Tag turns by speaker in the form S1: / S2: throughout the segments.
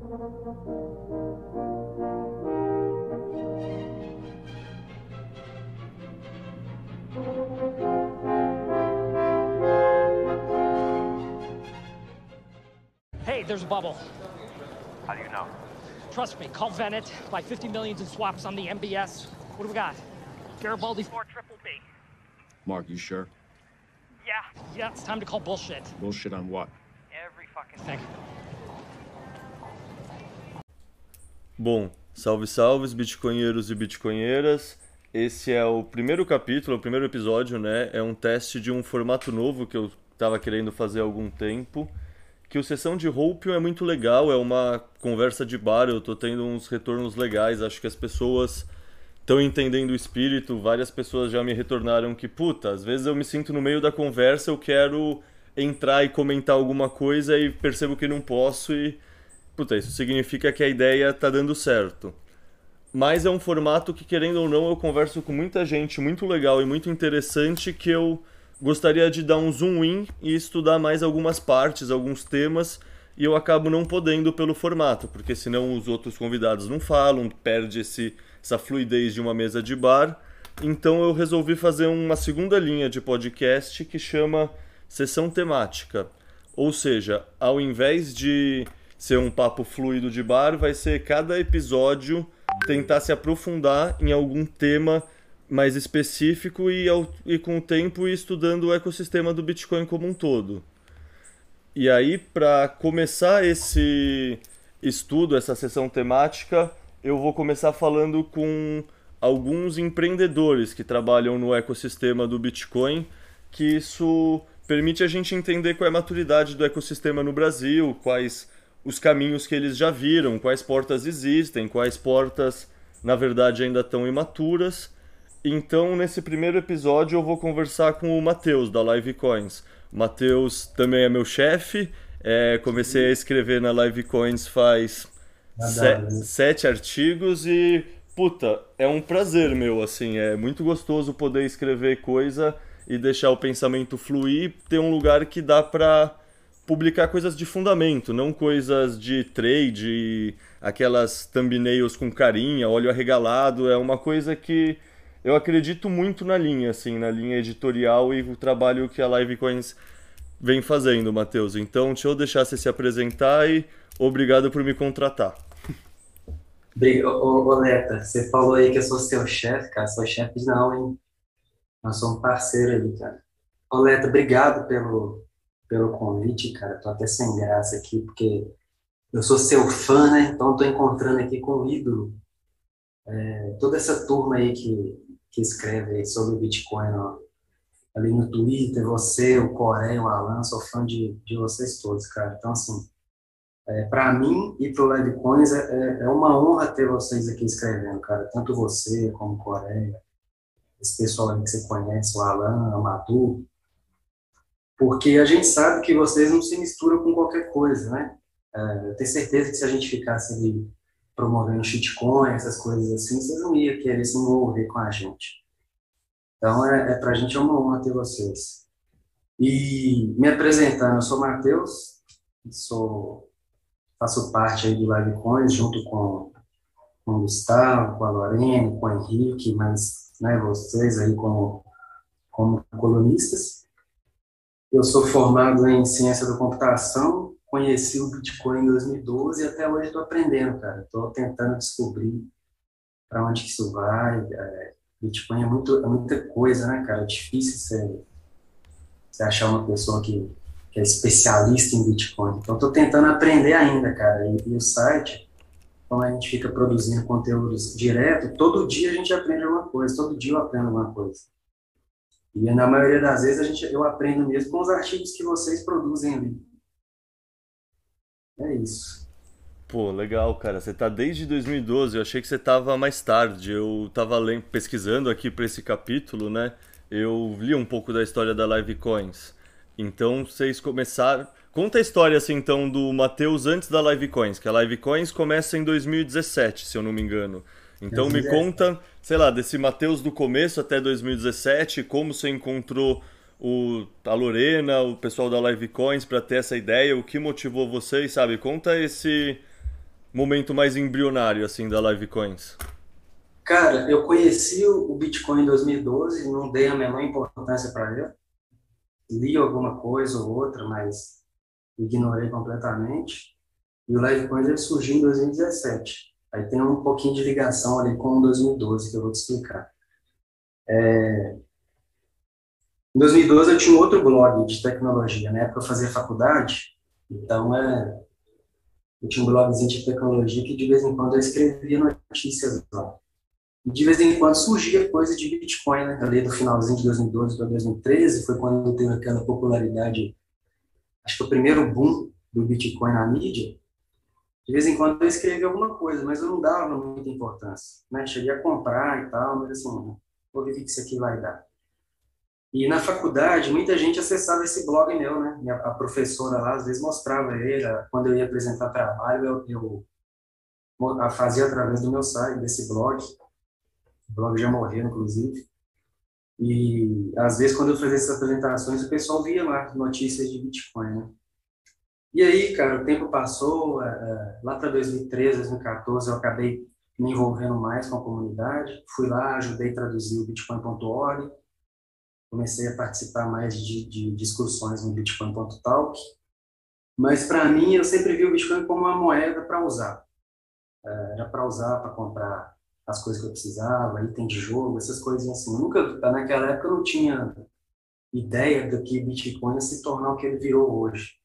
S1: Hey, there's a bubble.
S2: How do you know?
S1: Trust me, call Venet, buy 50 millions in swaps on the MBS. What do we got? Garibaldi 4 triple B.
S3: Mark, you sure?
S1: Yeah, yeah, it's time to call bullshit.
S3: Bullshit on what?
S2: Every fucking
S1: Thing.
S4: Bom, salve salves bitcoinheiros e bitcoinheiras. Esse é o primeiro capítulo, o primeiro episódio, né? É um teste de um formato novo que eu estava querendo fazer há algum tempo. Que o Sessão de Hope é muito legal, é uma conversa de bar, eu tô tendo uns retornos legais, acho que as pessoas estão entendendo o espírito, várias pessoas já me retornaram que, puta, às vezes eu me sinto no meio da conversa, eu quero entrar e comentar alguma coisa e percebo que não posso e puta, isso significa que a ideia tá dando certo. Mas é um formato que, querendo ou não, eu converso com muita gente muito legal e muito interessante que eu gostaria de dar um zoom in e estudar mais algumas partes, alguns temas, e eu acabo não podendo pelo formato, porque senão os outros convidados não falam, perde esse, essa fluidez de uma mesa de bar. Então eu resolvi fazer uma segunda linha de podcast que chama Sessão Temática. Ou seja, ao invés de ser um papo fluido de bar, vai ser cada episódio tentar se aprofundar em algum tema mais específico e, ao, e com o tempo ir estudando o ecossistema do Bitcoin como um todo. E aí, para começar esse estudo, essa sessão temática, eu vou começar falando com alguns empreendedores que trabalham no ecossistema do Bitcoin, que isso permite a gente entender qual é a maturidade do ecossistema no Brasil, quais os caminhos que eles já viram, quais portas existem, quais portas, na verdade, ainda estão imaturas. Então, nesse primeiro episódio, eu vou conversar com o Matheus, da Livecoins. O Matheus também é meu chefe. É, comecei a escrever na Livecoins faz se sete artigos e, puta, é um prazer meu, assim. É muito gostoso poder escrever coisa e deixar o pensamento fluir, ter um lugar que dá pra publicar coisas de fundamento, não coisas de trade, aquelas thumbnails com carinha, olho arregalado, é uma coisa que eu acredito muito na linha, assim, na linha editorial e o trabalho que a Livecoins vem fazendo, Matheus. Então, deixa eu deixar você se apresentar e obrigado por me contratar.
S5: Ô, Leta, você falou aí que eu sou seu chefe, cara. Sou chefe não, hein? Nós somos parceiro aí, cara. Ô, Leta, obrigado pelo, pelo convite, cara. Tô até sem graça aqui, porque eu sou seu fã, né? Então tô encontrando aqui com o ídolo. É, toda essa turma aí que, que escreve sobre o Bitcoin, ó, ali no Twitter, você, o Coreia, o Alan, sou fã de, de vocês todos, cara. Então, assim, é, para mim e pro Livecoins é, é uma honra ter vocês aqui escrevendo, cara. Tanto você como o Coreia, esse pessoal aí que você conhece, o Alan, o Madu, porque a gente sabe que vocês não se misturam com qualquer coisa, né? É, eu tenho certeza que se a gente ficasse ali promovendo shitcoin, essas coisas assim, vocês não iam querer se envolver com a gente. Então, é, é para a gente é uma honra ter vocês. E me apresentando, eu sou Matheus, sou, faço parte aí do Livecoins, junto com, com o Gustavo, com a Lorena, com o Henrique, mas né, vocês aí como, como colunistas. Eu sou formado em ciência da computação, conheci o Bitcoin em 2012 e até hoje estou aprendendo, cara. Estou tentando descobrir para onde que isso vai. É, Bitcoin é, muito, é muita coisa, né, cara? É difícil você, você achar uma pessoa que, que é especialista em Bitcoin. Então, estou tentando aprender ainda, cara. E, e o site, como a gente fica produzindo conteúdos direto, todo dia a gente aprende alguma coisa. Todo dia eu aprendo alguma coisa. E na maioria das vezes a gente, eu aprendo mesmo com os artigos que vocês produzem ali. É isso.
S4: Pô, legal, cara. Você tá desde 2012. Eu achei que você tava mais tarde. Eu tava pesquisando aqui para esse capítulo, né? Eu li um pouco da história da Livecoins. Então, vocês começaram. Conta a história, assim, então, do Matheus antes da Livecoins, que a Livecoins começa em 2017, se eu não me engano. Então, me conta, sei lá, desse Matheus do começo até 2017, como você encontrou o, a Lorena, o pessoal da Livecoins para ter essa ideia, o que motivou vocês, sabe? Conta esse momento mais embrionário, assim, da Live Coins?
S5: Cara, eu conheci o Bitcoin em 2012, não dei a menor importância para ele. Li alguma coisa ou outra, mas ignorei completamente. E o Livecoin ele surgiu em 2017. Aí tem um pouquinho de ligação ali com o 2012 que eu vou te explicar. É... Em 2012 eu tinha outro blog de tecnologia, na época eu fazia faculdade, então é... eu tinha um blogzinho de tecnologia que de vez em quando eu escrevia notícias lá. E de vez em quando surgia coisa de Bitcoin, né? Ali do finalzinho de 2012 para 2013, foi quando teve aquela popularidade, acho que o primeiro boom do Bitcoin na mídia. De vez em quando eu escrevia alguma coisa, mas eu não dava muita importância, né? Cheguei a comprar e tal, mas assim, vou ver o que isso aqui vai dar. E na faculdade, muita gente acessava esse blog meu, né? A professora lá, às vezes, mostrava ele. Quando eu ia apresentar trabalho, eu, eu fazia através do meu site, desse blog. O blog já morreu, inclusive. E, às vezes, quando eu fazia essas apresentações, o pessoal via lá notícias de Bitcoin, né? E aí, cara, o tempo passou, é, é, lá para 2013, 2014, eu acabei me envolvendo mais com a comunidade. Fui lá, ajudei a traduzir o Bitcoin.org, comecei a participar mais de, de discussões no Bitcoin.talk. Mas, para mim, eu sempre vi o Bitcoin como uma moeda para usar. É, era para usar, para comprar as coisas que eu precisava, item de jogo, essas coisas assim. Eu nunca, naquela época, eu não tinha ideia do que Bitcoin ia se tornar o que ele virou hoje,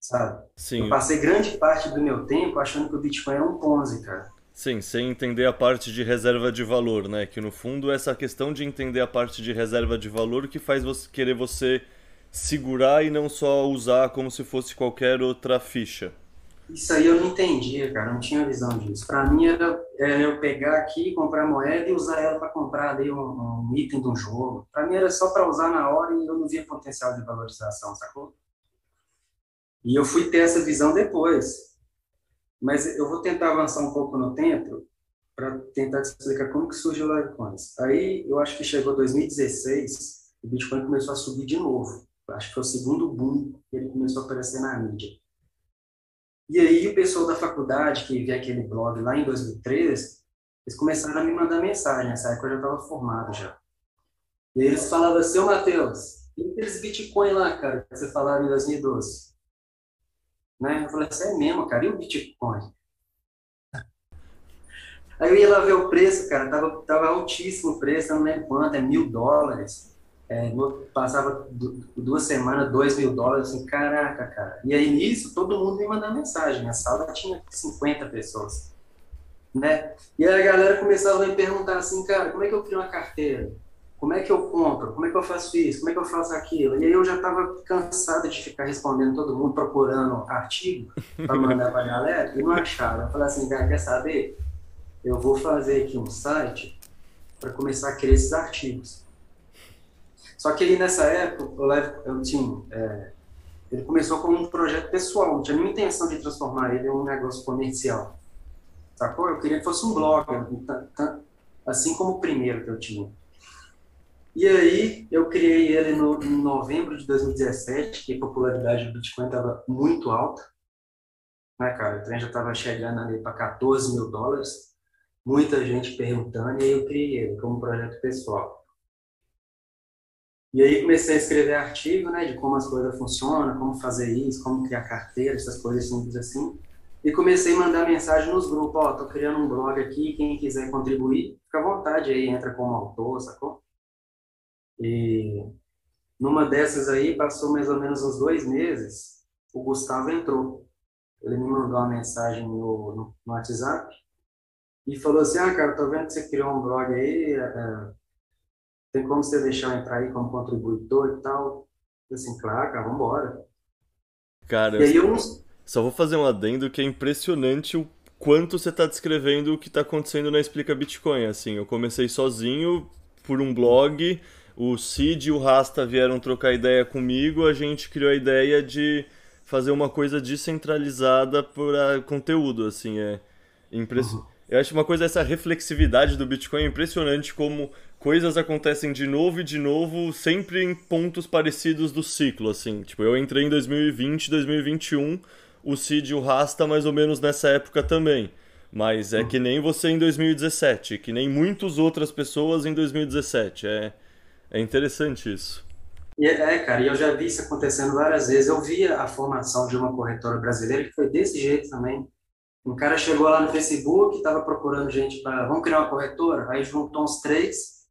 S5: sabe?
S4: Sim.
S5: Eu passei grande parte do meu tempo achando que o Bitcoin é um Ponzi, cara.
S4: Sim, sem entender a parte de reserva de valor, né? Que no fundo essa questão de entender a parte de reserva de valor que faz você querer você segurar e não só usar como se fosse qualquer outra ficha.
S5: Isso aí eu não entendia, cara, não tinha visão disso. Para mim era, era, eu pegar aqui, comprar moeda e usar ela para comprar ali um, um, item de um jogo. Para mim era só para usar na hora e eu não via potencial de valorização, sacou? E eu fui ter essa visão depois. Mas eu vou tentar avançar um pouco no tempo para tentar te explicar como que surgiu o Litecoins. Aí eu acho que chegou 2016, o Bitcoin começou a subir de novo. Acho que foi o segundo boom que ele começou a aparecer na mídia. E aí o pessoal da faculdade, que via aquele blog lá em 2013, eles começaram a me mandar mensagem, nessa época eu já estava formado já. E eles falavam assim, ô Matheus, tem aqueles Bitcoin lá, cara, que você falava em 2012. Né? Eu falei assim, é mesmo, cara, e o Bitcoin? Aí eu ia lá ver o preço, cara, tava, tava altíssimo o preço, não lembro quanto, é mil dólares. É, passava duas semanas, dois mil dólares, assim, caraca, cara. E aí nisso, todo mundo me mandava mensagem. A sala tinha 50 pessoas, né? E aí a galera começava a me perguntar assim, cara, como é que eu crio uma carteira? Como é que eu compro? Como é que eu faço isso? Como é que eu faço aquilo? E aí eu já estava cansado de ficar respondendo todo mundo, procurando artigo para mandar para a galera, e não achava. Eu falei assim, cara, quer saber? Eu vou fazer aqui um site para começar a criar esses artigos. Só que aí nessa época, Lev, eu tinha, é, ele começou como um projeto pessoal, não tinha nenhuma intenção de transformar ele em um negócio comercial. Sacou? Eu queria que fosse um blog, assim como o primeiro que eu tinha. E aí eu criei ele no, em novembro de 2017, que a popularidade do Bitcoin estava muito alta. Né, cara? O trem já estava chegando ali para 14 mil dólares. Muita gente perguntando, e aí eu criei ele como projeto pessoal. E aí comecei a escrever artigo, né, de como as coisas funcionam, como fazer isso, como criar carteira, essas coisas simples assim. E comecei a mandar mensagem nos grupos, ó, oh, tô criando um blog aqui, quem quiser contribuir, fica à vontade aí, entra como autor, sacou? E numa dessas aí, passou mais ou menos uns dois meses, o Gustavo entrou. Ele me mandou uma mensagem no, no, no WhatsApp e falou assim, ah, cara, tô vendo que você criou um blog aí, é, tem como você deixar eu entrar aí como contribuidor e tal? Eu assim, claro, cara, vambora.
S4: Cara,
S5: e aí eu
S4: só vou fazer um adendo que é impressionante o quanto você está descrevendo o que está acontecendo na Explica Bitcoin. Assim, eu comecei sozinho por um blog, o Cid e o Rasta vieram trocar ideia comigo, a gente criou a ideia de fazer uma coisa descentralizada para conteúdo, assim, é impressionante. Uhum. Eu acho uma coisa essa reflexividade do Bitcoin é impressionante como coisas acontecem de novo e de novo, sempre em pontos parecidos do ciclo, assim. Tipo, eu entrei em 2020, 2021, o Cid e o Rasta mais ou menos nessa época também. Mas é que nem você em 2017, que nem muitas outras pessoas em 2017. É, é interessante isso.
S5: É, é, cara, e eu já vi isso acontecendo várias vezes. Eu via a formação de uma corretora brasileira que foi desse jeito também. Um cara chegou lá no Facebook, estava procurando gente para. Vamos criar uma corretora? Aí juntou uns três,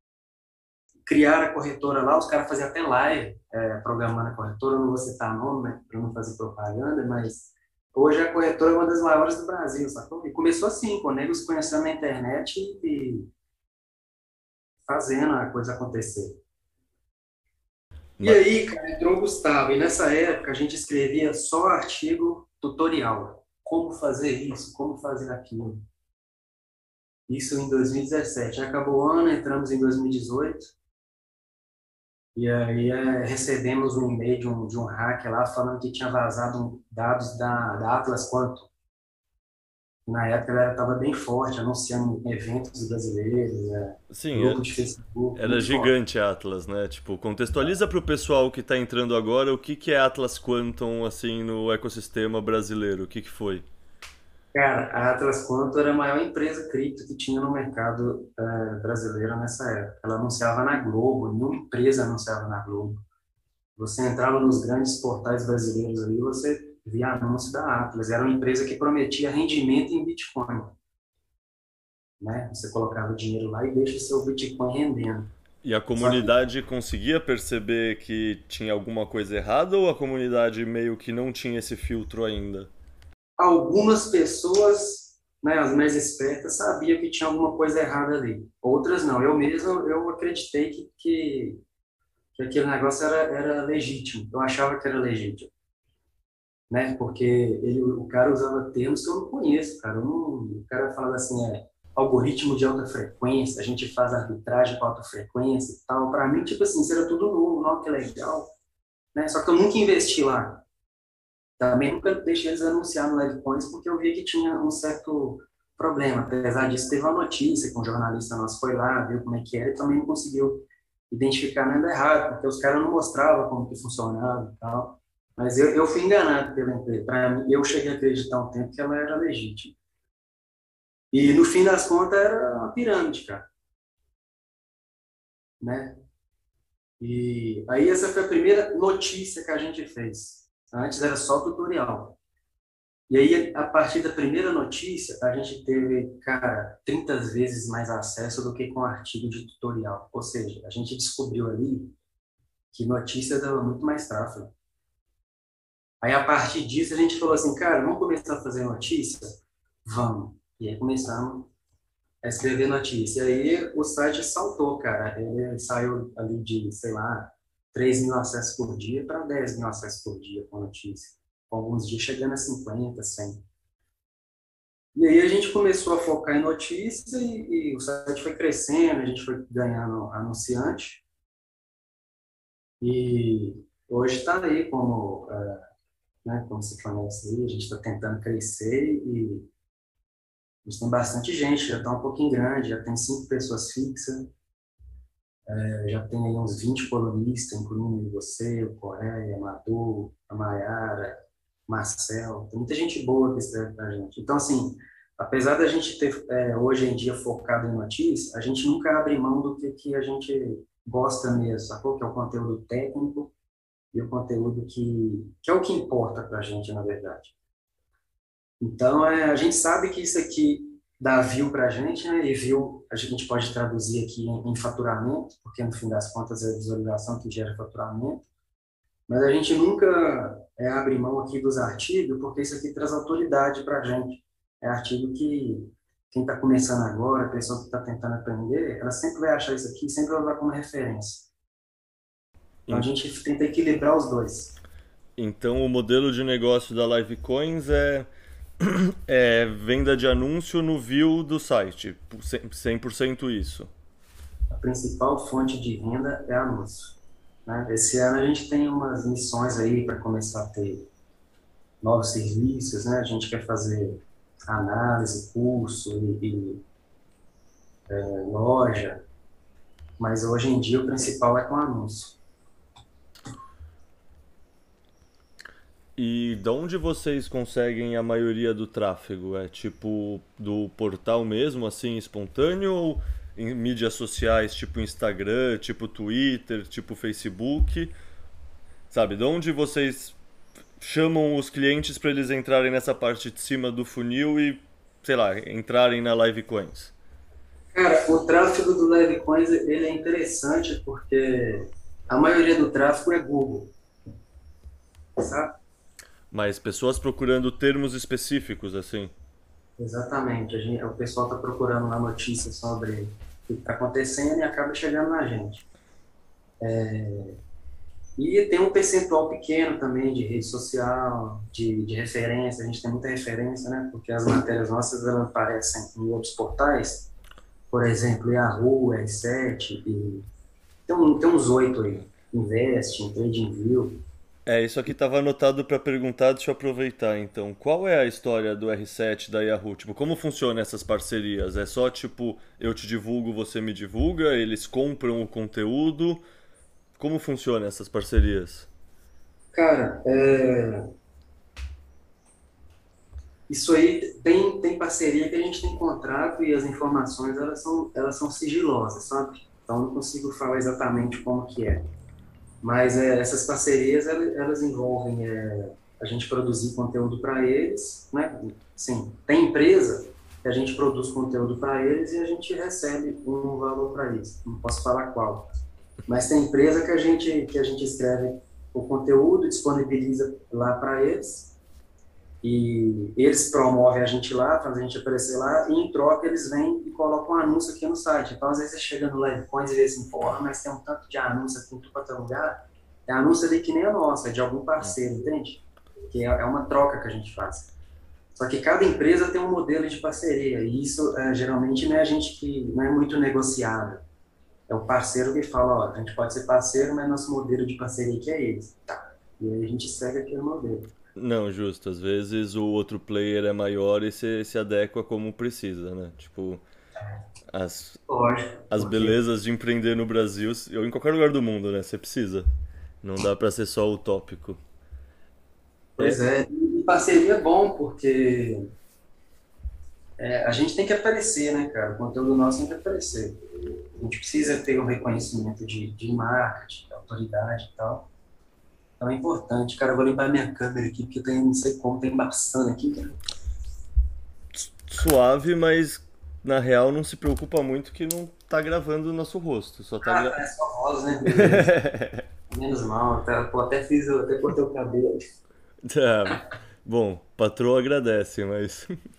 S5: criaram a corretora lá. Os caras faziam até live é, programando a corretora. Eu não vou citar nome né, para não fazer propaganda, mas Hoje a corretora é uma das maiores do Brasil, sacou? E começou assim, com negros conhecendo na internet e fazendo a coisa acontecer. E aí, cara, entrou o Gustavo, e nessa época a gente escrevia só artigo tutorial. Como fazer isso, como fazer aquilo. Isso em 2017. Acabou o ano, entramos em 2018. E aí é, recebemos um e-mail de um, de um hacker lá falando que tinha vazado dados da, da Atlas Quantum. Na época ela estava bem forte, anunciando eventos brasileiros, é,
S4: Sim, é, de Facebook. Era gigante a Atlas, né? Tipo, contextualiza para o pessoal que está entrando agora o que, que é Atlas Quantum assim no ecossistema brasileiro, o que, que foi?
S5: Cara, a Atlas Quantum era a maior empresa cripto que tinha no mercado uh, brasileiro nessa época. Ela anunciava na Globo, nenhuma empresa anunciava na Globo. Você entrava nos grandes portais brasileiros aí, você via anúncio da Atlas. Era uma empresa que prometia rendimento em Bitcoin. Né? Você colocava o dinheiro lá e deixa o seu Bitcoin rendendo.
S4: E a comunidade conseguia perceber que tinha alguma coisa errada ou a comunidade meio que não tinha esse filtro ainda?
S5: algumas pessoas, né, as mais espertas, sabiam que tinha alguma coisa errada ali. Outras não. Eu mesmo, eu acreditei que, que, que aquele negócio era, era legítimo. Eu achava que era legítimo. Né? Porque ele, o cara usava termos que eu não conheço, cara. Não, o cara falava assim, é algoritmo de alta frequência, a gente faz arbitragem com alta frequência e tal. Para mim, tipo assim, isso era tudo novo, não, que legal. Né? Só que eu nunca investi lá. Também nunca deixei eles anunciar no Livecoins porque eu vi que tinha um certo problema. Apesar disso, teve uma notícia que um jornalista nosso foi lá, viu como é que era e também não conseguiu identificar nada errado, porque os caras não mostravam como que funcionava e tal. Mas eu, eu fui enganado pela empresa. Para mim, eu cheguei a acreditar um tempo que ela era legítima. E no fim das contas era uma pirâmide, cara. Né? E aí essa foi a primeira notícia que a gente fez. Antes era só tutorial. E aí, a partir da primeira notícia, a gente teve, cara, 30 vezes mais acesso do que com artigo de tutorial. Ou seja, a gente descobriu ali que notícia dava muito mais tráfego. Aí, a partir disso, a gente falou assim, cara, vamos começar a fazer notícia? Vamos. E aí começamos a escrever notícia. E aí o site saltou, cara. Ele saiu ali de, sei lá, 3 mil acessos por dia para 10 mil acessos por dia com notícia. Com alguns dias chegando a 50, 100. E aí a gente começou a focar em notícia e, e o site foi crescendo, a gente foi ganhando anunciante. E hoje está aí como, uh, né, como se conhece aí, a gente está tentando crescer e a gente tem bastante gente, já está um pouquinho grande, já tem cinco pessoas fixas. É, já tem aí uns 20 colunistas, incluindo você, o Coreia, Madu, a Maiara, Marcel. Tem muita gente boa que escreve para a gente. Então, assim, apesar da gente ter é, hoje em dia focado em notícias, a gente nunca abre mão do que, que a gente gosta mesmo, sacou? Que é o conteúdo técnico e o conteúdo que, que é o que importa para a gente, na verdade. Então, é, a gente sabe que isso aqui dá view para a gente, né? E view a gente pode traduzir aqui em, em, faturamento, porque no fim das contas é a visualização que gera faturamento. Mas a gente nunca é, abre mão aqui dos artigos, porque isso aqui traz autoridade para a gente. É artigo que quem está começando agora, a pessoa que está tentando aprender, ela sempre vai achar isso aqui, sempre vai usar como referência. Então a gente tenta equilibrar os dois.
S4: Então o modelo de negócio da Livecoins é é venda de anúncio no view do site, 100% isso.
S5: A principal fonte de renda é anúncio. Né? Esse ano a gente tem umas missões aí para começar a ter novos serviços, né? A gente quer fazer análise, curso e, e é, loja, mas hoje em dia o principal é com anúncio.
S4: E de onde vocês conseguem a maioria do tráfego? É tipo do portal mesmo, assim, espontâneo, ou em mídias sociais, tipo Instagram, tipo Twitter, tipo Facebook? Sabe, de onde vocês chamam os clientes para eles entrarem nessa parte de cima do funil e, sei lá, entrarem na Live Coins?
S5: Cara, o tráfego do Livecoins ele é interessante porque a maioria do tráfego é Google, sabe?
S4: Mas pessoas procurando termos específicos, assim.
S5: Exatamente. A gente, o pessoal está procurando lá notícias sobre o que está acontecendo e acaba chegando na gente. É, E tem um percentual pequeno também de rede social, de, de referência. A gente tem muita referência, né? Porque as matérias nossas elas aparecem em outros portais. Por exemplo, Yahoo, R7 e tem, tem uns oito aí. Invest, TradingView.
S4: É, isso aqui estava anotado para perguntar, deixa eu aproveitar então. Qual é a história do R7 da Yahoo? Tipo, como funciona essas parcerias? É só tipo, eu te divulgo, você me divulga, eles compram o conteúdo? Como funciona essas parcerias?
S5: Cara, é... isso aí tem, tem parceria que a gente tem contrato e as informações elas são, elas são sigilosas, sabe? Então não consigo falar exatamente como que é. Mas é, essas parcerias elas, envolvem é, a gente produzir conteúdo para eles, né? Sim, tem empresa que a gente produz conteúdo para eles e a gente recebe um valor para isso. Não posso falar qual. Mas tem empresa que a gente que a gente escreve o conteúdo, disponibiliza lá para eles e eles promovem a gente lá, fazem a gente aparecer lá e em troca eles vêm e colocam um anúncio aqui no site. Então às vezes você chega no Livecoins e vê assim, porra, mas tem um tanto de anúncio aqui em tudo quanto é lugar. É anúncio ali que nem a nossa, é de algum parceiro, entende? Que é, é uma troca que a gente faz. Só que cada empresa tem um modelo de parceria e isso é, geralmente não é a gente que não é muito negociável. É o parceiro que fala, ó, a gente pode ser parceiro, mas nosso modelo de parceria aqui é esse. Tá. E aí a gente segue aquele modelo.
S4: Não, justo. Às vezes o outro player é maior e você se adequa como precisa, né? Tipo, as,
S5: Lógico.
S4: as
S5: porque-
S4: belezas de empreender no Brasil, ou em qualquer lugar do mundo, né? Você precisa. Não dá pra ser só utópico.
S5: Pois é, e parceria é bom, porque é, a gente tem que aparecer, né, cara? O conteúdo nosso tem que aparecer. A gente precisa ter um reconhecimento de, de marketing, de autoridade e tal. Então é importante. Cara, eu vou limpar minha câmera aqui, porque tem, não sei como, tem embaçando aqui, cara.
S4: Suave, mas na real não se preocupa muito que não tá gravando o nosso rosto. Só tá
S5: Ah,
S4: gra...
S5: é só rosa, né? Menos mal, até, pô, até fiz, eu até cortei o cabelo.
S4: Tá. Bom, patroa agradece, mas.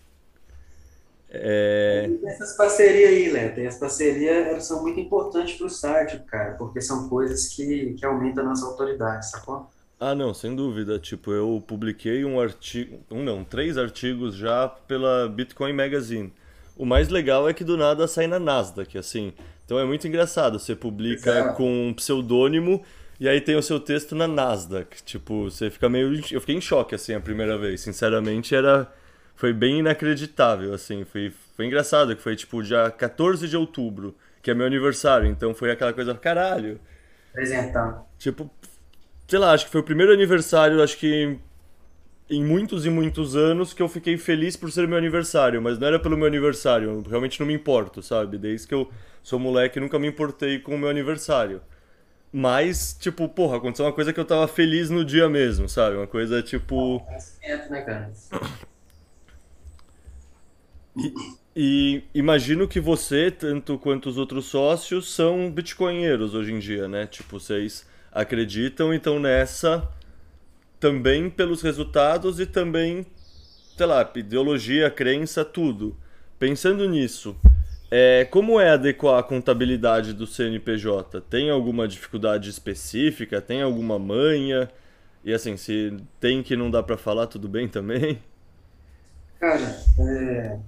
S4: É.
S5: E essas parcerias aí, Léo, tem as parcerias, elas são muito importantes para o site, cara, porque são coisas que, que aumentam a nossa autoridade, sacou?
S4: Ah, não, sem dúvida. Tipo, eu publiquei um artigo, um não, três artigos já pela Bitcoin Magazine. O mais legal é que do nada sai na Nasdaq, assim. Então é muito engraçado. Você publica
S5: Exato.
S4: com um pseudônimo e aí tem o seu texto na Nasdaq. Tipo, você fica meio. Eu fiquei em choque, assim, a primeira vez. Sinceramente, era. Foi bem inacreditável, assim. Foi, foi engraçado, que foi tipo dia 14 de outubro, que é meu aniversário. Então foi aquela coisa, caralho.
S5: Apresentar.
S4: Tipo, sei lá, acho que foi o primeiro aniversário, acho que em muitos e muitos anos que eu fiquei feliz por ser meu aniversário, mas não era pelo meu aniversário, eu realmente não me importo, sabe? Desde que eu sou moleque, nunca me importei com o meu aniversário. Mas, tipo, porra, aconteceu uma coisa que eu tava feliz no dia mesmo, sabe? Uma coisa tipo.
S5: Conhecimento, né, cara?
S4: E imagino que você, tanto quanto os outros sócios, são bitcoinheiros hoje em dia, né? Tipo, vocês acreditam e estão nessa também pelos resultados e também, sei lá, ideologia, crença, tudo. Pensando nisso, é, como é adequar a contabilidade do CNPJ? Tem alguma dificuldade específica? Tem alguma manha? E assim, se tem que não dá pra falar, tudo bem também?
S5: Cara, é,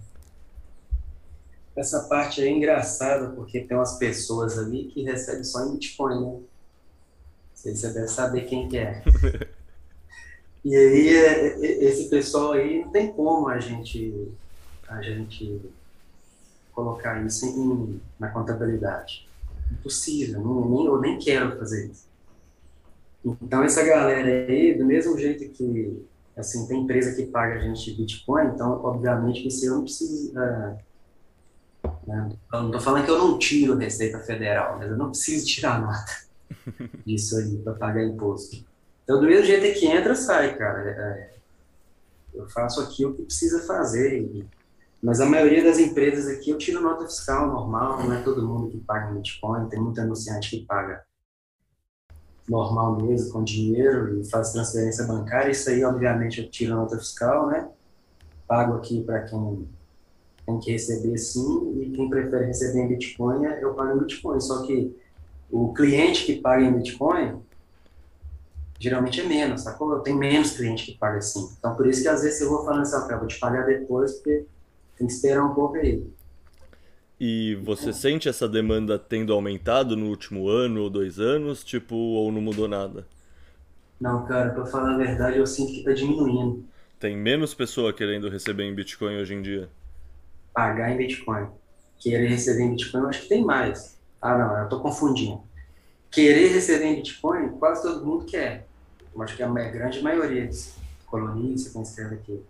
S5: essa parte é engraçada, porque tem umas pessoas ali que recebem só em Bitcoin, né? Você você deve saber quem que é. E aí, é, é, esse pessoal aí, não tem como a gente, a gente colocar isso em, na contabilidade. Impossível, nem, eu nem quero fazer isso. Então, essa galera aí, do mesmo jeito que, assim, tem empresa que paga a gente Bitcoin, então, obviamente, eu não preciso, é, né, eu não tô falando que eu não tiro Receita Federal, mas eu não preciso tirar nota disso aí para pagar imposto. Então, do mesmo jeito que entra, sai, cara. É, eu faço aqui o que precisa fazer, e, mas a maioria das empresas aqui eu tiro nota fiscal normal, não é todo mundo que paga Bitcoin, tem muito anunciante que paga normal mesmo, com dinheiro e faz transferência bancária. Isso aí, obviamente, eu tiro nota fiscal, né? Pago aqui para quem tem que receber sim, e quem prefere receber em Bitcoin, eu pago em Bitcoin. Só que o cliente que paga em Bitcoin, geralmente é menos, sacou? Eu tenho menos cliente que paga assim. Então, por isso que às vezes eu vou falando assim, ah, vou te pagar depois, porque tem que esperar um pouco aí.
S4: E você sente essa demanda tendo aumentado no último ano ou dois anos, tipo, ou não mudou nada?
S5: Não, cara, pra falar a verdade, eu sinto que tá diminuindo.
S4: Tem menos pessoa querendo receber em Bitcoin hoje em dia?
S5: Pagar em Bitcoin. Querer receber em Bitcoin, eu acho que tem mais. Ah, não, eu tô confundindo. Querer receber em Bitcoin, quase todo mundo quer. Eu acho que a grande maioria dos colonistas, quem escreve aqui.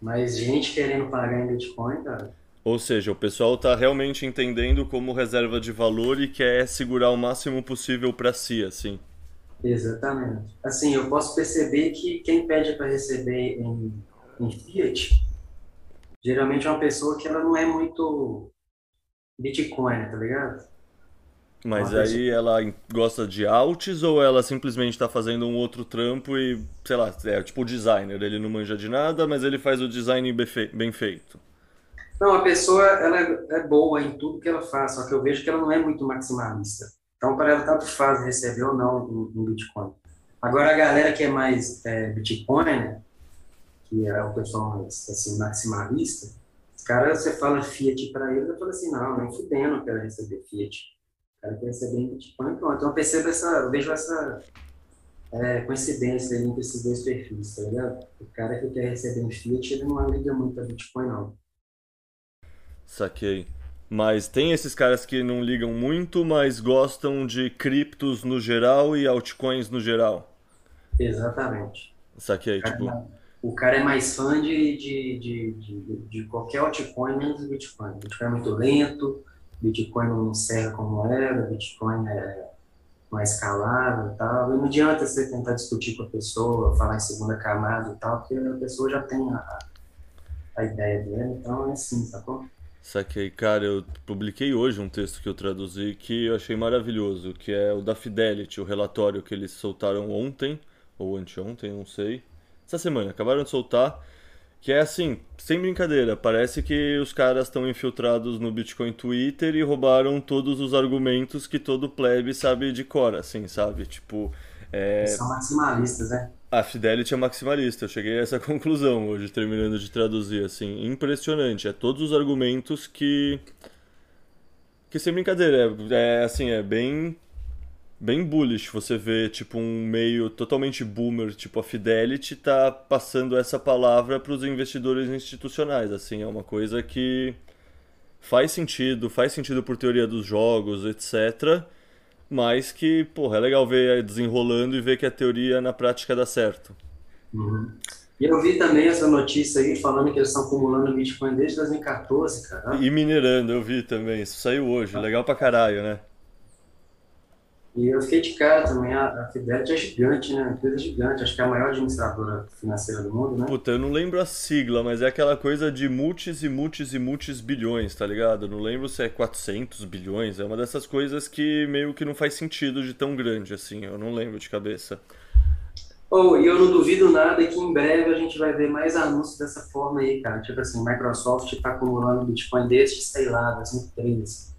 S5: Mas gente querendo pagar em Bitcoin, cara,
S4: Ou seja, o pessoal está realmente entendendo como reserva de valor e quer segurar o máximo possível para si, assim.
S5: Exatamente. Assim, eu posso perceber que quem pede para receber em, em Fiat, geralmente é uma pessoa que ela não é muito Bitcoin, tá ligado?
S4: Mas
S5: Uma
S4: aí ela gosta de alts ou ela simplesmente está fazendo um outro trampo e, sei lá, é tipo o designer, ele não manja de nada, mas ele faz o design bem fe- bem feito.
S5: Não, a pessoa ela é boa em tudo que ela faz, só que eu vejo que ela não é muito maximalista. Então, para ela, tanto faz receber ou não em, em Bitcoin. Agora, a galera que é mais é, Bitcoin, que é o pessoal assim, maximalista, os caras, você fala Fiat para eles, eu falo assim, não, nem fudendo, eu quero receber Fiat. O cara quer receber em Bitcoin, pronto. Então, eu percebo essa, eu vejo essa é, coincidência entre esses dois perfis, tá ligado? O cara que quer receber em Fiat, ele não liga muito a Bitcoin, não.
S4: Saquei. Mas tem esses caras que não ligam muito, mas gostam de criptos no geral e altcoins no geral.
S5: Exatamente.
S4: Saquei, tipo,
S5: O cara é mais fã de, de, de, de, de qualquer altcoin menos do Bitcoin. Bitcoin é muito lento, Bitcoin não serve como era, Bitcoin é mais escalável e tal. E não adianta você tentar discutir com a pessoa, falar em segunda camada e tal, porque a pessoa já tem a, a ideia dela, então é assim, sacou?
S4: saquei. Cara, eu publiquei hoje um texto que eu traduzi que eu achei maravilhoso, que é o da Fidelity, o relatório que eles soltaram ontem, ou anteontem, não sei. Essa semana, acabaram de soltar. Que é assim, sem brincadeira, parece que os caras estão infiltrados no Bitcoin Twitter e roubaram todos os argumentos que todo plebe sabe de cor, assim, sabe? Tipo, é,
S5: Eles são maximalistas, né?
S4: a Fidelity é maximalista. Eu cheguei a essa conclusão hoje, terminando de traduzir, assim, impressionante. É todos os argumentos que que sem brincadeira, é, é assim, é bem bem bullish você vê tipo um meio totalmente boomer, tipo a Fidelity tá passando essa palavra para os investidores institucionais, assim, é uma coisa que faz sentido, faz sentido por teoria dos jogos, etc. Mas que, porra, é legal ver desenrolando e ver que a teoria na prática dá certo.
S5: Uhum. E eu vi também essa notícia aí falando que eles estão acumulando Bitcoin desde 2014, cara.
S4: E minerando, eu vi também, isso saiu hoje, legal pra caralho, né?
S5: E eu fiquei de cara também, a, a Fidelity é gigante, né? Uma empresa gigante, acho que é a maior administradora financeira do mundo, né?
S4: Puta, eu não lembro a sigla, mas é aquela coisa de multis e multis e multis bilhões, tá ligado? Eu não lembro se é 400 bilhões, é uma dessas coisas que meio que não faz sentido de tão grande assim, eu não lembro de cabeça.
S5: Oh, e eu não duvido nada que em breve a gente vai ver mais anúncios dessa forma aí, cara. Tipo assim, Microsoft está acumulando Bitcoin desde, sei lá, 2013.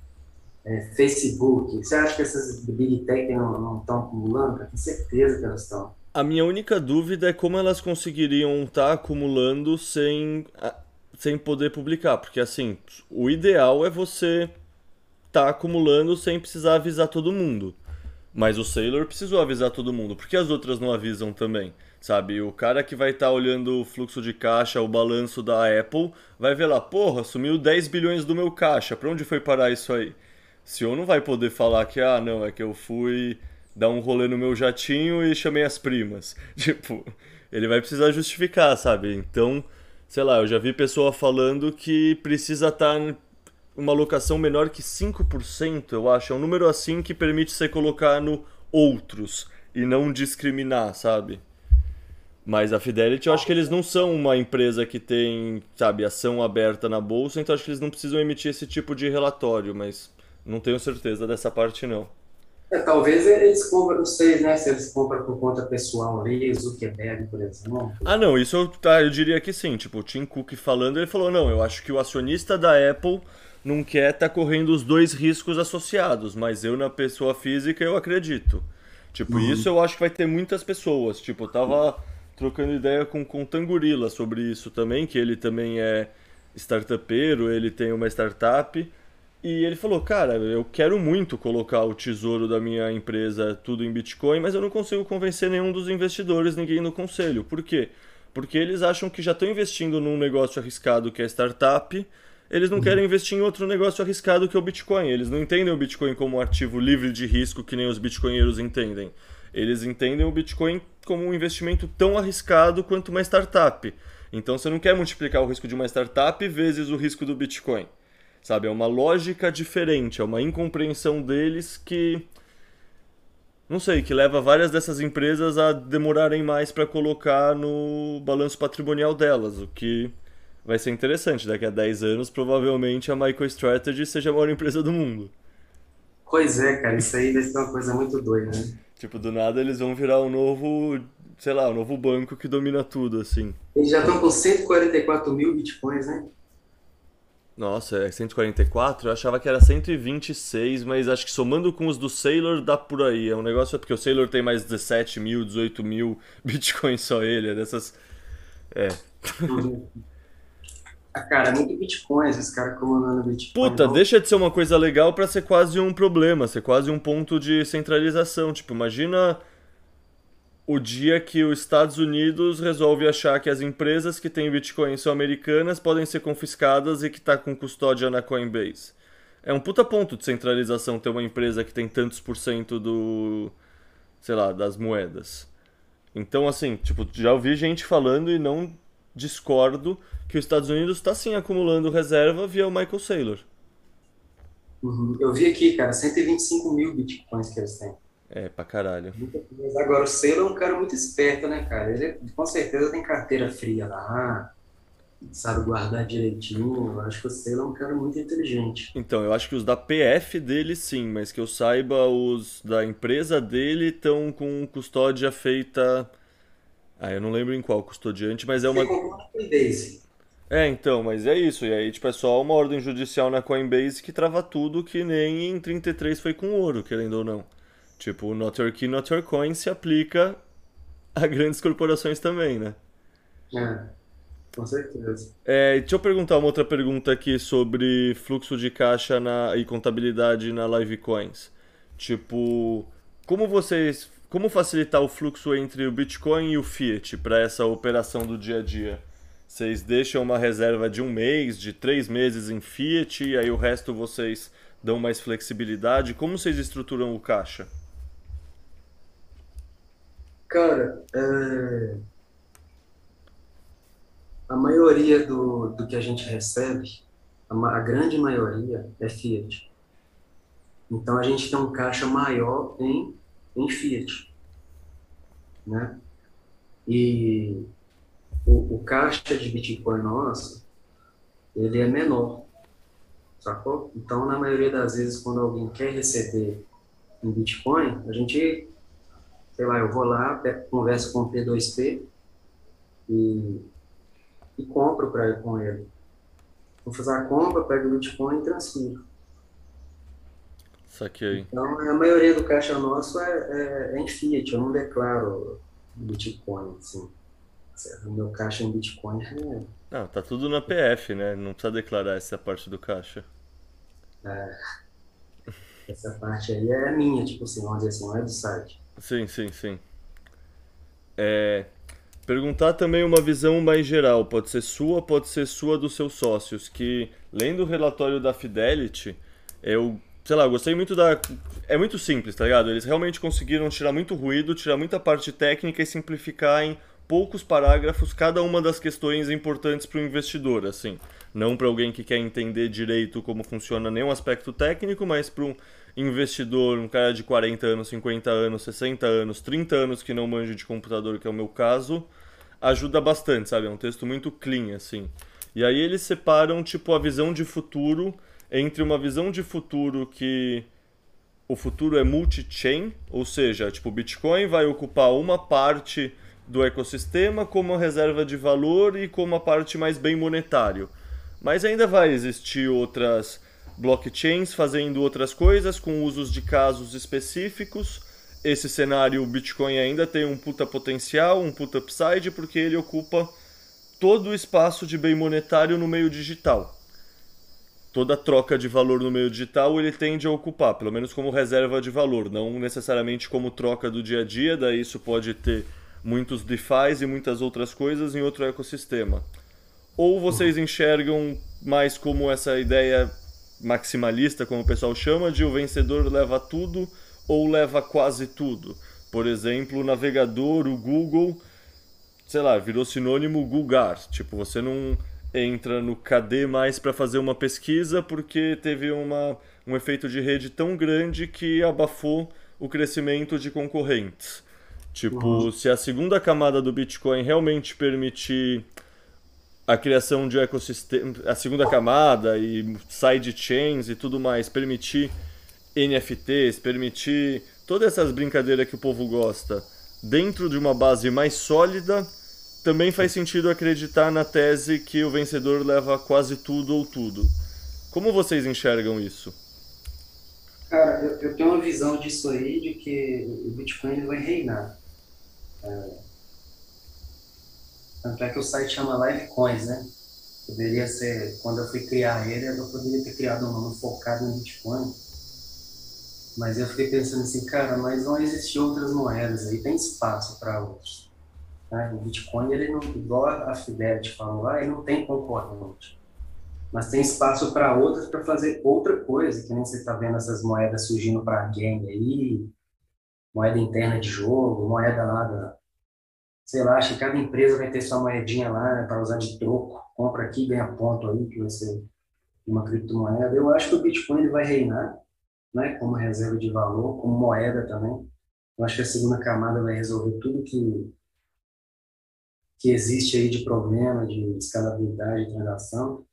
S5: É, Facebook. Você acha que essas Big Tech não estão acumulando? Eu tenho certeza que elas estão.
S4: A minha única dúvida é como elas conseguiriam estar acumulando sem, sem poder publicar, porque assim, o ideal é você estar acumulando sem precisar avisar todo mundo. Mas o Sailor precisou avisar todo mundo, porque as outras não avisam também, sabe? O cara que vai estar olhando o fluxo de caixa, o balanço da Apple, vai ver lá, porra, sumiu 10 bilhões do meu caixa, pra onde foi parar isso aí? O senhor não vai poder falar que, ah, não, é que eu fui dar um rolê no meu jatinho e chamei as primas. Tipo, ele vai precisar justificar, sabe? Então, sei lá, eu já vi pessoa falando que precisa estar uma locação menor que 5%, eu acho. É um número assim que permite você colocar no outros e não discriminar, sabe? Mas a Fidelity, eu acho que eles não são uma empresa que tem, sabe, ação aberta na bolsa, então acho que eles não precisam emitir esse tipo de relatório, mas não tenho certeza dessa parte não.
S5: É, talvez eles compram, não sei, né, se eles compram por conta pessoal ali, Zuckerberg, por exemplo.
S4: Ah, não, isso eu, tá, eu diria que sim. Tipo, o Tim Cook falando, ele falou, não, eu acho que o acionista da Apple não quer estar tá correndo os dois riscos associados, mas eu na pessoa física eu acredito. Tipo, uhum. isso eu acho que vai ter muitas pessoas. Tipo, eu tava trocando ideia com o Tangurila sobre isso também, que ele também é startupeiro, ele tem uma startup. E ele falou, cara, eu quero muito colocar o tesouro da minha empresa tudo em Bitcoin, mas eu não consigo convencer nenhum dos investidores, ninguém no conselho. Por quê? Porque eles acham que já estão investindo num negócio arriscado que é startup, eles não uhum. querem investir em outro negócio arriscado que é o Bitcoin. Eles não entendem o Bitcoin como um ativo livre de risco que nem os bitcoinheiros entendem. Eles entendem o Bitcoin como um investimento tão arriscado quanto uma startup. Então você não quer multiplicar o risco de uma startup vezes o risco do Bitcoin. Sabe, é uma lógica diferente, é uma incompreensão deles que não sei, que leva várias dessas empresas a demorarem mais para colocar no balanço patrimonial delas, o que vai ser interessante. Daqui a 10 anos, provavelmente a MicroStrategy seja a maior empresa do mundo.
S5: Pois é, cara, isso aí vai ser uma coisa muito doida, né?
S4: Tipo, do nada eles vão virar um novo, sei lá, um novo banco que domina tudo, assim.
S5: Eles já estão com 144 mil bitcoins, né?
S4: Nossa, é 144? Eu achava que era 126, mas acho que somando com os do Sailor dá por aí. É um negócio, porque o Sailor tem mais 17 mil, 18 mil bitcoins só ele, é dessas... É.
S5: Ah, cara, é muito Bitcoin, esses caras comandando Bitcoin.
S4: Puta, não. deixa de ser uma coisa legal para ser quase um problema, ser quase um ponto de centralização. Tipo, imagina o dia que os Estados Unidos resolve achar que as empresas que têm Bitcoin são americanas podem ser confiscadas e que tá com custódia na Coinbase. É um puta ponto de centralização ter uma empresa que tem tantos por cento do, sei lá, das moedas. Então, assim, tipo, já ouvi gente falando e não discordo que os Estados Unidos está sim acumulando reserva via o Michael Saylor.
S5: Uhum. Eu vi aqui, cara, 125 mil bitcoins que eles têm.
S4: É, pra caralho.
S5: Mas agora, o Saylor é um cara muito esperto, né, cara? Ele com certeza tem carteira fria lá, sabe guardar direitinho. Eu acho que o Saylor é um cara muito inteligente.
S4: Então, eu acho que os da PF dele sim, mas que eu saiba, os da empresa dele estão com custódia feita ah, eu não lembro em qual custodiante, mas é uma.
S5: Coinbase.
S4: É, então, mas é isso. E aí, tipo, é só uma ordem judicial na Coinbase que trava tudo, que nem em 33 foi com ouro, querendo ou não. Tipo, o Not Your Key, Not Your Coin se aplica a grandes corporações também, né?
S5: É, com certeza.
S4: É, deixa eu perguntar uma outra pergunta aqui sobre fluxo de caixa na, e contabilidade na Livecoins. Tipo, como vocês como facilitar o fluxo entre o Bitcoin e o Fiat para essa operação do dia a dia? Vocês deixam uma reserva de um mês, de três meses em Fiat, e aí o resto vocês dão mais flexibilidade? Como vocês estruturam o caixa?
S5: Cara, é... a maioria do, do que a gente recebe, a, a grande maioria é Fiat. Então a gente tem um caixa maior em em Fiat. Né? E o, o caixa de Bitcoin nosso, ele é menor, sacou? Então, na maioria das vezes, quando alguém quer receber em Bitcoin, a gente, sei lá, eu vou lá, converso com o P2P e, e compro para ir com ele. Vou fazer a compra, pego o Bitcoin e transfiro.
S4: Saquei.
S5: Então, a maioria do caixa nosso é, é, é em Fiat, eu não declaro Bitcoin, assim. O meu caixa em Bitcoin é...
S4: Não, tá tudo na PF, né? Não precisa declarar essa parte do caixa.
S5: É. Essa parte aí é minha, tipo assim, vamos dizer assim, não é do site.
S4: Sim, sim, sim. É... Perguntar também uma visão mais geral, pode ser sua, pode ser sua dos seus sócios, que lendo o relatório da Fidelity, eu sei lá, gostei muito da. É muito simples, tá ligado? Eles realmente conseguiram tirar muito ruído, tirar muita parte técnica e simplificar em poucos parágrafos cada uma das questões importantes para o investidor, assim. Não para alguém que quer entender direito como funciona nenhum aspecto técnico, mas para um investidor, um cara de 40 anos, 50 anos, 60 anos, 30 anos que não manja de computador, que é o meu caso, ajuda bastante, sabe? É um texto muito clean, assim. E aí eles separam, tipo, a visão de futuro entre uma visão de futuro que o futuro é multi-chain, ou seja, tipo, o Bitcoin vai ocupar uma parte do ecossistema como reserva de valor e como a parte mais bem monetário. Mas ainda vai existir outras blockchains fazendo outras coisas com usos de casos específicos. Esse cenário, o Bitcoin ainda tem um puta potencial, um puta upside, porque ele ocupa todo o espaço de bem monetário no meio digital. Toda troca de valor no meio digital ele tende a ocupar, pelo menos como reserva de valor, não necessariamente como troca do dia a dia, daí isso pode ter muitos DeFi e muitas outras coisas em outro ecossistema. Ou vocês enxergam mais como essa ideia maximalista, como o pessoal chama, de o vencedor leva tudo ou leva quase tudo. Por exemplo, o navegador, o Google, sei lá, virou sinônimo Google. Tipo, você não entra no KD mais para fazer uma pesquisa porque teve uma, um efeito de rede tão grande que abafou o crescimento de concorrentes. Tipo, uhum. se a segunda camada do Bitcoin realmente permitir a criação de um ecossistema, a segunda camada e sidechains e tudo mais, permitir NFTs, permitir todas essas brincadeiras que o povo gosta dentro de uma base mais sólida, também faz sentido acreditar na tese que o vencedor leva quase tudo ou tudo. Como vocês enxergam isso?
S5: Cara, eu, eu tenho uma visão disso aí, de que o Bitcoin vai reinar. É, tanto é que o site chama Livecoins, né? Poderia ser, quando eu fui criar ele, eu poderia ter criado um nome focado em Bitcoin. Mas eu fiquei pensando assim, cara, mas vão existir outras moedas aí, tem espaço para outros. Né? O Bitcoin, ele não, igual a Fidelity falou lá, ele não tem concorrente. Mas tem espaço para outras para fazer outra coisa, que nem você está vendo essas moedas surgindo para game aí, moeda interna de jogo, moeda lá da. Sei lá, acho que cada empresa vai ter sua moedinha lá né, para usar de troco. Compra aqui, ganha ponto aí, que vai ser uma criptomoeda. Eu acho que o Bitcoin ele vai reinar, né, como reserva de valor, como moeda também. Eu acho que a segunda camada vai resolver tudo que que existe aí de problema de escalabilidade de transação.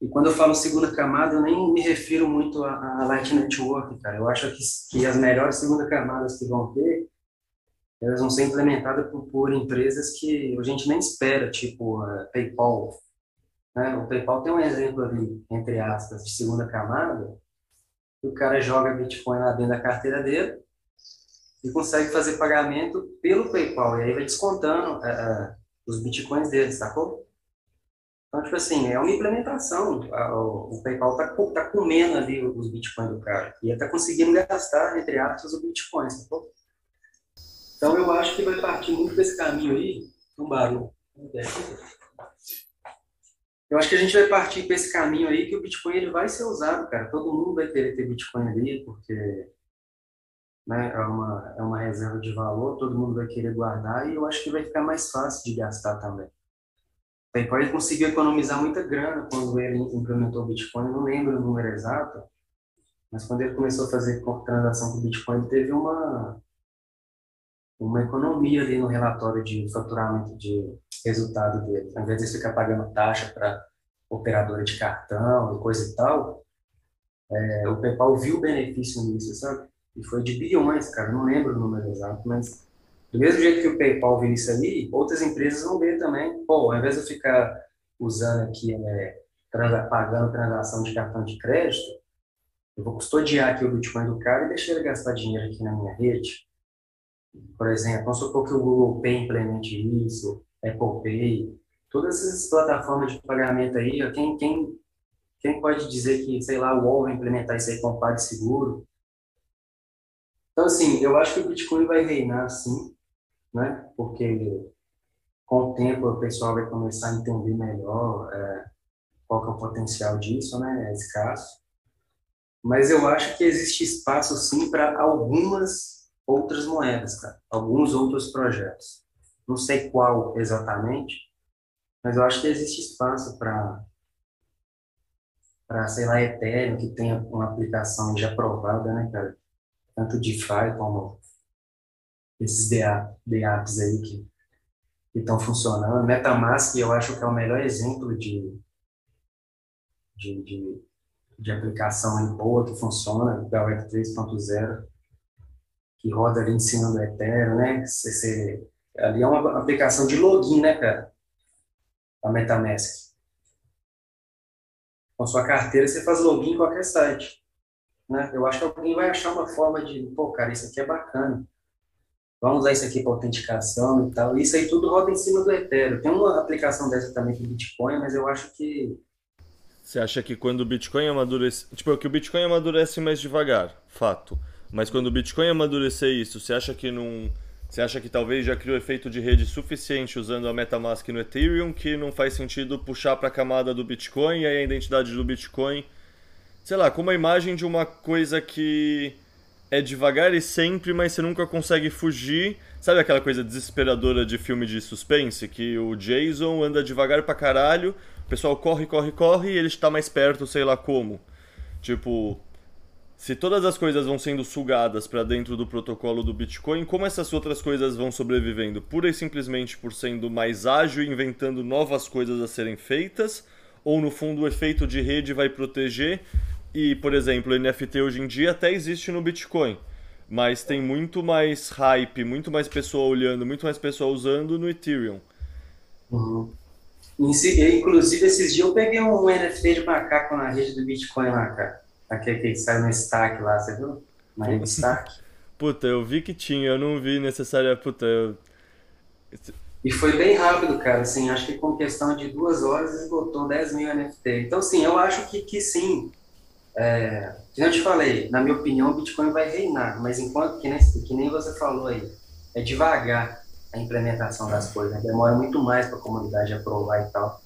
S5: E quando eu falo segunda camada, eu nem me refiro muito a, a Light Network, cara. Eu acho que, que as melhores segunda camadas que vão ter, elas vão ser implementadas por, por empresas que a gente nem espera, tipo uh, PayPal. Né? O PayPal tem um exemplo ali, entre aspas, de segunda camada, o cara joga Bitcoin lá dentro da carteira dele e consegue fazer pagamento pelo PayPal. E aí vai descontando uh, os Bitcoins dele, sacou? Então, tipo assim, é uma implementação. O PayPal tá, tá comendo ali os bitcoins do cara. E ele tá conseguindo gastar, entre aspas, o bitcoin, sacou? Então, eu acho que vai partir muito desse caminho aí. Um barulho. Eu acho que a gente vai partir para esse caminho aí que o Bitcoin ele vai ser usado, cara. Todo mundo vai querer ter Bitcoin ali, porque né, é, uma, é uma reserva de valor, todo mundo vai querer guardar e eu acho que vai ficar mais fácil de gastar também. PayPal ele conseguiu economizar muita grana quando ele implementou o Bitcoin, não lembro o número exato, mas quando ele começou a fazer transação com o Bitcoin, teve uma, uma economia ali no relatório de faturamento de resultado dele. Ao invés de ficar pagando taxa para operadora de cartão e coisa e tal, é, o PayPal viu benefício nisso, sabe? E foi de bilhões, cara, não lembro o número exato, mas do mesmo jeito que o PayPal viu isso ali, outras empresas vão ver também. Pô, ao invés de eu ficar usando aqui, é, pagando transação de cartão de crédito, eu vou custodiar aqui o Bitcoin do cara e deixar ele gastar dinheiro aqui na minha rede. Por exemplo, vamos supor que o Google Pay implemente isso, Apple Pay, todas essas plataformas de pagamento aí, quem, quem, quem pode dizer que, sei lá, o UOL vai implementar isso aí com o PagSeguro? Então, assim, eu acho que o Bitcoin vai reinar, sim, né? Porque com o tempo o pessoal vai começar a entender melhor é, qual que é o potencial disso, né? É escasso. Mas eu acho que existe espaço sim para algumas outras moedas, cara. Alguns outros projetos. Não sei qual exatamente, mas eu acho que existe espaço para para, sei lá, Ethereum, que tem uma aplicação já aprovada, né, cara? Tanto DeFi como esses DApps aí que estão funcionando. MetaMask, eu acho que é o melhor exemplo de, de, de, de aplicação boa que funciona, da Web 3.0, que roda ali em cima do Ethereum, né? Você, você, ali é uma aplicação de login, né, cara? A MetaMask com sua carteira, você faz login em qualquer site. Né? Eu acho que alguém vai achar uma forma de, pô, cara, isso aqui é bacana. Vamos usar isso aqui para autenticação e tal. Isso aí tudo roda em cima do Ethereum. Tem uma aplicação dessa também com Bitcoin, mas eu acho que.
S4: Você acha que quando o Bitcoin amadurece. Tipo, que o Bitcoin amadurece mais devagar, fato. Mas quando o Bitcoin amadurecer isso, você acha que não. Você acha que talvez já criou efeito de rede suficiente usando a MetaMask no Ethereum que não faz sentido puxar para a camada do Bitcoin e aí a identidade do Bitcoin, sei lá, com uma imagem de uma coisa que é devagar e sempre, mas você nunca consegue fugir. Sabe aquela coisa desesperadora de filme de suspense que o Jason anda devagar pra caralho, o pessoal corre, corre, corre e ele está mais perto, sei lá como. Tipo, se todas as coisas vão sendo sugadas para dentro do protocolo do Bitcoin, como essas outras coisas vão sobrevivendo? Pura e simplesmente por sendo mais ágil, inventando novas coisas a serem feitas? Ou no fundo o efeito de rede vai proteger? E, por exemplo, o NFT hoje em dia até existe no Bitcoin, mas tem muito mais hype, muito mais pessoa olhando, muito mais pessoa usando no Ethereum.
S5: Uhum. Inclusive, esses dias eu peguei um NFT de macaco na rede do Bitcoin lá, cara. Aquele que saiu no Stark lá, você viu? Rede Stark.
S4: Puta, eu vi que tinha, eu não vi necessária. Puta, eu...
S5: E foi bem rápido, cara. Assim, acho que com questão de duas horas esgotou 10 mil NFT. Então, sim, eu acho que, que sim. É, que eu te falei, na minha opinião, o Bitcoin vai reinar, mas enquanto que nem, que nem você falou aí, é devagar a implementação das coisas, né? demora muito mais para a comunidade aprovar e tal.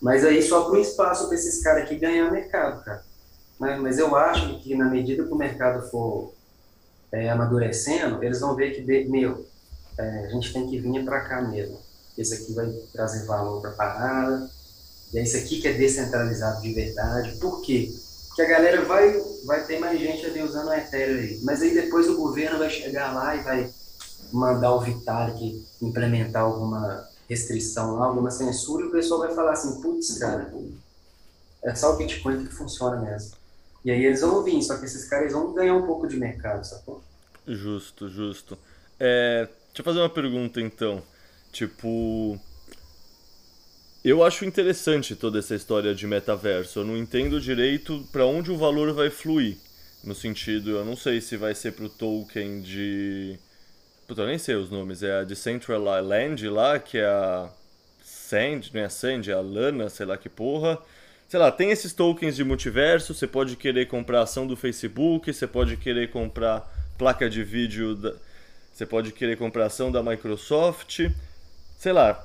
S5: Mas aí só para um espaço para esses caras aqui ganhar mercado, cara. Mas, mas eu acho que na medida que o mercado for é, amadurecendo, eles vão ver que, meu, é, a gente tem que vir para cá mesmo. Esse aqui vai trazer valor para a parada, e é isso aqui que é descentralizado de verdade. Por quê? Porque a galera vai, vai ter mais gente ali usando o Ethereum. Mas aí depois o governo vai chegar lá e vai mandar o Vitalik implementar alguma restrição alguma censura, e o pessoal vai falar assim, putz, cara, é só o Bitcoin que funciona mesmo. E aí eles vão vir, só que esses caras vão ganhar um pouco de mercado, sacou?
S4: Justo, justo. É, deixa eu fazer uma pergunta então. Tipo. Eu acho interessante toda essa história de metaverso. Eu não entendo direito para onde o valor vai fluir. No sentido, eu não sei se vai ser pro token de. Puta, eu nem sei os nomes. É a Decentraland lá, que é a Sand, não é a Sand, é a Lana, sei lá que porra sei lá, tem esses tokens de multiverso, você pode querer comprar ação do Facebook, você pode querer comprar placa de vídeo, da, você pode querer comprar ação da Microsoft, sei lá,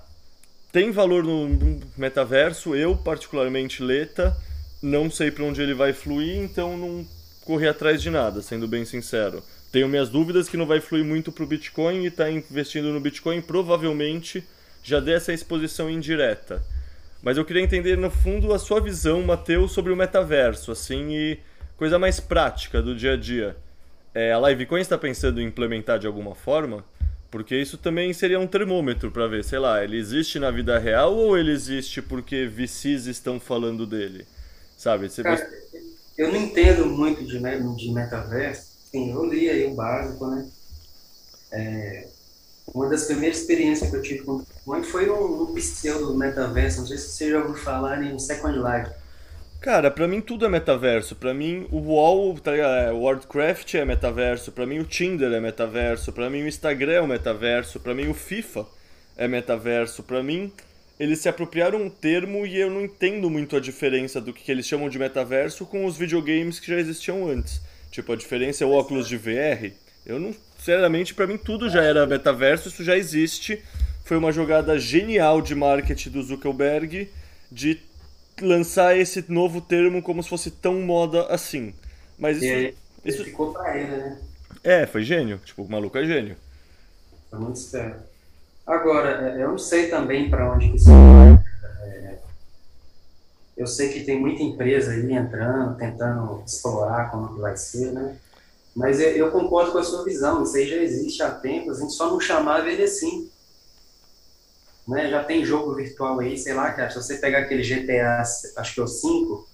S4: tem valor no metaverso, eu particularmente Leta, não sei para onde ele vai fluir, então não corri atrás de nada, sendo bem sincero. Tenho minhas dúvidas que não vai fluir muito para o Bitcoin e está investindo no Bitcoin provavelmente já dessa exposição indireta. Mas eu queria entender, no fundo, a sua visão, Matheus, sobre o metaverso, assim, e coisa mais prática do dia a dia. É, a Livecoin está pensando em implementar de alguma forma? Porque isso também seria um termômetro para ver, sei lá, ele existe na vida real ou ele existe porque VCs estão falando dele? Sabe? Você
S5: Cara, eu não entendo muito de, de metaverso. Sim, eu li aí o básico, né? É, uma das primeiras experiências que eu tive com Bitcoin foi no, no pseudo metaverso. Não sei se você já ouviu falar em Second Life.
S4: Cara, pra mim tudo é metaverso. Pra mim o UOL, tá é, o Wordcraft é metaverso. Pra mim o Tinder é metaverso. Pra mim o Instagram é metaverso. Pra mim o FIFA é metaverso. Pra mim eles se apropriaram um termo e eu não entendo muito a diferença do que eles chamam de metaverso com os videogames que já existiam antes. Tipo, a diferença é o óculos de VR. Eu não, sinceramente, para mim tudo já era metaverso, isso já existe. Foi uma jogada genial de marketing do Zuckerberg de lançar esse novo termo como se fosse tão moda assim. Mas isso, isso.
S5: ficou pra ele, né?
S4: É, foi gênio. Tipo, o maluco é gênio.
S5: Foi muito esperto. Agora, é, eu não sei também para onde que isso vai. É, Eu sei que tem muita empresa aí entrando, tentando explorar como que vai ser, né? Mas eu, eu concordo com a sua visão, isso aí já existe há tempos, a gente só não chamava ele assim. Né? Já tem jogo virtual aí, sei lá, cara, se você pegar aquele GTA, acho que é o 5,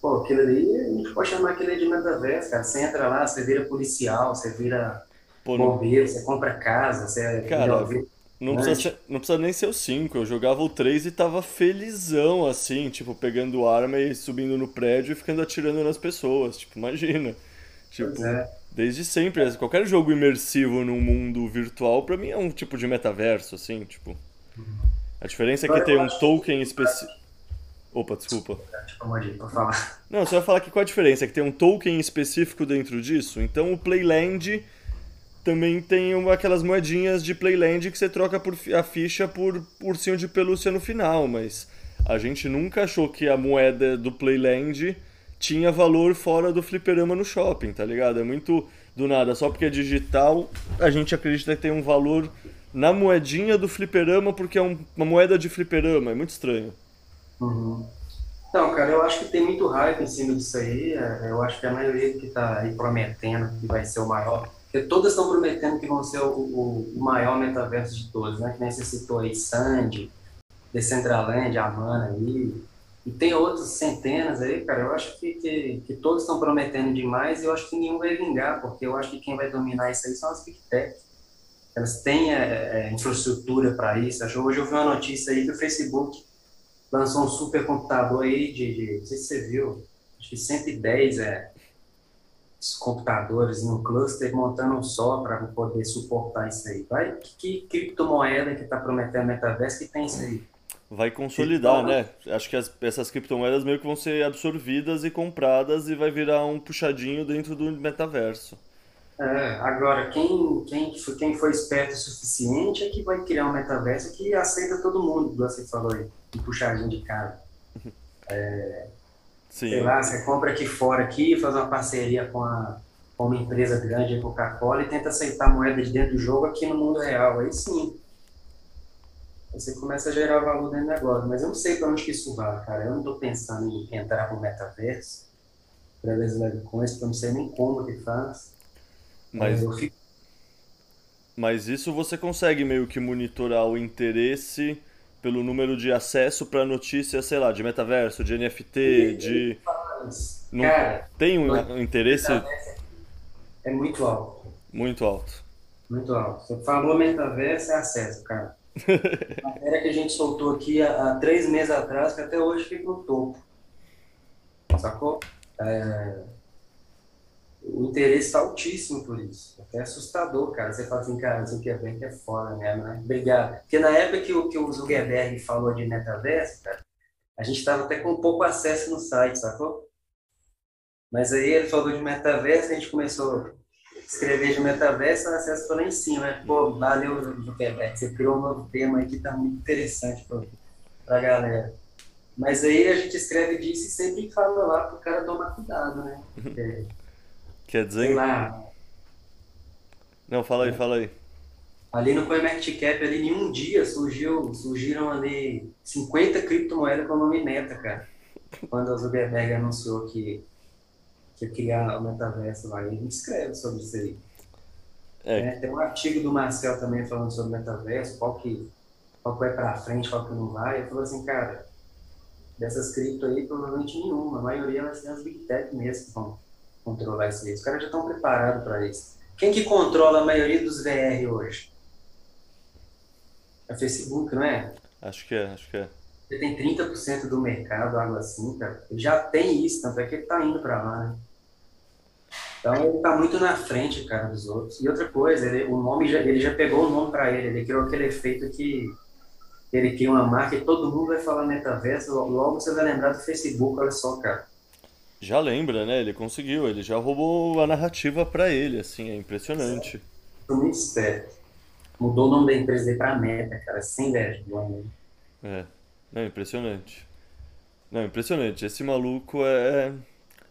S5: pô, aquilo ali, a gente pode chamar aquele de metaverso, cara. Você entra lá, você vira policial, você vira
S4: Pô, não,
S5: bombeiro, você compra casa, você
S4: Cara,
S5: vira-
S4: não
S5: né?
S4: precisa, não precisa nem ser o 5. Eu jogava o 3 e tava felizão, assim, tipo, pegando arma e subindo no prédio e ficando atirando nas pessoas. Tipo, imagina. Tipo,
S5: é.
S4: desde sempre. Qualquer jogo imersivo num mundo virtual, pra mim é um tipo de metaverso, assim, tipo. A diferença é que tem um token específico. Opa, desculpa.
S5: Tipo, pra falar.
S4: Não, você vai falar que qual a diferença? É que tem um token específico dentro disso. Então o Playland também tem uma, aquelas moedinhas de Playland que você troca por, a ficha por ursinho de pelúcia no final, mas a gente nunca achou que a moeda do Playland tinha valor fora do fliperama no shopping, tá ligado? É muito do nada. Só porque é digital, a gente acredita que tem um valor na moedinha do fliperama porque é um- uma moeda de fliperama. É muito estranho.
S5: Uhum. Então, cara, eu acho que tem muito hype em cima disso aí. é, Eu acho que a maioria que tá aí prometendo que vai ser o maior. Porque todas estão prometendo que vão ser o, o- maior metaverso de todos, né? Que nem você citou aí, Sandy, Decentraland, Amana aí. E tem outras centenas aí, cara. Eu acho que, que, que todos estão prometendo demais e eu acho que nenhum vai vingar, porque eu acho que quem vai dominar isso aí são as Big Tech. Elas têm é, é, infraestrutura para isso. Acho- Hoje eu vi uma notícia aí que o Facebook lançou um supercomputador aí de, de não sei se você viu, acho que 110 é, computadores em um cluster montando um só para poder suportar isso aí. Vai, que, que criptomoeda que está prometendo metaverso que tem isso aí?
S4: Vai consolidar, né? Acho que as- essas criptomoedas meio que vão ser absorvidas e compradas e vai virar um puxadinho dentro do metaverso.
S5: É, agora, quem, quem, quem for esperto o suficiente é que vai criar um metaverso que aceita todo mundo, igual você falou aí, um puxadinho de cara.
S4: Sim.
S5: sei lá, você compra aqui fora aqui, faz uma parceria com, a, com uma empresa grande, a Coca-Cola, e tenta aceitar a moeda de dentro do jogo aqui no mundo real. Aí sim. Aí Você começa a gerar valor dentro do negócio. Mas eu não sei para onde que isso vai, cara. Eu não estou pensando em entrar no metaverso, leve com isso, porque eu não sei nem como que faz.
S4: Mas, mas isso você consegue meio que monitorar o interesse pelo número de acesso para notícias, sei lá, de metaverso, de NFT, de. Não
S5: Cara,
S4: tem um um interesse
S5: é muito alto.
S4: muito alto.
S5: Muito alto. Você falou metaverso, é acesso, cara. A matéria que a gente soltou aqui há, há três meses atrás, que até hoje fica no topo. Sacou? É, O interesse está altíssimo por isso. Até assustador, cara. Você fala assim, cara, Zuckerberg é foda mesmo, né? Obrigado. Porque na época que o, que o Zuckerberg falou de metaverso, cara, a gente estava até com pouco acesso no site, sacou? Mas aí ele falou de metaverso, a gente começou a escrever de metaverso, o acesso foi lá em cima, né? Pô, valeu, Zuckerberg, você criou um novo tema aí que tá muito interessante pra, pra galera. Mas aí a gente escreve disso e sempre fala lá pro cara tomar cuidado, né? Porque,
S4: Quer dizer.
S5: lá,
S4: Não, fala aí, fala aí.
S5: ali no CoinMarketCap, ali em um dia surgiu, surgiram ali 50 criptomoedas com o nome Meta, cara. Quando o Zuckerberg anunciou que, que ia criar o metaverso lá, e a gente escreve sobre isso aí.
S4: É,
S5: né? Tem um artigo do Marcel também falando sobre metaverso, qual que, qual que vai para frente, qual que não vai. Ele falou assim, cara, dessas cripto aí, provavelmente nenhuma. A maioria vai ser as Big Tech mesmo que vão controlar isso aí. Os caras já estão preparados para isso. Quem que controla a maioria dos VR hoje? É o Facebook, não é?
S4: acho que é, acho que é.
S5: Ele tem 30% do mercado, algo assim, cara. Ele já tem isso, tanto é que ele tá indo para lá, né? Então ele tá muito na frente, cara, dos outros. E outra coisa, ele, o nome já, ele já pegou o nome para ele, ele criou aquele efeito que ele cria uma marca e todo mundo vai falar metaverso, logo você vai lembrar do Facebook, olha só, cara.
S4: Já lembra, né? Ele conseguiu, ele já roubou a narrativa pra ele, assim, é impressionante.
S5: Foi muito esperto. Mudou o nome da empresa dele pra Meta, cara, sem vergonha.
S4: É, não, impressionante. Não, impressionante. Esse maluco é.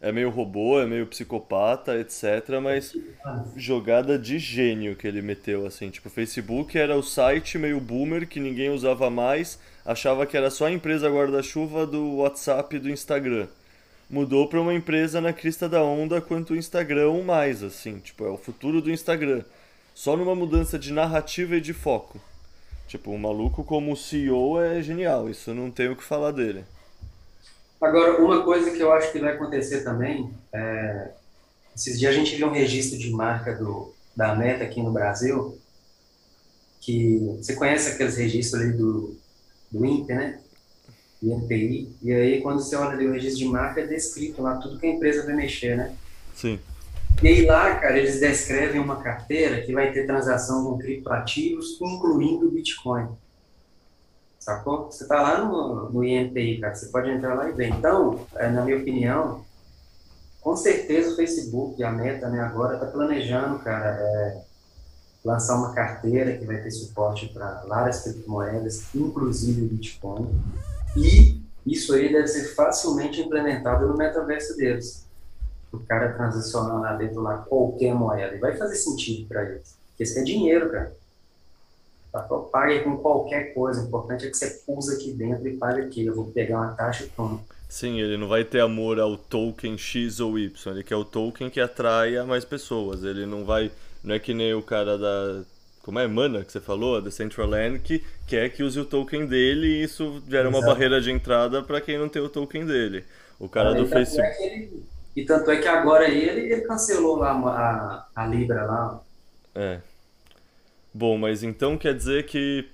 S4: É meio robô, é meio psicopata, etc. Mas jogada de gênio que ele meteu, assim. Tipo, o Facebook era o site meio boomer que ninguém usava mais, achava que era só a empresa guarda-chuva do WhatsApp e do Instagram. Mudou para uma empresa na crista da onda quanto o Instagram mais, assim. Tipo, é o futuro do Instagram. Só numa mudança de narrativa e de foco. Tipo, o maluco como CEO é genial, isso não tem o que falar dele.
S5: Agora, uma coisa que eu acho que vai acontecer também, é, esses dias a gente viu um registro de marca do, da Meta aqui no Brasil, que você conhece aqueles registros ali do, do INPE, né? INPI, e aí quando você olha ali o registro de marca, é descrito lá tudo que a empresa vai mexer, né?
S4: Sim.
S5: E aí lá, cara, eles descrevem uma carteira que vai ter transação com criptoativos, incluindo Bitcoin. Sacou? Você está lá no, no INPI, cara, você pode entrar lá e ver. Então, é, na minha opinião, com certeza o Facebook, a Meta, né, agora está planejando, cara, é, lançar uma carteira que vai ter suporte para várias criptomoedas, inclusive o Bitcoin. E isso aí deve ser facilmente implementado no metaverso deles. O cara transicionar lá dentro lá qualquer moeda. E vai fazer sentido para eles. Porque isso é dinheiro, cara. Pague com qualquer coisa. O importante é que você usa aqui dentro e pague aqui. Eu vou pegar uma taxa e pronto.
S4: Sim, ele não vai ter amor ao token X ou Y. Ele quer o token que atraia mais pessoas. Ele não vai. Não é que nem o cara da. Como é? Mana, que você falou? A Decentraland, que quer que use o token dele e isso gera uma
S5: Exato.
S4: barreira de entrada para quem não tem o token dele. O cara do
S5: E tanto é
S4: Facebook.
S5: ele- E tanto é que agora aí ele, ele cancelou lá a, a Libra lá.
S4: É. Bom, mas então quer dizer que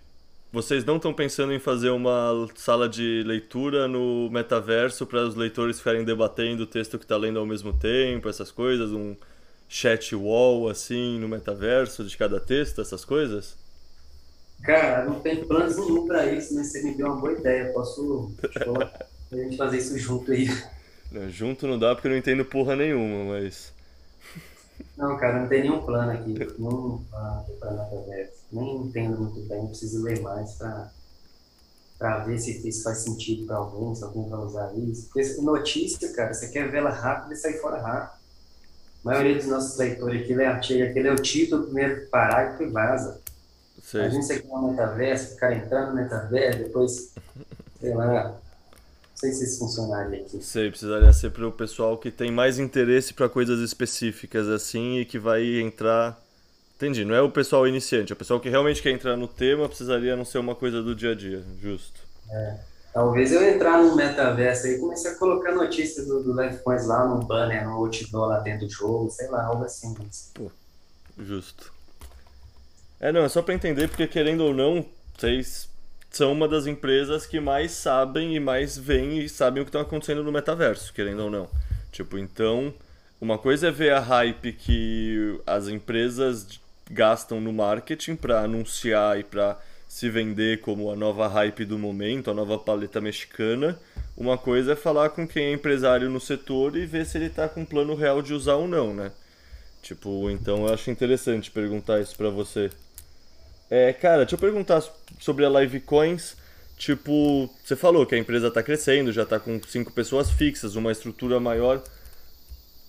S4: vocês não estão pensando em fazer uma sala de leitura no metaverso para os leitores ficarem debatendo o texto que está lendo ao mesmo tempo, essas coisas, um chat wall assim no metaverso de cada texto, essas coisas?
S5: Cara, não tem planos nenhum pra isso, mas você me deu uma boa ideia. Posso tipo, a gente fazer isso junto aí.
S4: Né, Junto não dá porque eu não entendo porra nenhuma, mas
S5: Não, cara, não tem nenhum plano aqui. Nenhum plano para metaverso. Nem entendo muito bem, preciso ler mais pra, pra ver se isso faz sentido pra alguém, se alguém vai usar isso. Porque notícia, cara, você quer ver ela rápido e sair fora rápido. A maioria dos nossos leitores aqui lê artigo, aquele é o título, primeiro parágrafo e vaza. A
S4: sei.
S5: gente aqui no metaverso, ficar entrando no metaverso, depois, sei lá, não sei se isso funcionaria aqui.
S4: Sei, precisaria ser para o pessoal que tem mais interesse para coisas específicas assim e que vai entrar. Entendi, não é o pessoal iniciante, é o pessoal que realmente quer entrar no tema, precisaria não ser uma coisa do dia a dia, justo.
S5: Talvez eu entrar no metaverso e comece a colocar notícias do, do Life Coins lá no banner, no outdoor lá dentro do jogo, sei lá, algo assim. mas-
S4: Justo. É, não, é só para entender, porque querendo ou não, vocês são uma das empresas que mais sabem e mais veem e sabem o que está acontecendo no metaverso, querendo ou não. Tipo, então, uma coisa é ver a hype que as empresas gastam no marketing para anunciar e para se vender como a nova hype do momento, a nova paleta mexicana. Uma coisa é falar com quem é empresário no setor e ver se ele está com plano real de usar ou não, né? Tipo, então eu acho interessante perguntar isso pra você. É, cara, deixa eu perguntar sobre a Live Coins. Tipo, você falou que a empresa tá crescendo, já tá com cinco pessoas fixas, uma estrutura maior.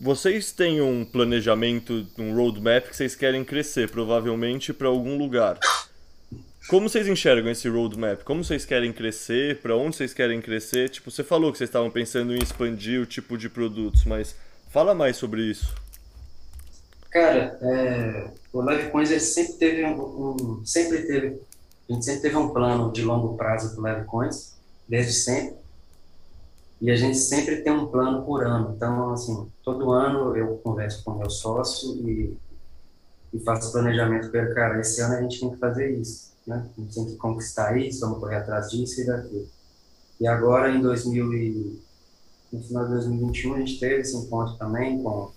S4: Vocês têm um planejamento, um roadmap que vocês querem crescer, provavelmente para algum lugar. Como vocês enxergam esse roadmap? Como vocês querem crescer? Para onde vocês querem crescer? Tipo, você falou que vocês estavam pensando em expandir o tipo de produtos, mas fala mais sobre isso.
S5: Cara, é, o Live Coins ele sempre teve um, um- sempre teve, a gente sempre teve um plano de longo prazo para o Live Coins, desde sempre. E a gente sempre tem um plano por ano. Então, assim, todo ano eu converso com meu sócio e, e faço planejamento para cara, esse ano a gente tem que fazer isso, né? A gente tem que conquistar isso, vamos correr atrás disso e daquilo. E agora, em 2000 e, no final de 2021, a gente teve esse encontro também com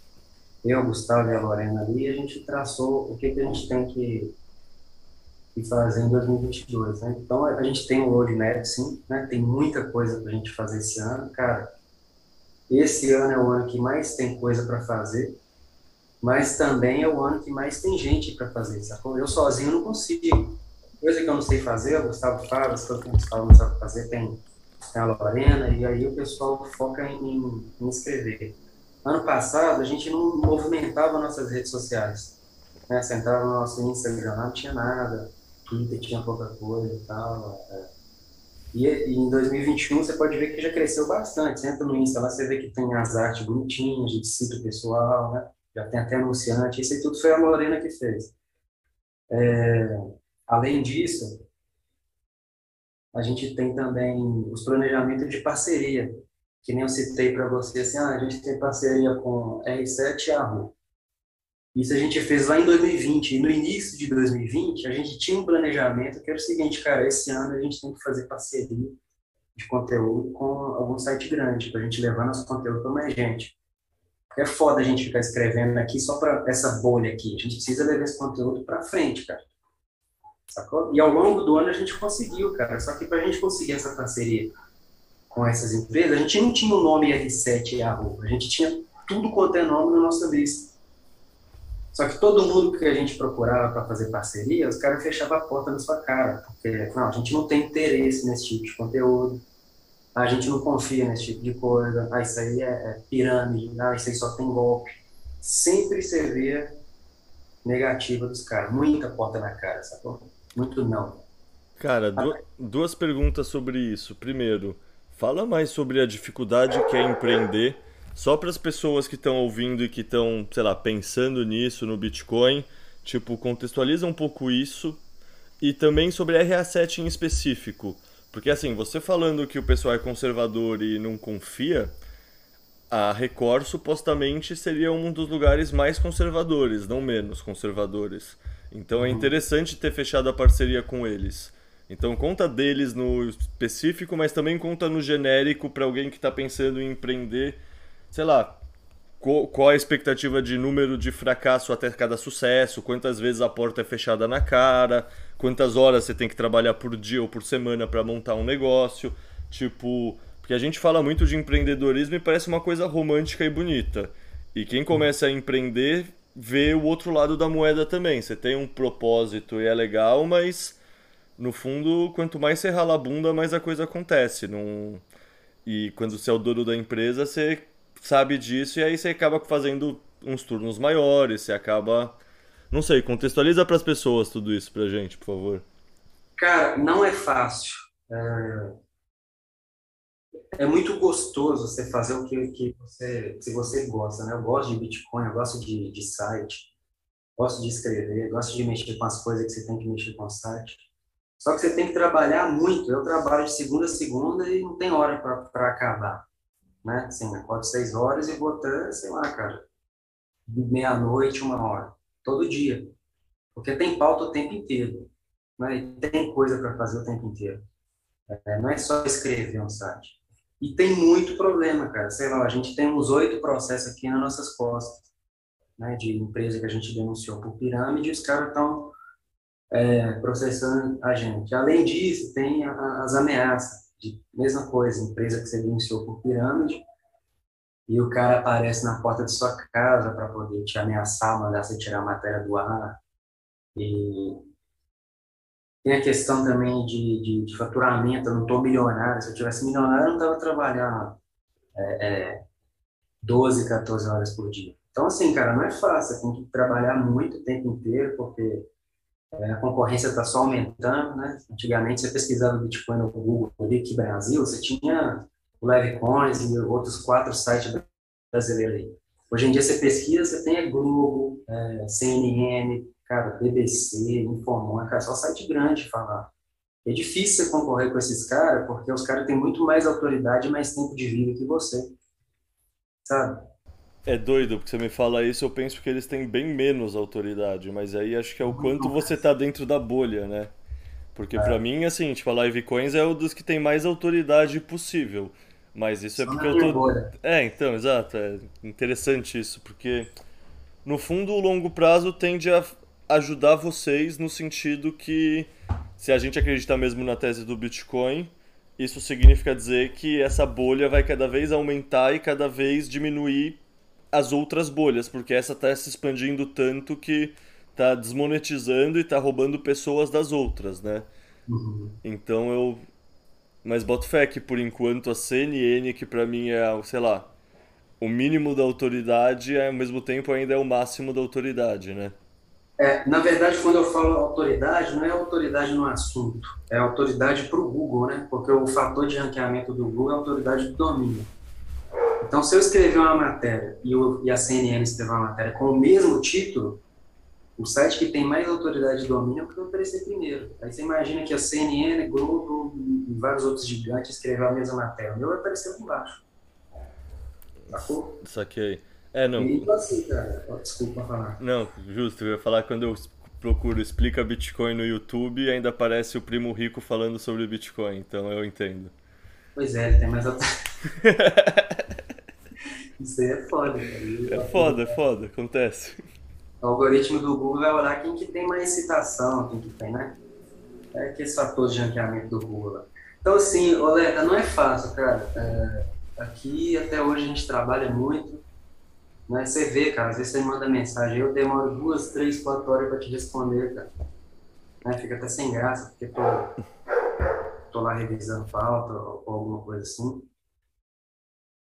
S5: eu, Gustavo e a Lorena ali, e a gente traçou o que, que a gente tem que, que fazer em 2022, né? Então, a gente tem um roadmap, sim, né? Tem muita coisa para a gente fazer esse ano. Cara, esse ano é o ano que mais tem coisa para fazer, mas também é o ano que mais tem gente para fazer, sacou? Eu sozinho não consigo. Coisa que eu não sei fazer, o Gustavo faz, as coisas que o Gustavo não sabe fazer, tem, a Lorena, e aí o pessoal foca em, em escrever. ano passado a gente não movimentava nossas redes sociais. Né? Você entrava no nosso Instagram, não tinha nada, Twitter tinha pouca coisa e tal. É. E, em 2021 você pode ver que já cresceu bastante. Você entra no Insta lá, você vê que tem as artes bonitinhas, a gente cita o pessoal, né? já tem até anunciante. Isso aí tudo foi a Lorena que fez. É, além disso, a gente tem também os planejamentos de parceria, que nem eu citei para você, assim, ah, a gente tem parceria com R7 e Arru. Isso a gente fez lá em 2020. E no início de 2020, a gente tinha um planejamento que era o seguinte, cara, esse ano a gente tem que fazer parceria de conteúdo com algum site grande, para a gente levar nosso conteúdo para mais gente. É foda a gente ficar escrevendo aqui só para essa bolha aqui. A gente precisa levar esse conteúdo para frente, cara. Sacou? E ao longo do ano a gente conseguiu, cara. Só que para a gente conseguir essa parceria com essas empresas, a gente não tinha o nome R7 e arroba. A gente tinha tudo quanto é nome na nossa lista. Só que todo mundo que a gente procurava para fazer parceria, os caras fechavam a porta na sua cara. Porque, não, a gente não tem interesse nesse tipo de conteúdo. A gente não confia nesse tipo de coisa. Ah, isso aí é, é pirâmide. Ah, isso aí só tem golpe. Sempre você vê negativa dos caras. Muita porta na cara, sacou? Muito não.
S4: Cara, du duas perguntas sobre isso. Primeiro, fala mais sobre a dificuldade que é empreender, só para as pessoas que estão ouvindo e que estão, sei lá, pensando nisso no Bitcoin. Tipo, contextualiza um pouco isso. E também sobre a RA7 em específico. Porque assim, você falando que o pessoal é conservador e não confia, a Record supostamente seria um dos lugares mais conservadores, não menos conservadores. Então é uhum. interessante ter fechado a parceria com eles. Então conta deles no específico, mas também conta no genérico para alguém que está pensando em empreender, sei lá, qual a expectativa de número de fracasso até cada sucesso, quantas vezes a porta é fechada na cara, quantas horas você tem que trabalhar por dia ou por semana para montar um negócio, tipo, porque a gente fala muito de empreendedorismo e parece uma coisa romântica e bonita. E quem começa a empreender vê o outro lado da moeda também. Você tem um propósito e é legal, mas no fundo, quanto mais você rala a bunda, mais a coisa acontece. Não... E quando você é o dono da empresa, você sabe disso e aí você acaba fazendo uns turnos maiores, você acaba. Não sei, contextualiza para as pessoas tudo isso pra gente, por favor.
S5: Cara, não é fácil. É é muito gostoso você fazer o que, que você, se você gosta, né? Eu gosto de Bitcoin, eu gosto de, de site, gosto de escrever, gosto de mexer com as coisas que você tem que mexer com o site. Só que você tem que trabalhar muito. Eu trabalho de segunda a segunda e não tem hora para acabar, né? Assim, acordo seis horas e vou até, sei lá, cara, meia-noite, uma hora, todo dia. Porque tem pauta o tempo inteiro, né? E tem coisa para fazer o tempo inteiro. É, não é só escrever um site. E tem muito problema, cara. Sei lá, a gente tem uns oito processos aqui nas nossas costas, né, de empresa que a gente denunciou por pirâmide, os caras estão é, processando a gente. Além disso, tem a, as ameaças, de mesma coisa, empresa que você denunciou por pirâmide, e o cara aparece na porta de sua casa para poder te ameaçar, mandar você tirar a matéria do ar. E tem a questão também de, de, de faturamento, eu não estou milionário. Se eu tivesse milionário, eu não estava trabalhando é, é, 12, 14 horas por dia. Então, assim, cara, não é fácil. Tem que trabalhar muito o tempo inteiro, porque é, a concorrência está só aumentando, né? Antigamente, você pesquisava Bitcoin no Google, ali aqui Brasil, você tinha o Livecoins e outros quatro sites brasileiros aí. Hoje em dia, você pesquisa, você tem a Globo, é, CNN, cara, BBC, Informon, cara, só site grande falar. É difícil você concorrer com esses caras, porque os caras têm muito mais autoridade e mais tempo de vida que você. Sabe?
S4: É doido, porque você me fala isso, eu penso que eles têm bem menos autoridade, mas aí acho que é o quanto você tá dentro da bolha, né? Porque é. para mim, assim, tipo, a Livecoins é o dos que tem mais autoridade possível. Mas isso é Só é porque eu tô. Bolha. É, então, exato. É interessante isso, porque no fundo o longo prazo tende a ajudar vocês no sentido que, se a gente acreditar mesmo na tese do Bitcoin, isso significa dizer que essa bolha vai cada vez aumentar e cada vez diminuir as outras bolhas, porque essa está se expandindo tanto que está desmonetizando e está roubando pessoas das outras, né? Uhum. Então eu. Mas boto fé que por enquanto a CNN, que para mim é, sei lá, o mínimo da autoridade, ao mesmo tempo, ainda é o máximo da autoridade, né?
S5: É, na verdade, quando eu falo autoridade, não é autoridade no assunto, é autoridade para o Google, né? Porque o fator de ranqueamento do Google é autoridade do domínio. Então, se eu escrever uma matéria e, e a CNN escrever uma matéria com o mesmo título, o site que tem mais autoridade de domínio é o que vai aparecer primeiro. Aí você imagina que a CNN, Globo e vários outros gigantes escreveram a mesma matéria. O meu vai aparecer por baixo. Sacou?
S4: Saquei. É, não.
S5: Assim, cara. Desculpa falar.
S4: Não, justo. Eu ia falar quando eu procuro explica Bitcoin no YouTube ainda aparece o primo rico falando sobre Bitcoin, então eu entendo.
S5: Pois é, tem mais Isso aí é foda, cara.
S4: É foda, é foda, acontece.
S5: O algoritmo do Google vai olhar quem que tem mais citação, quem que tem, né? É aquele fator de ranqueamento do Google. Então, assim, Oleta, não é fácil, cara. É, aqui, até hoje, a gente trabalha muito. Né? Você vê, cara, às vezes você manda mensagem, eu demoro duas, três, quatro horas para te responder, cara. Né? Fica até sem graça, porque tô, tô lá revisando ou, ou alguma coisa assim.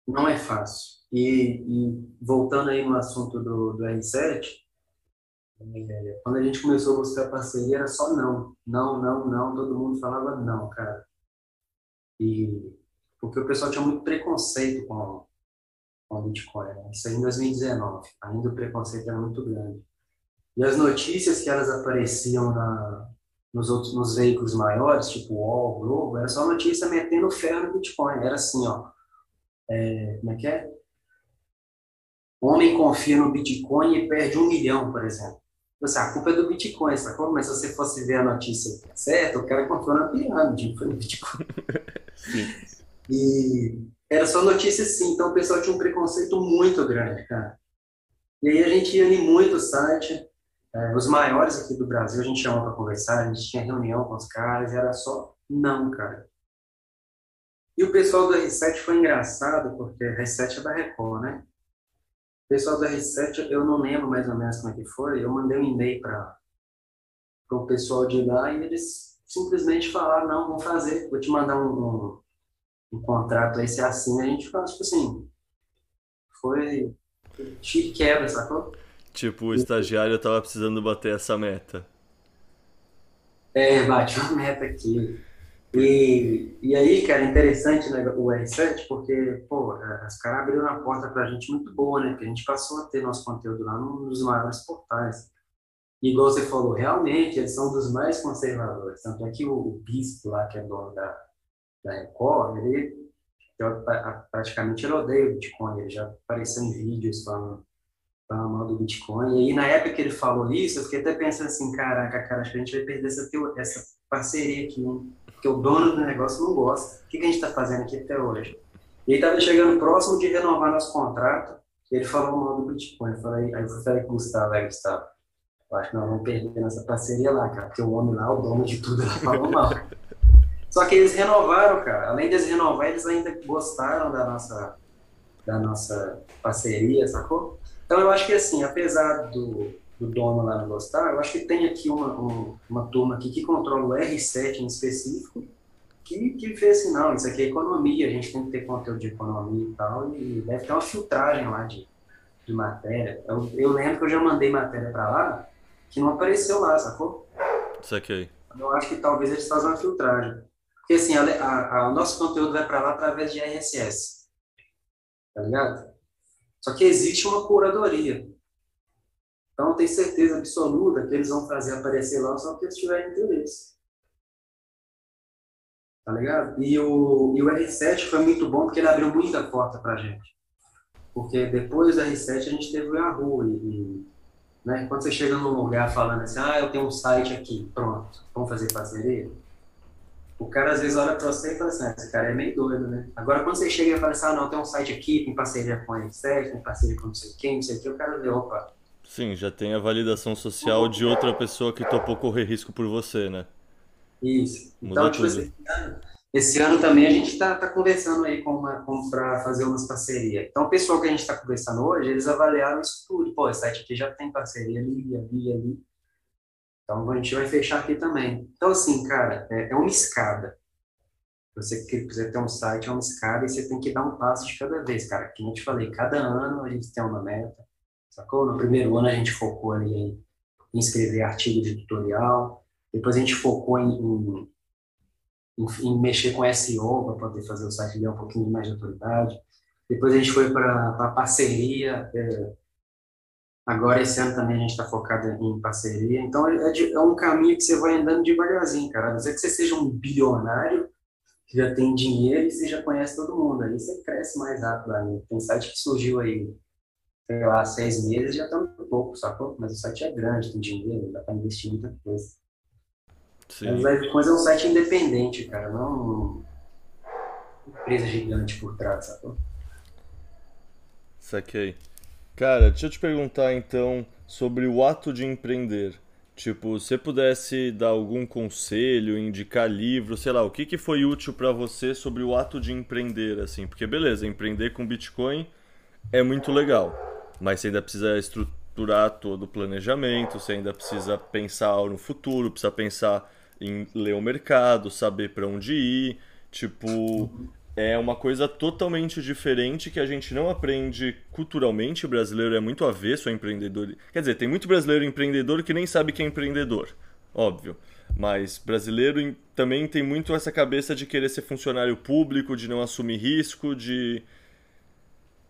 S5: Não é fácil. E, e voltando aí no assunto do, do R7, é, quando a gente começou a buscar parceria, era só não. Não, não, não. Todo mundo falava não, cara. E porque o pessoal tinha muito preconceito com, com o Bitcoin. Né? Isso aí em 2019. Ainda o preconceito era muito grande. E as notícias que elas apareciam na, nos outros nos veículos maiores, tipo UOL, Globo, era só notícia metendo ferro no Bitcoin. Era assim, ó. É, como é que é? Homem confia no Bitcoin e perde um milhão, por exemplo. Assim, a culpa é do Bitcoin, sacou? Mas se você fosse ver a notícia certa, o cara comprou na pirâmide, foi no Bitcoin. e era só notícia sim, então o pessoal tinha um preconceito muito grande, cara. E aí a gente ia em muito site, é, os maiores aqui do Brasil, a gente chamava para conversar, a gente tinha reunião com os caras, e era só não, cara. E o pessoal do R7 foi engraçado, porque R7 é da Record, né? O pessoal da R7, eu não lembro mais ou menos como é que foi, eu mandei um e-mail para o pessoal de lá e eles simplesmente falaram, não, vou fazer, vou te mandar um, um, um contrato aí, se assina, a gente faz, tipo assim, foi tiro quebra, sacou?
S4: Tipo, o estagiário tava precisando bater essa meta.
S5: É, bate uma meta aqui. E, e aí, cara, interessante né, o R7, porque, pô, os caras abriram a porta pra gente muito boa, né? Que a gente passou a ter nosso conteúdo lá num dos maiores portais. E, igual você falou, realmente, eles são dos mais conservadores. Tanto é que o, Bispo lá, que é dono da, da Record, ele praticamente ele odeia o Bitcoin. Ele já apareceu em vídeos falando, falando mal do Bitcoin. E na época que ele falou isso, eu fiquei até pensando assim, caraca, cara, acho que a gente vai perder essa, essa parceria aqui, hein? porque o dono do negócio não gosta. O que, a gente está fazendo aqui até hoje? E aí estava chegando próximo de renovar nosso contrato, ele falou mal do Bitcoin. Eu falei, aí eu falei com o Gustavo, aí, Gustavo, eu acho que nós vamos perder nossa parceria lá, cara, porque o homem lá, o dono de tudo, ela falou mal. Só que eles renovaram, cara. Além de renovar, eles ainda gostaram da nossa, da nossa parceria, sacou? Então eu acho que assim, apesar do, do dono lá não gostar, eu acho que tem aqui uma, uma, uma turma aqui que controla o R7 em específico, que, que fez assim, não, isso aqui é economia, a gente tem que ter conteúdo de economia e tal, e deve ter uma filtragem lá de, de matéria. Eu, eu lembro que eu já mandei matéria para lá, que não apareceu lá, sacou?
S4: Saquei.
S5: Eu acho que talvez eles façam uma filtragem. Porque assim, a, a, a, o nosso conteúdo vai para lá através de RSS. Tá ligado? Só que existe uma curadoria. Então, tem certeza absoluta que eles vão fazer aparecer lá só que eles tiverem interesse. Tá ligado? E o, e o R7 foi muito bom porque ele abriu muita porta pra gente. Porque depois do R7 a gente teve o Yahoo. E, né, quando você chega num lugar falando assim, ah, eu tenho um site aqui, pronto, vamos fazer parceria? O cara às vezes olha pra você e fala assim, ah, esse cara é meio doido, né? Agora quando você chega e fala assim, ah, não, tem um site aqui, tem parceria com o R7, tem parceria com não sei quem, não sei o que, o cara vê, opa,
S4: Sim, já tem a validação social de outra pessoa que topou correr risco por você, né?
S5: Isso.
S4: Muda
S5: Então, tipo
S4: tudo.
S5: assim, esse ano, esse ano também a gente está tá conversando aí com uma, com, para fazer umas parcerias. Então, o pessoal que a gente está conversando hoje, eles avaliaram isso tudo. Pô, esse site aqui já tem parceria ali, ali, ali. Então, a gente vai fechar aqui também. Então, assim, cara, é, é uma escada. Você quiser ter um site, é uma escada, e você tem que dar um passo de cada vez, cara. Como eu te falei, cada ano a gente tem uma meta, sacou? No primeiro ano a gente focou ali em, escrever artigo de tutorial, depois a gente focou em, em, em, em mexer com SEO para poder fazer o site ganhar um pouquinho mais de autoridade. Depois a gente foi para parceria. É, agora, esse ano também a gente está focado em parceria. Então, é, de, é, um caminho que você vai andando devagarzinho, cara. A não ser que você seja um bilionário, que já tem dinheiro e você já conhece todo mundo. Aí você cresce mais rápido. Né? Tem site que surgiu aí, sei lá, seis meses já está um pouco, sacou? Mas o site é grande, tem dinheiro, dá para investir muita coisa. Sim. Mas é um site independente, cara, não uma empresa gigante por trás, sacou?
S4: Saquei. Cara, deixa eu te perguntar então sobre o ato de empreender. Tipo, se você pudesse dar algum conselho, indicar livro, sei lá, o que, que foi útil para você sobre o ato de empreender, assim? Porque beleza, empreender com Bitcoin é muito legal, mas você ainda precisa estruturar todo o planejamento, você ainda precisa pensar no futuro, precisa pensar em ler o mercado, saber para onde ir, tipo, é uma coisa totalmente diferente que a gente não aprende culturalmente. O brasileiro é muito avesso a empreendedor. Quer dizer, tem muito brasileiro empreendedor que nem sabe que é empreendedor, óbvio. Mas brasileiro também tem muito essa cabeça de querer ser funcionário público, de não assumir risco, de.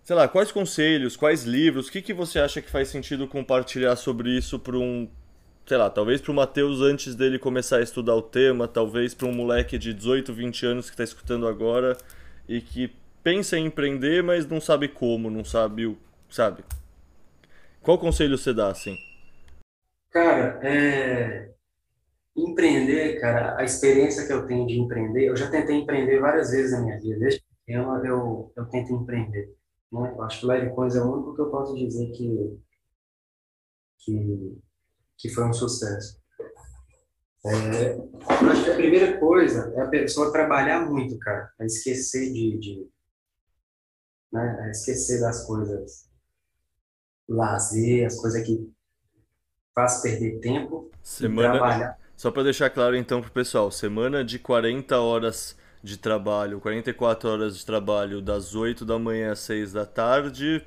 S4: Sei lá, quais conselhos, quais livros, o que, que você acha que faz sentido compartilhar sobre isso para um. Sei lá, talvez para o Matheus antes dele começar a estudar o tema, talvez para um moleque de 18, 20 anos que está escutando agora e que pensa em empreender, mas não sabe como, não sabe o. Sabe? Qual conselho você dá, assim?
S5: Cara, é... empreender, cara, a experiência que eu tenho de empreender, eu já tentei empreender várias vezes na minha vida. Desde pequeno eu, eu tento empreender. Né? Eu acho que o Live Coins é o único que eu posso dizer que, que, que foi um sucesso. É, acho que a primeira coisa é a pessoa trabalhar muito, cara, é esquecer de, de né, é esquecer das coisas, lazer, as coisas que faz perder tempo, semana, trabalhar.
S4: Só para deixar claro então pro pessoal, semana de 40 horas de trabalho, 44 horas de trabalho das 8 da manhã às 6 da tarde,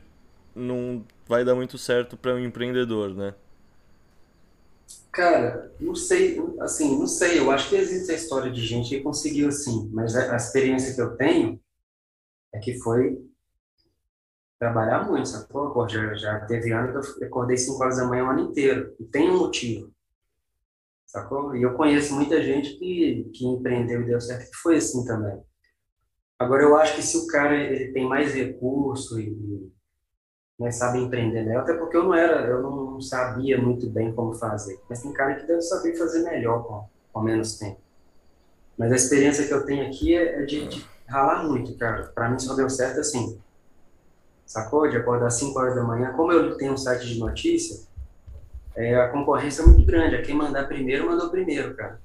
S4: não vai dar muito certo para um empreendedor, né?
S5: Cara, não sei, assim, não sei, eu acho que existe a história de gente que conseguiu assim, mas a, experiência que eu tenho é que foi trabalhar muito, sacou? Já, já teve ano que eu acordei 5 horas da manhã o ano inteiro, e tem um motivo, sacou? E eu conheço muita gente que, que empreendeu e deu certo, que foi assim também. Agora, eu acho que se o cara ele tem mais recurso e, né, sabe empreender melhor, até porque eu não era, eu não sabia muito bem como fazer. Mas tem cara que deve saber fazer melhor com, com menos tempo. Mas a experiência que eu tenho aqui é, é de, de ralar muito, cara. Para mim só deu certo assim. Sacou? De acordar às 5 horas da manhã. Como eu tenho um site de notícia, é, a concorrência é muito grande. A quem mandar primeiro, mandou primeiro, cara.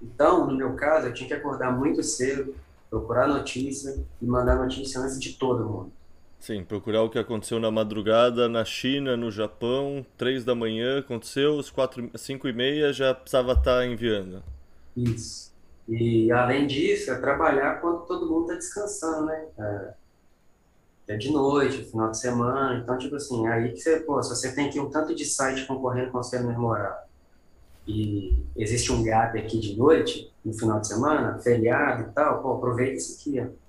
S5: Então, no meu caso, eu tinha que acordar muito cedo, procurar notícia e mandar notícia antes de todo mundo.
S4: Sim, procurar o que aconteceu na madrugada na China, no Japão, três da manhã aconteceu, às quatro, cinco e meia já precisava estar tá enviando.
S5: Isso. E além disso, é trabalhar quando todo mundo está descansando, né? É, é, de noite, final de semana, então tipo assim, aí que você, pô, se você tem aqui um tanto de site concorrendo com você horário, e existe um gap aqui de noite, no final de semana, feriado e tal, pô, aproveita isso aqui, ó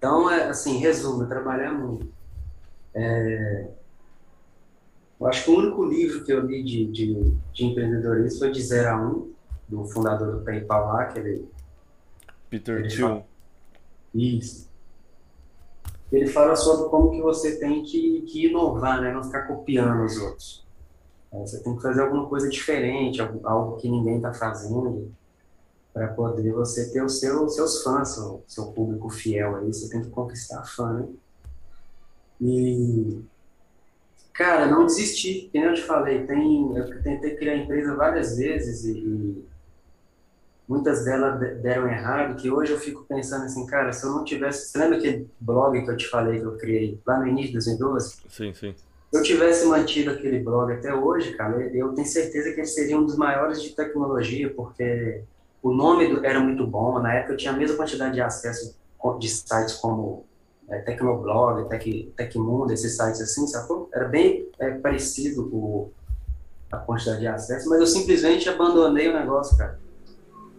S5: então, é, assim, resumo, trabalhar muito. É, eu acho que o único livro que eu li de, de, de empreendedorismo foi de 0 a 1, um, do fundador do PayPal lá, que ele...
S4: Peter Thiel.
S5: Isso. Ele fala sobre como que você tem que, que inovar, né? Não ficar copiando os outros. É, você tem que fazer alguma coisa diferente, algo, algo que ninguém está fazendo para poder você ter os seu, seus fãs, o seu público fiel aí, você tem que conquistar fã, né? E, cara, não desisti, como eu te falei, tem, eu tentei criar empresa várias vezes e, e muitas delas deram errado, que hoje eu fico pensando assim, cara, se eu não tivesse, você lembra aquele blog que eu te falei que eu criei lá no início de 2012?
S4: Sim, sim.
S5: Se eu tivesse mantido aquele blog até hoje, cara, eu tenho certeza que ele seria um dos maiores de tecnologia, porque o nome era muito bom. Na época eu tinha a mesma quantidade de acesso de sites como é, Tecnoblog, Tec, Tecmundo, esses sites assim, sacou? Era bem é, parecido o, a quantidade de acesso, mas eu simplesmente abandonei o negócio, cara.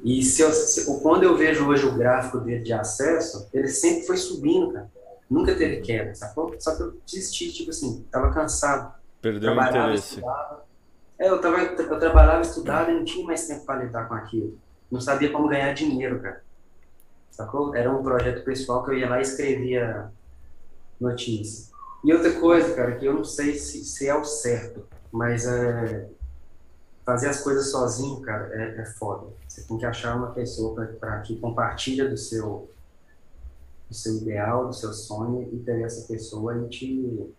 S5: E se eu, se, quando eu vejo hoje o gráfico dele de acesso, ele sempre foi subindo, cara. Nunca teve queda, sacou? Só que eu desisti, tipo assim, tava cansado.
S4: Perdeu o interesse.
S5: Estudava. É, eu, tava, eu trabalhava, estudava e não tinha mais tempo para lidar com aquilo. Não sabia como ganhar dinheiro, cara. Sacou? Era um projeto pessoal que eu ia lá e escrevia notícia. E outra coisa, cara, que eu não sei se, se é o certo, mas é, fazer as coisas sozinho, cara, é, é foda. Você tem que achar uma pessoa para que compartilha do seu do seu ideal, do seu sonho e ter essa pessoa e te ir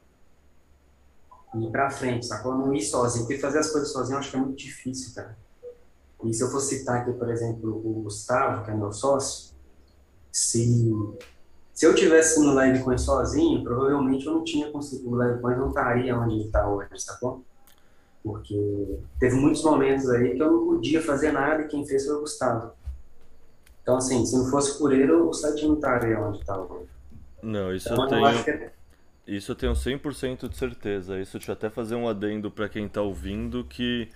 S5: pra frente, sacou? Não ir sozinho, porque fazer as coisas sozinho eu acho que é muito difícil, cara. E se eu for citar aqui, por exemplo, o Gustavo, que é meu sócio, se, se eu tivesse no Livecoin sozinho, provavelmente eu não tinha conseguido, o Livecoin não estaria onde ele está hoje, sacou? Porque teve muitos momentos aí que eu não podia fazer nada e quem fez foi o Gustavo. Então, assim, se não fosse por ele, o site não estaria onde está hoje.
S4: Não, isso
S5: então,
S4: eu tenho.
S5: acho que é...
S4: Isso eu tenho 100% de certeza. Isso deixa eu até fazer um adendo para quem está ouvindo que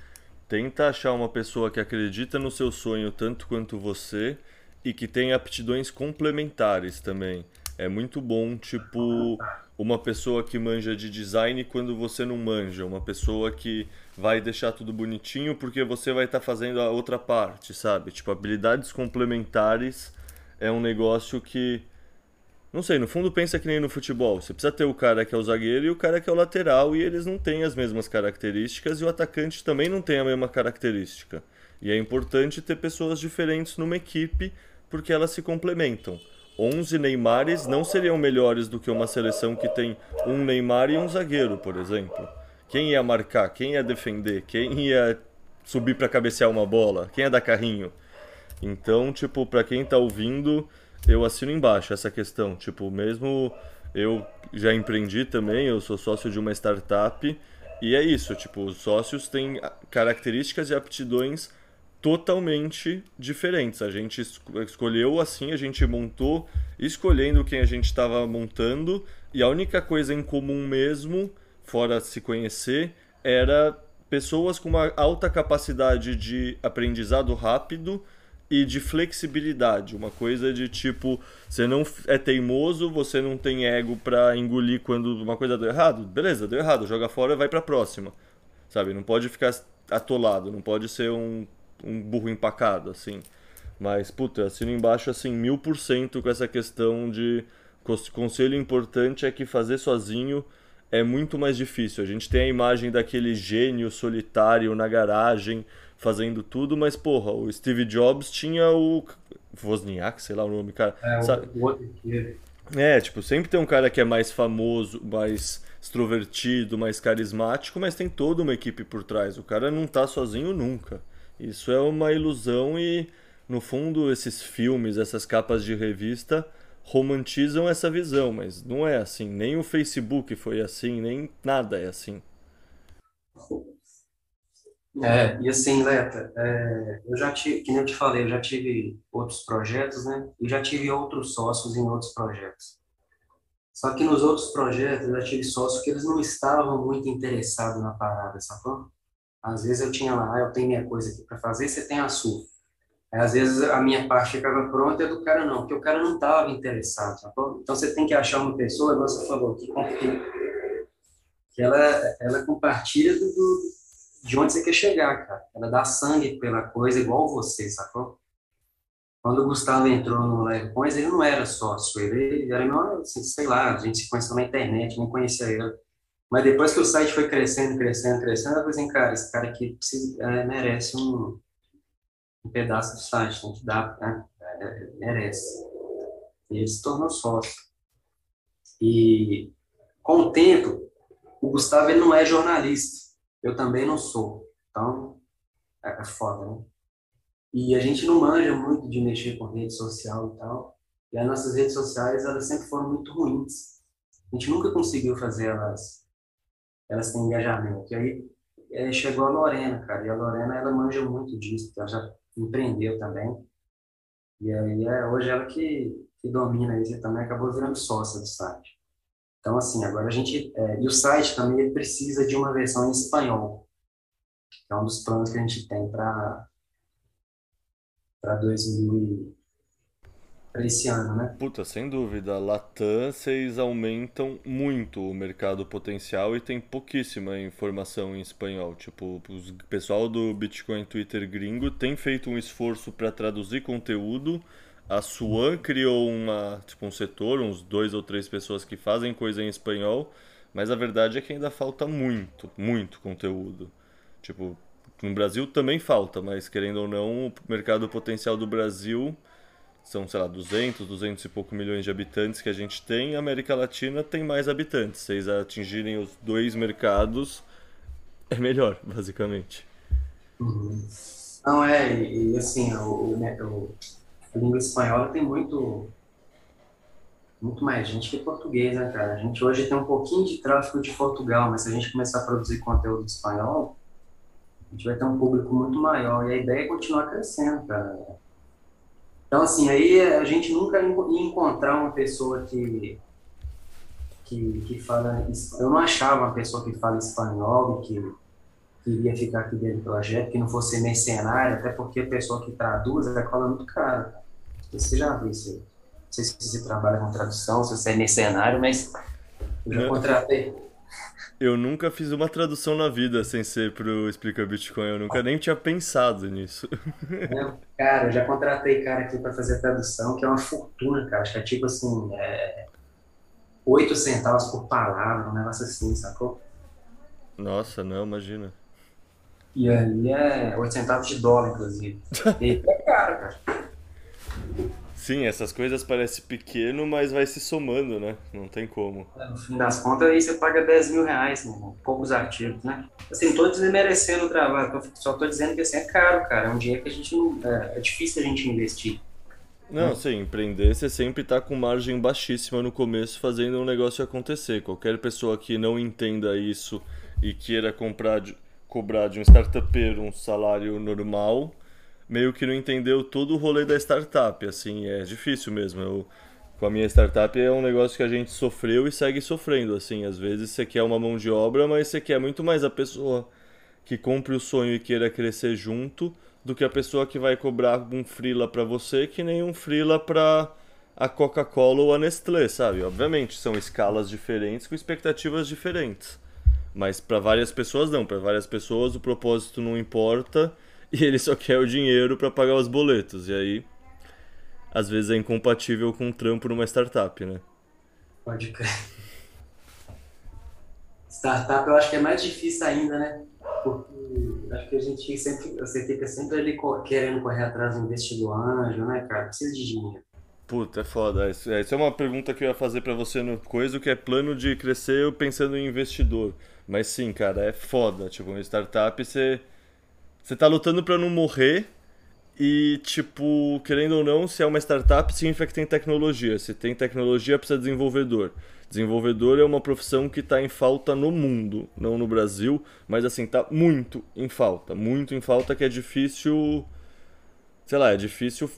S4: tenta achar uma pessoa que acredita no seu sonho tanto quanto você e que tem aptidões complementares também. É muito bom, tipo, uma pessoa que manja de design quando você não manja, uma pessoa que vai deixar tudo bonitinho porque você vai estar tá fazendo a outra parte, sabe? Tipo, habilidades complementares é um negócio que não sei, no fundo pensa que nem no futebol. Você precisa ter o cara que é o zagueiro e o cara que é o lateral e eles não têm as mesmas características e o atacante também não tem a mesma característica. E é importante ter pessoas diferentes numa equipe porque elas se complementam. 11 Neymares não seriam melhores do que uma seleção que tem um Neymar e um zagueiro, por exemplo. Quem ia marcar? Quem ia defender? Quem ia subir para cabecear uma bola? Quem ia dar carrinho? Então, tipo, para quem tá ouvindo, eu assino embaixo essa questão. Tipo, mesmo eu já empreendi também, eu sou sócio de uma startup e é isso, tipo, os sócios têm características e aptidões totalmente diferentes. A gente escolheu assim, a gente montou escolhendo quem a gente estava montando e a única coisa em comum mesmo, fora se conhecer, era pessoas com uma alta capacidade de aprendizado rápido e de flexibilidade, uma coisa de tipo, você não é teimoso, você não tem ego para engolir quando uma coisa deu errado, beleza, deu errado, joga fora e vai para próxima. Sabe, não pode ficar atolado, não pode ser um um burro empacado, assim. Mas, puta, assino embaixo, assim, mil por cento com essa questão de. Conselho importante é que fazer sozinho é muito mais difícil. A gente tem a imagem daquele gênio solitário na garagem fazendo tudo, mas, porra, o Steve Jobs tinha o. Wozniak, sei lá o nome, cara.
S5: É,
S4: Sabe?
S5: o
S4: É, tipo, sempre tem um cara que é mais famoso, mais extrovertido, mais carismático, mas tem toda uma equipe por trás. O cara não tá sozinho nunca. Isso é uma ilusão e, no fundo, esses filmes, essas capas de revista romantizam essa visão, mas não é assim. Nem o Facebook foi assim, nem nada é assim.
S5: É, e assim, Leta, é, eu já tive, que nem eu te falei, eu já tive outros projetos, né? E já tive outros sócios em outros projetos. Só que nos outros projetos eu já tive sócios que eles não estavam muito interessados na parada, sacou? Às vezes eu tinha lá, ah, eu tenho minha coisa aqui para fazer, você tem a sua. Aí, às vezes a minha parte ficava pronta e a do cara não, porque o cara não estava interessado. Sacou? Então você tem que achar uma pessoa, igual você falou, que, que ela, ela compartilha do, do, de onde você quer chegar, cara. Ela dá sangue pela coisa igual você, sacou? Quando o Gustavo entrou no Points, ele não era sócio, ele era meu, assim, sei lá, a gente se conheceu na internet, nem conhecia ele. Mas depois que o site foi crescendo, crescendo, crescendo, eu falei assim, cara, esse cara aqui precisa, é, merece um, um pedaço do site, tem que dar, né? é, merece. E ele se tornou sócio. E com o tempo, o Gustavo ele não é jornalista, eu também não sou. Então, é, é foda, né? E a gente não manja muito de mexer com rede social e tal. E as nossas redes sociais, elas sempre foram muito ruins. A gente nunca conseguiu fazer elas elas têm engajamento. E aí é, chegou a Lorena, cara, e a Lorena, ela manja muito disso, ela já empreendeu também. E aí é, hoje ela que, que domina isso e também acabou virando sócia do site. Então, assim, agora a gente. É, e o site também precisa de uma versão em espanhol, que é um dos planos que a gente tem para para 2000 para esse ano, né?
S4: Puta, sem dúvida. Latam, vocês aumentam muito o mercado potencial e tem pouquíssima informação em espanhol. Tipo, o pessoal do Bitcoin Twitter gringo tem feito um esforço para traduzir conteúdo. A Swan criou uma, tipo, um setor, uns dois ou três pessoas que fazem coisa em espanhol, mas a verdade é que ainda falta muito, muito conteúdo. Tipo, no Brasil também falta, mas querendo ou não, o mercado potencial do Brasil são, sei lá, 200, 200 e pouco milhões de habitantes que a gente tem, a América Latina tem mais habitantes. Se eles atingirem os dois mercados, é melhor, basicamente.
S5: Uhum. Não, é, e, assim, o, né, o, a língua espanhola tem muito, muito mais gente que português, né, cara? A gente hoje tem um pouquinho de tráfego de Portugal, mas se a gente começar a produzir conteúdo espanhol, a gente vai ter um público muito maior, e a ideia é continuar crescendo, cara então, assim, aí a gente nunca ia encontrar uma pessoa que, que, que fala. Eu não achava uma pessoa que fala espanhol e que queria ficar aqui dentro do projeto, que não fosse mercenário, até porque a pessoa que traduz, ela cola muito caro. Você já viu isso aí. Não sei se você trabalha com tradução, se você é mercenário, mas eu já contratei.
S4: Eu nunca fiz uma tradução na vida sem ser pro Explica Bitcoin. Eu nunca nem tinha pensado nisso.
S5: Não, cara, eu já contratei cara aqui para fazer a tradução, que é uma fortuna, cara. Acho que é tipo assim, é... 8 centavos por palavra, um negócio assim, sacou?
S4: Nossa, não, imagina.
S5: E aí é 8 centavos de dólar, inclusive. E é caro, cara.
S4: Sim, essas coisas parecem pequeno, mas vai se somando, né? Não tem como.
S5: É, no fim das contas, aí você paga 10 mil reais, mano. poucos artigos, né? Assim, tô desmerecendo o trabalho, só tô dizendo que assim, é caro, cara. É um dinheiro que a gente não. É, é difícil a gente investir.
S4: Não, sim, empreender você sempre tá com margem baixíssima no começo fazendo um negócio acontecer. Qualquer pessoa que não entenda isso e queira comprar de, cobrar de um startupeiro um salário normal meio que não entendeu todo o rolê da startup, assim, é difícil mesmo. Eu, com a minha startup é um negócio que a gente sofreu e segue sofrendo, assim, às vezes você quer uma mão de obra, mas você quer muito mais a pessoa que compre o sonho e queira crescer junto do que a pessoa que vai cobrar um freela para você que nem um freela para a Coca-Cola ou a Nestlé, sabe? Obviamente, são escalas diferentes com expectativas diferentes. Mas para várias pessoas não, para várias pessoas o propósito não importa e ele só quer o dinheiro para pagar os boletos. E aí, às vezes é incompatível com um trampo numa startup, né?
S5: Pode crer. Startup eu acho que é mais difícil ainda, né? Porque acho que a gente sempre, você fica sempre ali querendo correr atrás do investidor anjo, né, cara? Precisa de dinheiro.
S4: Puta, é foda. Essa é uma pergunta que eu ia fazer para você no coisa, que é plano de crescer pensando em investidor. Mas sim, cara, é foda. Tipo, uma startup você você tá lutando para não morrer e, tipo, querendo ou não, se é uma startup, significa que tem tecnologia. Se tem tecnologia, precisa de desenvolvedor. Desenvolvedor é uma profissão que está em falta no mundo, não no Brasil, mas assim, tá muito em falta. Muito em falta que é difícil. Sei lá, é difícil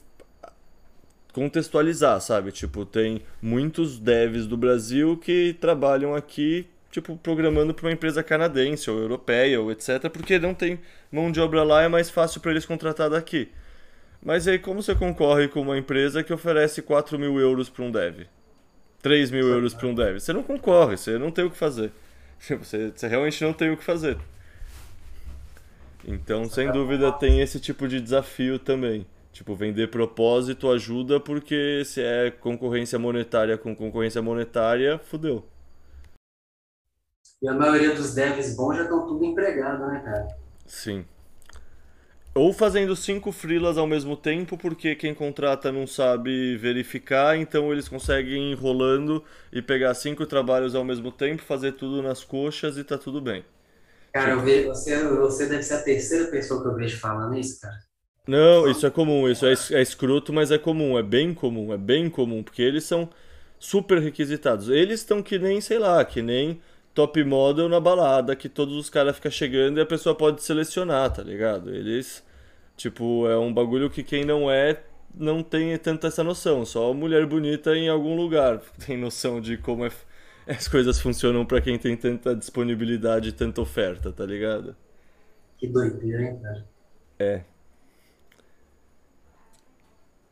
S4: contextualizar, sabe? Tipo, tem muitos devs do Brasil que trabalham aqui tipo, programando para uma empresa canadense ou europeia ou etc, porque não tem mão de obra lá, é mais fácil para eles contratar daqui. Mas aí, como você concorre com uma empresa que oferece 4 mil euros para um dev? 3 mil euros para um dev? Você não concorre, você não tem o que fazer. Você, você realmente não tem o que fazer. Então, sem dúvida, tem esse tipo de desafio também. Tipo, vender propósito ajuda porque se é concorrência monetária com concorrência monetária, fudeu.
S5: E a maioria dos devs bons já estão tudo empregados, né, cara?
S4: Sim. Ou fazendo cinco freelas ao mesmo tempo, porque quem contrata não sabe verificar, então eles conseguem ir enrolando e pegar cinco trabalhos ao mesmo tempo, fazer tudo nas coxas e tá tudo bem.
S5: Cara, eu vejo, você, você deve ser a terceira pessoa que eu vejo falando isso, cara.
S4: Não, isso é comum, isso é, é escroto, mas é comum, é bem comum, é bem comum, porque eles são super requisitados. Eles estão que nem, sei lá, que nem top model na balada, que todos os caras ficam chegando e a pessoa pode selecionar, tá ligado? Eles. Tipo, é um bagulho que quem não é não tem tanta essa noção. Só mulher bonita em algum lugar tem noção de como é, as coisas funcionam para quem tem tanta disponibilidade e tanta oferta, tá ligado?
S5: Que doideira, hein, cara?
S4: É.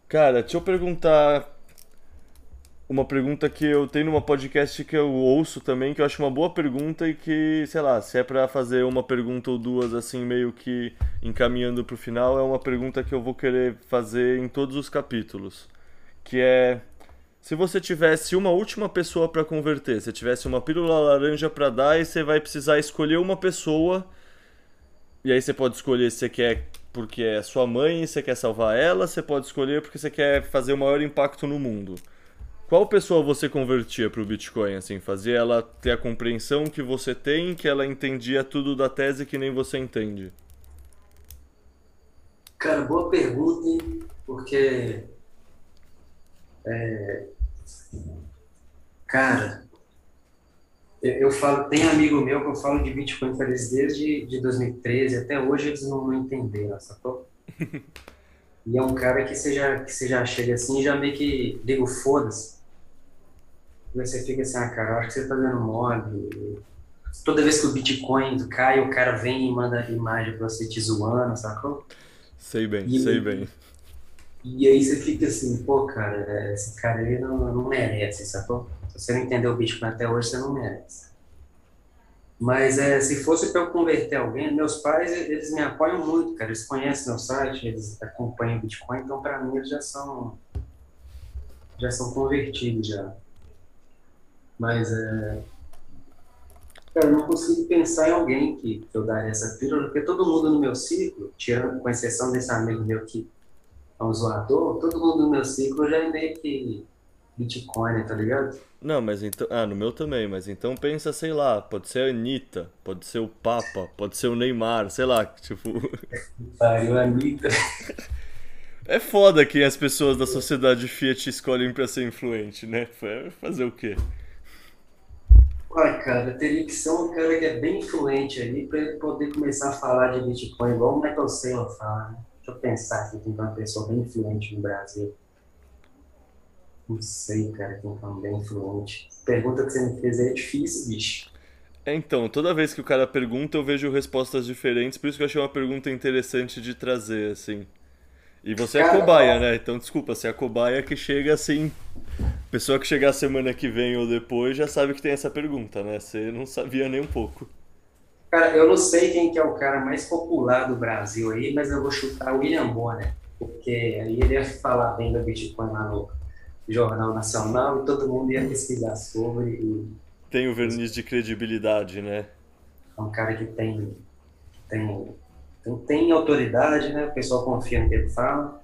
S4: Cara, deixa eu perguntar uma pergunta que eu tenho numa podcast que eu ouço também, que eu acho uma boa pergunta e que, sei lá, se é pra fazer uma pergunta ou duas assim, meio que encaminhando pro final, é uma pergunta que eu vou querer fazer em todos os capítulos. Que é. Se você tivesse uma última pessoa para converter, se tivesse uma pílula laranja para dar e você vai precisar escolher uma pessoa, e aí você pode escolher se você quer porque é sua mãe você quer salvar ela, você pode escolher porque você quer fazer o maior impacto no mundo. Qual pessoa você convertia para o Bitcoin, assim? Fazia ela ter a compreensão que você tem, que ela entendia tudo da tese que nem você entende?
S5: Cara, boa pergunta, hein? Porque. É, cara, eu, falo, tem amigo meu que eu falo de Bitcoin para eles desde de 2013, até hoje eles não, não entenderam, sacou? E é um cara que você já, que você já chega assim e já meio que liga o foda-se. Você fica assim, ah, cara, eu acho que você tá dando mole. Toda vez que o Bitcoin cai, o cara vem e manda imagem pra você te zoando, sacou?
S4: Sei bem,
S5: E-
S4: sei bem.
S5: E aí você fica assim, pô, cara, esse cara aí não, não merece, sacou? Se você não entendeu o Bitcoin até hoje, você não merece. Mas é, se fosse para eu converter alguém, meus pais, eles me apoiam muito, cara. Eles conhecem meu site, eles acompanham o Bitcoin, então para mim eles já são já são convertidos já. Mas é, cara, eu não consigo pensar em alguém que, que eu daria essa pílula, porque todo mundo no meu ciclo, tirando com exceção desse amigo meu que é um zoador, todo mundo no meu ciclo já é meio que Bitcoin, tá ligado?
S4: Não, mas então. Ah, no meu também, mas então pensa, sei lá, pode ser a Anitta, pode ser o Papa, pode ser o Neymar, sei lá, tipo.
S5: Pariu, Anitta.
S4: É foda quem as pessoas da sociedade Fiat escolhem pra ser influente, né? Fa- Fazer o quê?
S5: Ué, cara, teria que ser um cara que é bem influente ali para ele poder começar a falar de Bitcoin, igual o Michael Saylor fala, né? Deixa eu pensar aqui, tem uma pessoa bem influente no Brasil. Não sei, cara, quem um bem influente. Pergunta que você me fez aí é difícil, bicho.
S4: É, então, toda vez que o cara pergunta, eu vejo respostas diferentes, por isso que eu achei uma pergunta interessante de trazer, assim. E você é
S5: Cara,
S4: cobaia,
S5: ó.
S4: né? Então, desculpa, você é a cobaia que chega assim. Pessoa que chegar semana que vem ou depois já sabe que tem essa pergunta, né? Você não sabia nem um pouco.
S5: Cara, eu não sei quem que é o cara mais popular do Brasil aí, mas eu vou chutar o William Bonner, porque aí ele ia falar bem do Bitcoin lá no Jornal Nacional e todo mundo ia pesquisar sobre e
S4: Tem o verniz de credibilidade, né?
S5: É um cara que tem, tem, tem, tem autoridade, né? O pessoal confia no que ele fala.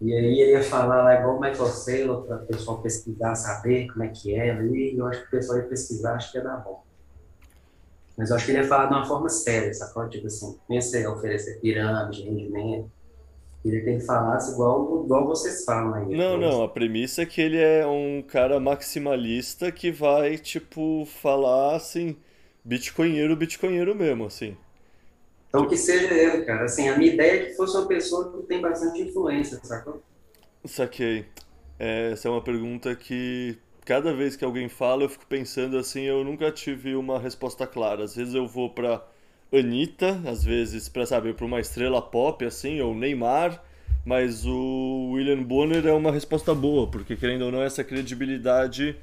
S5: E aí ele ia falar lá igual o Michael Saylor para o pessoal pesquisar, saber como é que é ali. E eu acho que o pessoal ia pesquisar, acho que ia dar bom. Mas eu acho que ele ia falar de uma forma séria, sacou? Tipo assim, sei oferecer pirâmide, rendimento. Queria que ele falasse igual, igual vocês falam aí.
S4: Não, não, a premissa é que ele é um cara maximalista que vai, tipo, falar assim, bitcoinheiro, bitcoinheiro mesmo, assim.
S5: Então que seja ele, cara. Assim, a minha ideia é que fosse uma pessoa que tem bastante influência, sacou?
S4: Saquei. É, essa é uma pergunta que cada vez que alguém fala eu fico pensando assim, eu nunca tive uma resposta clara. Às vezes eu vou pra Anitta, às vezes pra, sabe, pra uma estrela pop assim, ou Neymar, mas o William Bonner é uma resposta boa, porque querendo ou não essa credibilidade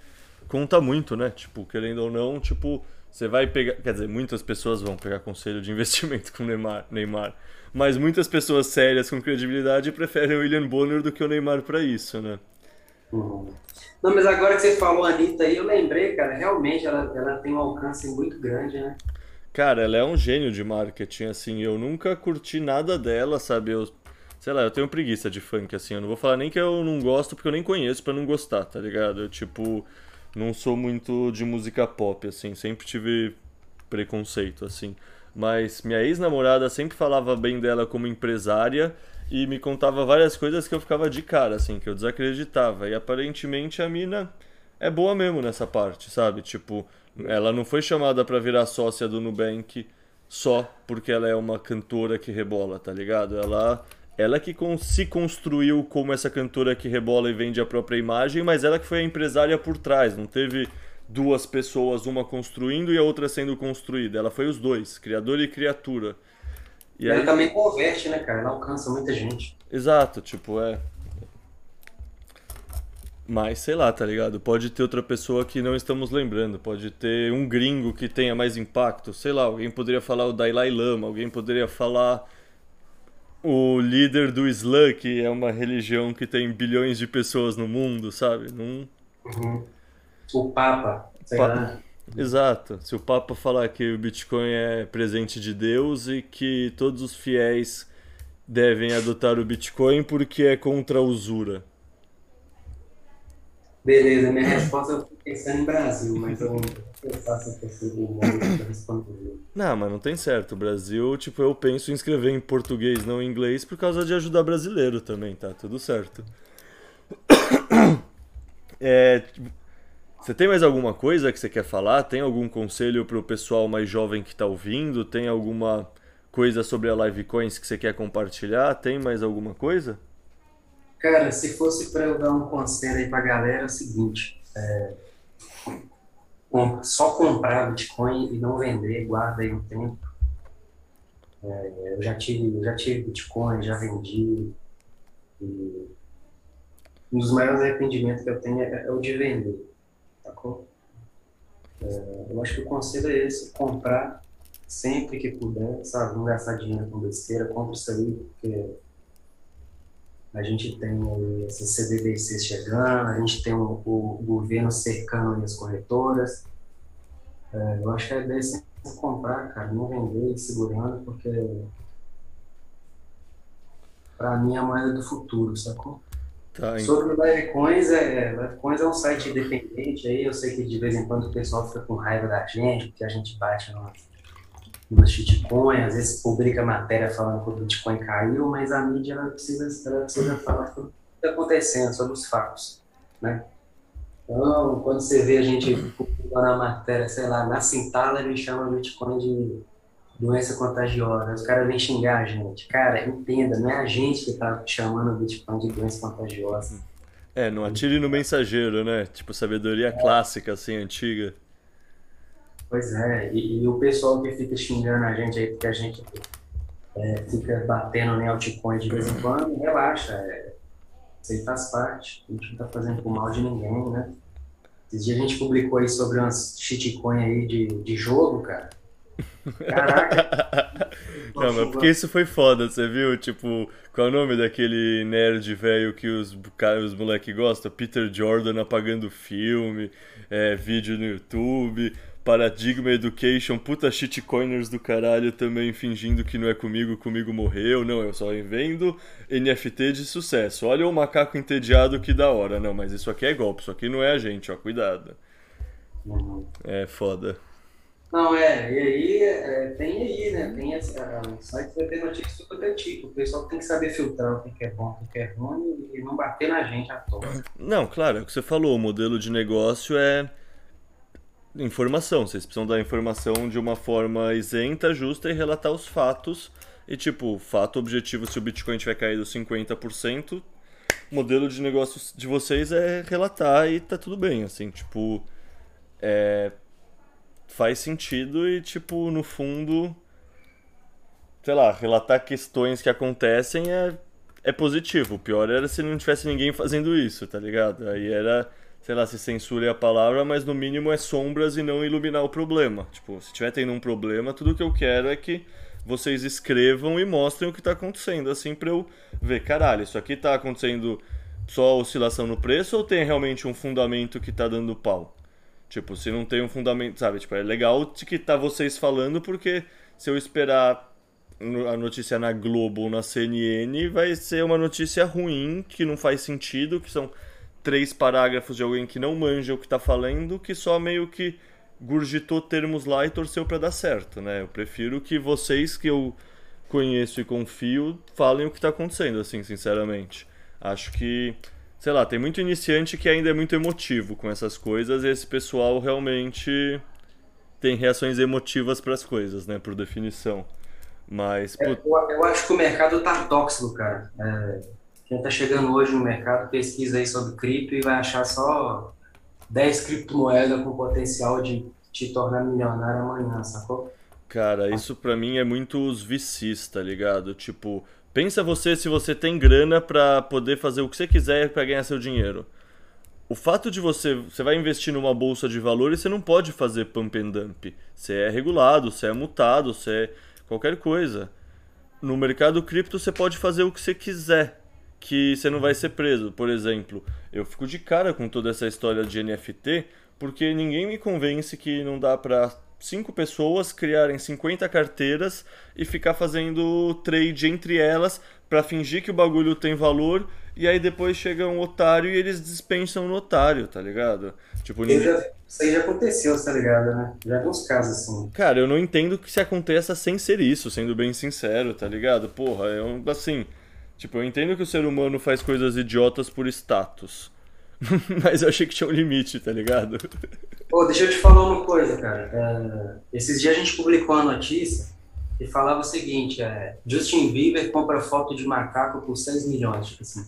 S4: conta muito, né? Tipo, querendo ou não, tipo, você vai pegar, quer dizer, muitas pessoas vão pegar conselho de investimento com o Neymar, Neymar, mas muitas pessoas sérias com credibilidade preferem o William Bonner do que o Neymar pra isso, né?
S5: Uhum. Não, mas agora que você falou a Anitta aí, eu lembrei, cara, realmente ela, ela tem um alcance muito grande, né?
S4: Cara, ela é um gênio de marketing, assim, eu nunca curti nada dela, sabe? Eu, sei lá, eu tenho preguiça de funk, assim, eu não vou falar nem que eu não gosto, porque eu nem conheço pra não gostar, tá ligado? Eu, tipo, não sou muito de música pop, assim, sempre tive preconceito, assim. Mas minha ex-namorada sempre falava bem dela como empresária e me contava várias coisas que eu ficava de cara, assim, que eu desacreditava. E aparentemente a mina é boa mesmo nessa parte, sabe? Tipo, ela não foi chamada pra virar sócia do Nubank só porque ela é uma cantora que rebola, tá ligado? Ela ela que se construiu como essa cantora que rebola e vende a própria imagem, mas ela que foi a empresária por trás, não teve duas pessoas, uma construindo e a outra sendo construída. Ela foi os dois, criador e criatura.
S5: E ela aí... também converte, né, cara? Ela alcança muita gente.
S4: Exato, tipo, é. Mas sei lá, tá ligado? Pode ter outra pessoa que não estamos lembrando, pode ter um gringo que tenha mais impacto, sei lá, alguém poderia falar o Dalai Lama, alguém poderia falar o líder do Islã, que é uma religião que tem bilhões de pessoas no mundo, sabe? Não...
S5: Uhum. O Papa, sei pa... lá.
S4: Exato. Se o Papa falar que o Bitcoin é presente de Deus e que todos os fiéis devem adotar o Bitcoin porque é contra a usura.
S5: Beleza, minha resposta eu fui pensando em Brasil, mas eu faço a pessoa responder.
S4: Não, mas não tem certo. O Brasil, tipo, eu penso em escrever em português, não em inglês, por causa de ajudar brasileiro também, tá? Tudo certo. É, você tem mais alguma coisa que você quer falar? Tem algum conselho pro pessoal mais jovem que tá ouvindo? Tem alguma coisa sobre a Livecoins que você quer compartilhar? Tem mais alguma coisa?
S5: Cara, se fosse para eu dar um conselho aí pra galera, é o seguinte: é, só comprar Bitcoin e não vender, guarda aí um tempo. É, eu já tive, eu já tive Bitcoin, já vendi. E um dos maiores arrependimentos que eu tenho é, é o de vender. Sacou? É, eu acho que o conselho é esse: comprar sempre que puder, sabe? Não gastar dinheiro com besteira, compra isso aí, porque a gente tem esses CBDC chegando, a gente tem o, o governo cercando as corretoras. É, eu acho que a ideia é comprar, cara, não vender, segurando, porque para mim é a moeda do futuro, sacou? Tá, Sobre o Livecoins, é, Livecoins é um site independente aí, eu sei que de vez em quando o pessoal fica com raiva da gente, porque a gente bate no, no shitcoin, às vezes publica matéria falando que o Bitcoin caiu, mas a mídia ela precisa, ela precisa falar sobre o que está acontecendo, sobre os fatos, né? Então, quando você vê a gente publicando a matéria, sei lá, na Cintala ele chama o Bitcoin de doença contagiosa, os caras vêm xingar a gente. Cara, entenda, não é a gente que está chamando o Bitcoin de doença contagiosa.
S4: É, não atire no mensageiro, né? Tipo, sabedoria é. clássica, assim, antiga.
S5: Pois é, e, e, o pessoal que fica xingando a gente aí, porque a gente é, fica batendo em altcoin de vez em quando, relaxa, é, isso aí faz parte, a gente não tá fazendo por mal de ninguém, né? Esses dias a gente publicou aí sobre umas shitcoin aí de, de jogo, cara. Caraca!
S4: Não, mas porque isso foi foda, você viu? Tipo, qual é o nome daquele nerd velho que os, os moleque gostam? Peter Jordan apagando filme, é, vídeo no YouTube. Paradigma Education, puta shitcoiners do caralho também fingindo que não é comigo, comigo morreu. Não, eu só vendo NFT de sucesso. Olha o macaco entediado que da hora. Não, mas isso aqui é golpe, isso aqui não é a gente, ó, cuidado.
S5: Uhum.
S4: É foda.
S5: Não, é, e aí é, tem aí, né? Tem esse, o site vai ter notícias do todo tipo. O pessoal tem que saber filtrar o que é bom, o que é ruim e não bater na gente à toa.
S4: Não, claro, é o que você falou, o modelo de negócio é informação. Vocês precisam dar informação de uma forma isenta, justa e relatar os fatos. E, tipo, fato objetivo: se o Bitcoin tiver caído 50%, o modelo de negócios de vocês é relatar e tá tudo bem. Assim, tipo, é, faz sentido e, tipo, no fundo, sei lá, relatar questões que acontecem é, é positivo. O pior era se não tivesse ninguém fazendo isso, tá ligado? Aí era sei lá, se censure a palavra, mas no mínimo é sombras e não iluminar o problema. Tipo, se tiver tendo um problema, tudo que eu quero é que vocês escrevam e mostrem o que está acontecendo, assim, para eu ver, caralho, isso aqui está acontecendo só oscilação no preço ou tem realmente um fundamento que está dando pau? Tipo, se não tem um fundamento, sabe? Tipo, é legal que tá vocês falando, porque se eu esperar a notícia na Globo ou na CNN, vai ser uma notícia ruim, que não faz sentido, que são três parágrafos de alguém que não manja o que está falando, que só meio que gurgitou termos lá e torceu para dar certo, né? Eu prefiro que vocês que eu conheço e confio falem o que está acontecendo, assim, sinceramente. Acho que, sei lá, tem muito iniciante que ainda é muito emotivo com essas coisas e esse pessoal realmente tem reações emotivas para as coisas, né, por definição. Mas,
S5: É, eu, eu acho que o mercado tá tóxico, cara. É, quem tá chegando hoje no mercado pesquisa aí sobre cripto e vai achar só 10 criptomoedas com potencial de te tornar milionário amanhã, sacou?
S4: cara, isso pra mim é muito os vicis, tá ligado? Tipo, pensa você se você tem grana pra poder fazer o que você quiser pra ganhar seu dinheiro. O fato de você, você vai investir numa bolsa de valores, você não pode fazer pump and dump. Você é regulado, você é multado, você é qualquer coisa. No mercado cripto você pode fazer o que você quiser, que você não vai ser preso. Por exemplo, eu fico de cara com toda essa história de NFT, porque ninguém me convence que não dá pra cinco pessoas criarem 50 carteiras e ficar fazendo trade entre elas pra fingir que o bagulho tem valor e aí depois chega um otário e eles dispensam no otário, tá ligado? Tipo,
S5: Isso
S4: ninguém...
S5: já, isso aí já aconteceu, tá ligado, né? Já vi uns casos assim.
S4: Cara, eu não entendo que se aconteça sem ser isso, sendo bem sincero, tá ligado? Porra, é um, assim, tipo, eu entendo que o ser humano faz coisas idiotas por status. Mas eu achei que tinha um limite, tá ligado?
S5: Pô, deixa eu te falar uma coisa, cara. É, esses dias a gente publicou uma notícia que falava o seguinte, é, Justin Bieber compra foto de macaco por 6 milhões, tipo assim.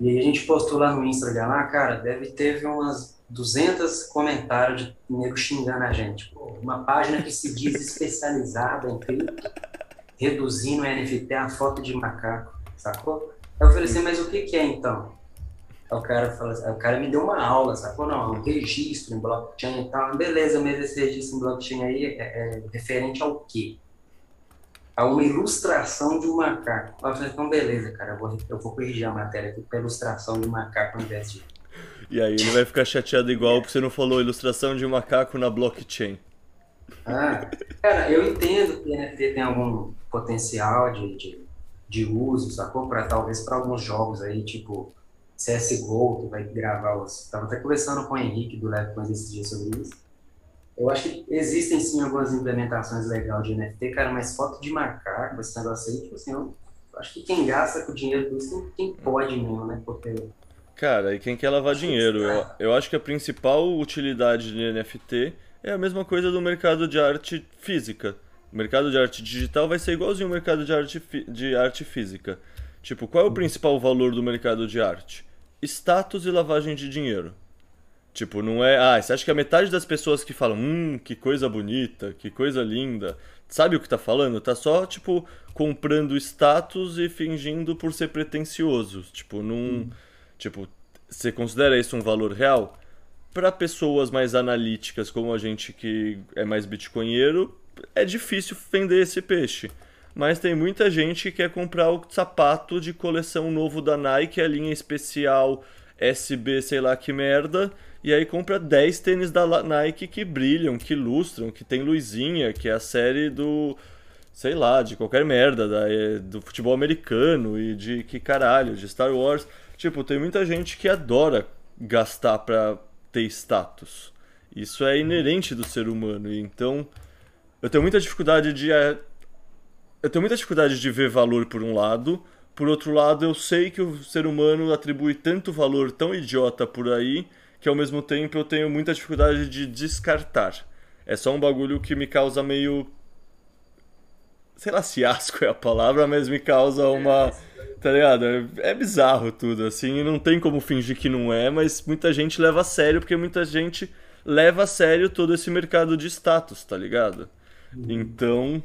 S5: E aí a gente postou lá no Instagram, lá, cara, deve ter umas 200 comentários de nego xingando a gente. Pô, uma página que se diz especializada em reduzindo o NFT a foto de macaco, sacou? Eu falei assim, mas o que que é então? Aí o cara assim, o cara me deu uma aula, sacou? Não, um registro em blockchain e tal. Beleza, mas esse registro em blockchain aí é, é referente ao quê? A uma ilustração de um macaco. Eu falei, então beleza, cara, eu vou, eu vou corrigir a matéria aqui para ilustração de um macaco ao invés de.
S4: E aí ele vai ficar chateado igual porque você não falou ilustração de um macaco na blockchain.
S5: Ah, cara, eu entendo que NFT tem algum potencial de, de, de uso, sacou? Para talvez para alguns jogos aí, tipo CSGO, que vai gravar os. Tava até conversando com o Henrique do Leve Coins esses dias sobre isso. Eu acho que existem sim algumas implementações legais de NFT, cara, mas foto de macaco, esse negócio aí, tipo assim, eu acho que quem gasta com dinheiro disso, quem pode mesmo, né? Porque
S4: Cara, e quem quer lavar dinheiro? Eu, eu acho que a principal utilidade de NFT é a mesma coisa do mercado de arte física. O mercado de arte digital vai ser igualzinho ao mercado de arte, de arte física. Tipo, qual é o principal valor do mercado de arte? Status e lavagem de dinheiro. Tipo, não é. Ah, você acha que a metade das pessoas que falam, hum, que coisa bonita, que coisa linda, sabe o que tá falando? Tá só, tipo, comprando status e fingindo por ser pretencioso. Tipo, não. Tipo, você considera isso um valor real? Para pessoas mais analíticas, como a gente que é mais bitcoinheiro, é difícil vender esse peixe. Mas tem muita gente que quer comprar o sapato de coleção novo da Nike, a linha especial SB, sei lá que merda, e aí compra 10 tênis da Nike que brilham, que lustram, que tem luzinha, que é a série do, sei lá, de qualquer merda, da, é, do futebol americano e de que caralho, de Star Wars. Tipo, tem muita gente que adora gastar pra ter status. Isso é inerente do ser humano, então eu tenho muita dificuldade de eh, eu tenho muita dificuldade de ver valor por um lado, por outro lado, eu sei que o ser humano atribui tanto valor tão idiota por aí que ao mesmo tempo eu tenho muita dificuldade de descartar. É só um bagulho que me causa meio. Sei lá se asco é a palavra, mas me causa uma. Tá ligado? É, é bizarro tudo, assim, não tem como fingir que não é, mas muita gente leva a sério porque muita gente leva a sério todo esse mercado de status, tá ligado? Então.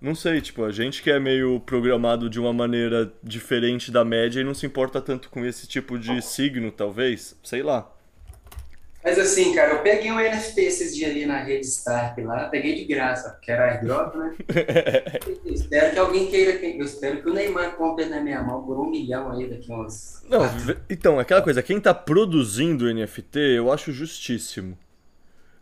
S4: Não sei, tipo, a gente que é meio programado de uma maneira diferente da média e não se importa tanto com esse tipo de signo, talvez, sei lá.
S5: Mas assim, cara, eu peguei um NFT esses dias ali na rede Stark lá, peguei de graça, porque era airdrop, né? espero que alguém queira, eu espero que o Neymar compre na minha mão por um milhão aí daqui a uns.
S4: Não, então, aquela coisa, quem tá produzindo NFT, eu acho justíssimo.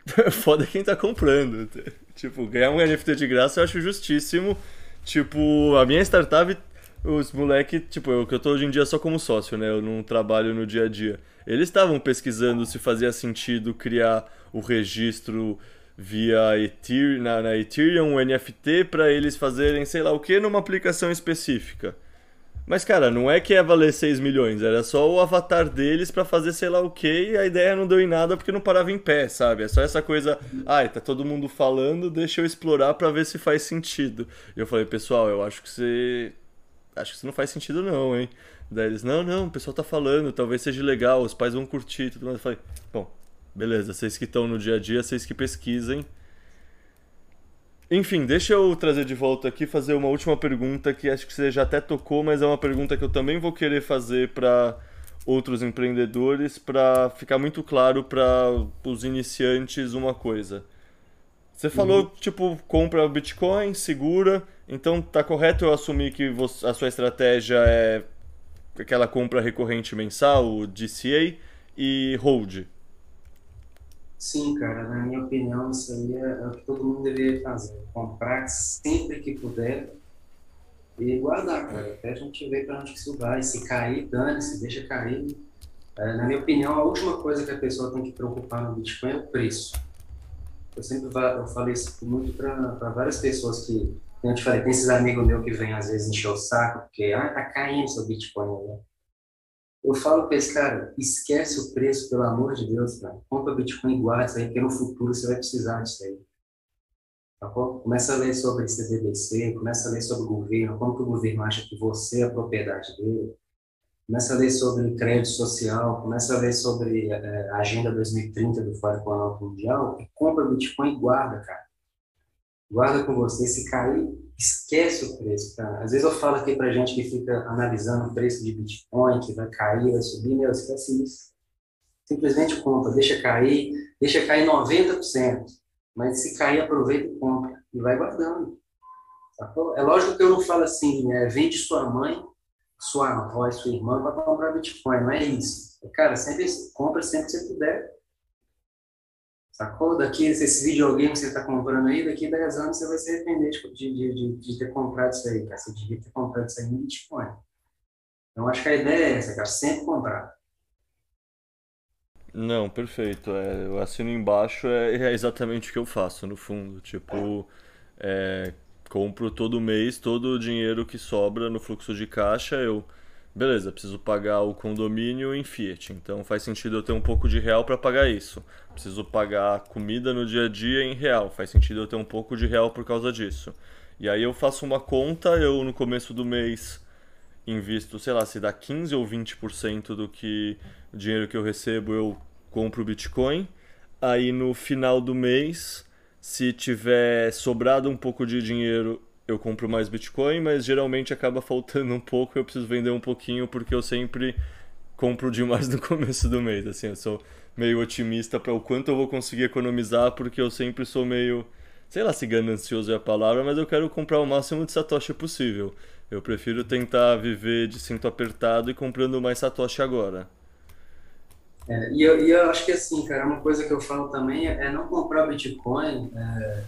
S4: Foda quem tá comprando. Tipo, ganhar um NFT de graça eu acho justíssimo. Tipo, a minha startup, os moleque, tipo, eu que eu tô hoje em dia só como sócio, né? Eu não trabalho no dia a dia. Eles estavam pesquisando se fazia sentido criar o registro via Ether, na, na Ethereum, um NFT, pra eles fazerem sei lá o que numa aplicação específica. Mas, cara, não é que ia valer 6 milhões, era só o avatar deles pra fazer sei lá o que e a ideia não deu em nada porque não parava em pé, sabe? É só essa coisa, ai, tá todo mundo falando, deixa eu explorar pra ver se faz sentido. E eu falei, pessoal, eu acho que você. Acho que isso não faz sentido não, hein? Daí eles, não, não, o pessoal tá falando, talvez seja legal, os pais vão curtir e tudo mais. Eu falei, bom, beleza, vocês que estão no dia a dia, vocês que pesquisem. Enfim, deixa eu trazer de volta aqui fazer uma última pergunta que acho que você já até tocou, mas é uma pergunta que eu também vou querer fazer para outros empreendedores para ficar muito claro para os iniciantes uma coisa. Você falou, tipo, compra Bitcoin, segura, então tá correto eu assumir que a sua estratégia é aquela compra recorrente mensal, o DCA, e hold.
S5: Sim, cara, na minha opinião, isso aí é, é o que todo mundo deveria fazer. Comprar sempre que puder e guardar, cara. Até a gente ver para onde isso vai. Se cair, dane-se, deixa cair. É, na minha opinião, a última coisa que a pessoa tem que preocupar no Bitcoin é o preço. Eu sempre eu falei isso muito para várias pessoas que, como eu te falei, tem esses amigos meus que vêm às vezes encher o saco, porque, ah, tá caindo seu Bitcoin, né? Eu falo para esse cara, esquece o preço, pelo amor de Deus, cara. Compra Bitcoin e guarda isso aí, porque no futuro você vai precisar disso aí. Tá bom? Começa a ler sobre CDBC, começa a ler sobre o governo, como que o governo acha que você é a propriedade dele. Começa a ler sobre crédito social, começa a ler sobre eh, a Agenda 2030 do Fórum Econômico Mundial e compra Bitcoin e guarda, cara. Guarda com você. Se cair, esquece o preço. Às vezes eu falo aqui pra gente que fica analisando o preço de Bitcoin, que vai cair, vai subir, meu, esquece isso. Simplesmente compra, deixa cair, deixa cair 90%. Mas se cair, aproveita e compra. E vai guardando. Sacou? É lógico que eu não falo assim, é, vende sua mãe, sua avó sua irmã para comprar Bitcoin. Não é isso. Cara, sempre compra sempre que você puder. Sacou? Daqui, esse videogame que você está comprando aí, daqui a 10 anos você vai se arrepender de, de, de, de ter comprado isso aí, cara. Você devia ter comprado isso aí em Bitcoin. Então, acho que a ideia é essa, cara. Sempre comprar.
S4: Não, perfeito. É, eu assino embaixo, é, é exatamente o que eu faço, no fundo. Tipo, é, compro todo mês todo o dinheiro que sobra no fluxo de caixa, eu. Beleza, preciso pagar o condomínio em Fiat, então faz sentido eu ter um pouco de real para pagar isso. Preciso pagar comida no dia a dia em real, faz sentido eu ter um pouco de real por causa disso. E aí eu faço uma conta, eu no começo do mês invisto, sei lá, se dá 15 ou 20% do que o dinheiro que eu recebo eu compro Bitcoin. Aí no final do mês, se tiver sobrado um pouco de dinheiro, eu compro mais Bitcoin, mas geralmente acaba faltando um pouco, eu preciso vender um pouquinho porque eu sempre compro demais no começo do mês, assim, eu sou meio otimista para o quanto eu vou conseguir economizar, porque eu sempre sou meio, sei lá se ganancioso é a palavra, mas eu quero comprar o máximo de satoshi possível. Eu prefiro tentar viver de cinto apertado e comprando mais satoshi agora.
S5: É, e, eu, e eu acho que assim, cara, uma coisa que eu falo também é, não comprar Bitcoin é,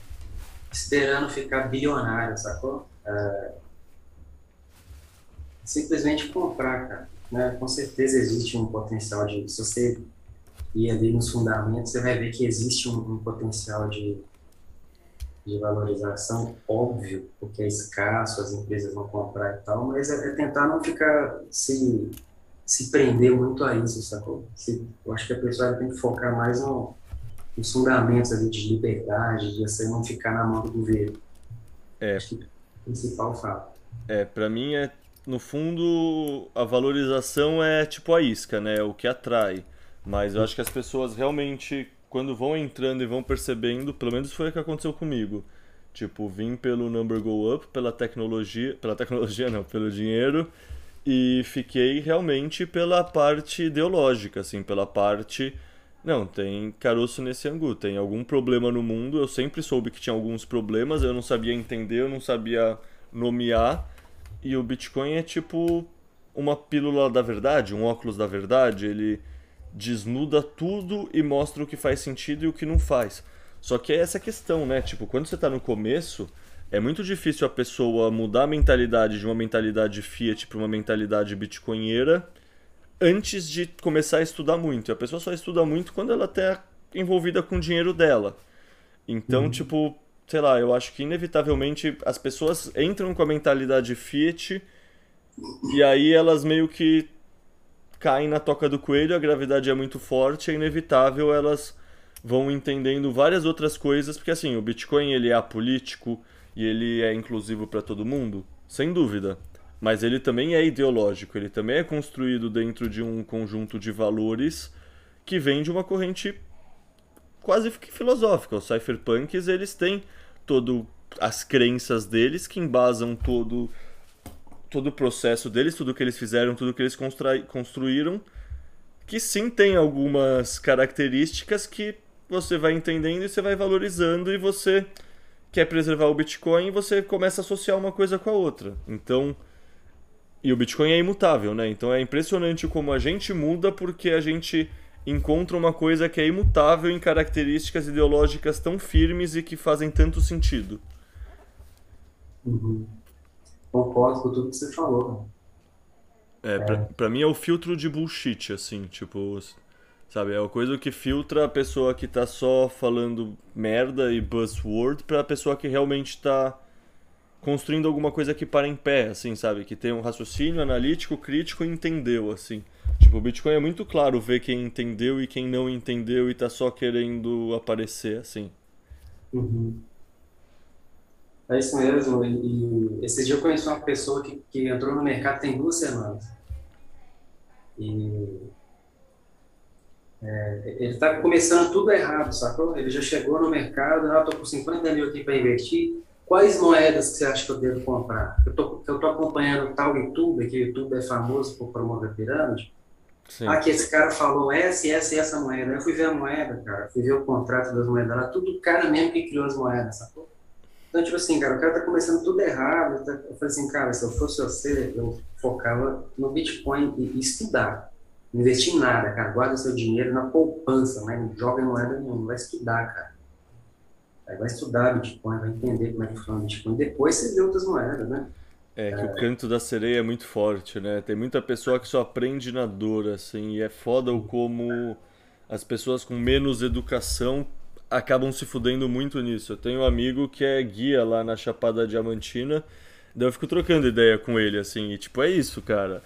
S5: esperando ficar bilionário, sacou? É, simplesmente comprar, cara. Né? Com certeza existe um potencial de. Se você ir ali nos fundamentos, você vai ver que existe um, um potencial de, de valorização óbvio, porque é escasso, as empresas vão comprar e tal, mas é, é tentar não ficar se se prender muito a isso, sacou? Se, eu acho que a pessoa tem que focar mais no, nos fundamentos ali de liberdade, de você não ficar na mão do governo.
S4: É.
S5: Acho que é o principal fato.
S4: É, pra mim é, no fundo, a valorização é tipo a isca, né? É o que atrai. Mas eu acho que as pessoas realmente, quando vão entrando e vão percebendo, pelo menos foi o que aconteceu comigo. Tipo, vim pelo number go up, pela tecnologia, pela tecnologia não, pelo dinheiro, e fiquei realmente pela parte ideológica, assim, pela parte. Não, tem caroço nesse angu, tem algum problema no mundo. Eu sempre soube que tinha alguns problemas, eu não sabia entender, eu não sabia nomear. E o Bitcoin é tipo uma pílula da verdade, um óculos da verdade. Ele desnuda tudo e mostra o que faz sentido e o que não faz. Só que é essa questão, né? Tipo, quando você tá no começo, é muito difícil a pessoa mudar a mentalidade de uma mentalidade fiat para uma mentalidade bitcoinheira antes de começar a estudar muito. E a pessoa só estuda muito quando ela está envolvida com o dinheiro dela. Então, uhum. tipo, sei lá, eu acho que inevitavelmente as pessoas entram com a mentalidade fiat E aí elas meio que caem na toca do coelho, a gravidade é muito forte, é inevitável, elas vão entendendo várias outras coisas, porque assim, o Bitcoin ele é apolítico e ele é inclusivo para todo mundo, sem dúvida. Mas ele também é ideológico, ele também é construído dentro de um conjunto de valores que vem de uma corrente quase filosófica. Os cypherpunks, eles têm todo as crenças deles que embasam todo todo o processo deles, tudo que eles fizeram, tudo que eles construíram, que sim tem algumas características que você vai entendendo e você vai valorizando e você quer preservar o Bitcoin você começa a associar uma coisa com a outra. Então, e o Bitcoin é imutável, né? Então é impressionante como a gente muda porque a gente encontra uma coisa que é imutável em características ideológicas tão firmes e que fazem tanto sentido.
S5: Uhum. Concordo com tudo que você falou.
S4: É, pra, pra mim é o filtro de bullshit, assim, tipo, sabe, é a coisa que filtra a pessoa que tá só falando merda e buzzword pra pessoa que realmente tá construindo alguma coisa que para em pé, assim, sabe, que tem um raciocínio analítico, crítico e entendeu, assim. Tipo, o Bitcoin é muito claro ver quem entendeu e quem não entendeu e tá só querendo aparecer, assim.
S5: Uhum. É isso mesmo. E, esse dia eu conheci uma pessoa que, que entrou no mercado tem duas semanas. E é, ele está começando tudo errado, sacou? Ele já chegou no mercado, ah, estou com 50 mil aqui para investir. Quais moedas que você acha que eu devo comprar? Eu tô, eu tô acompanhando tal YouTube, que o YouTube é famoso por promover pirâmide. Sim. Ah, que esse cara falou essa, essa e essa moeda. Eu fui ver a moeda, cara. Fui ver o contrato das moedas lá. Tudo o cara mesmo que criou as moedas, sacou? Então, tipo assim, cara, o cara tá começando tudo errado. Tá, eu falei assim, cara, se eu fosse você, eu focava no Bitcoin e, estudar. Não investir em nada, cara. Guarda seu dinheiro na poupança, mas não joga em moeda nenhuma. Vai estudar, cara. Vai estudar Bitcoin, vai entender como é que funciona Bitcoin. Depois você vê outras moedas, né?
S4: É que é. o canto da sereia é muito forte, né? Tem muita pessoa que só aprende na dor, assim, e é foda o como as pessoas com menos educação acabam se fudendo muito nisso. Eu tenho um amigo que é guia lá na Chapada Diamantina, daí eu fico trocando ideia com ele, assim, e tipo, é isso, cara.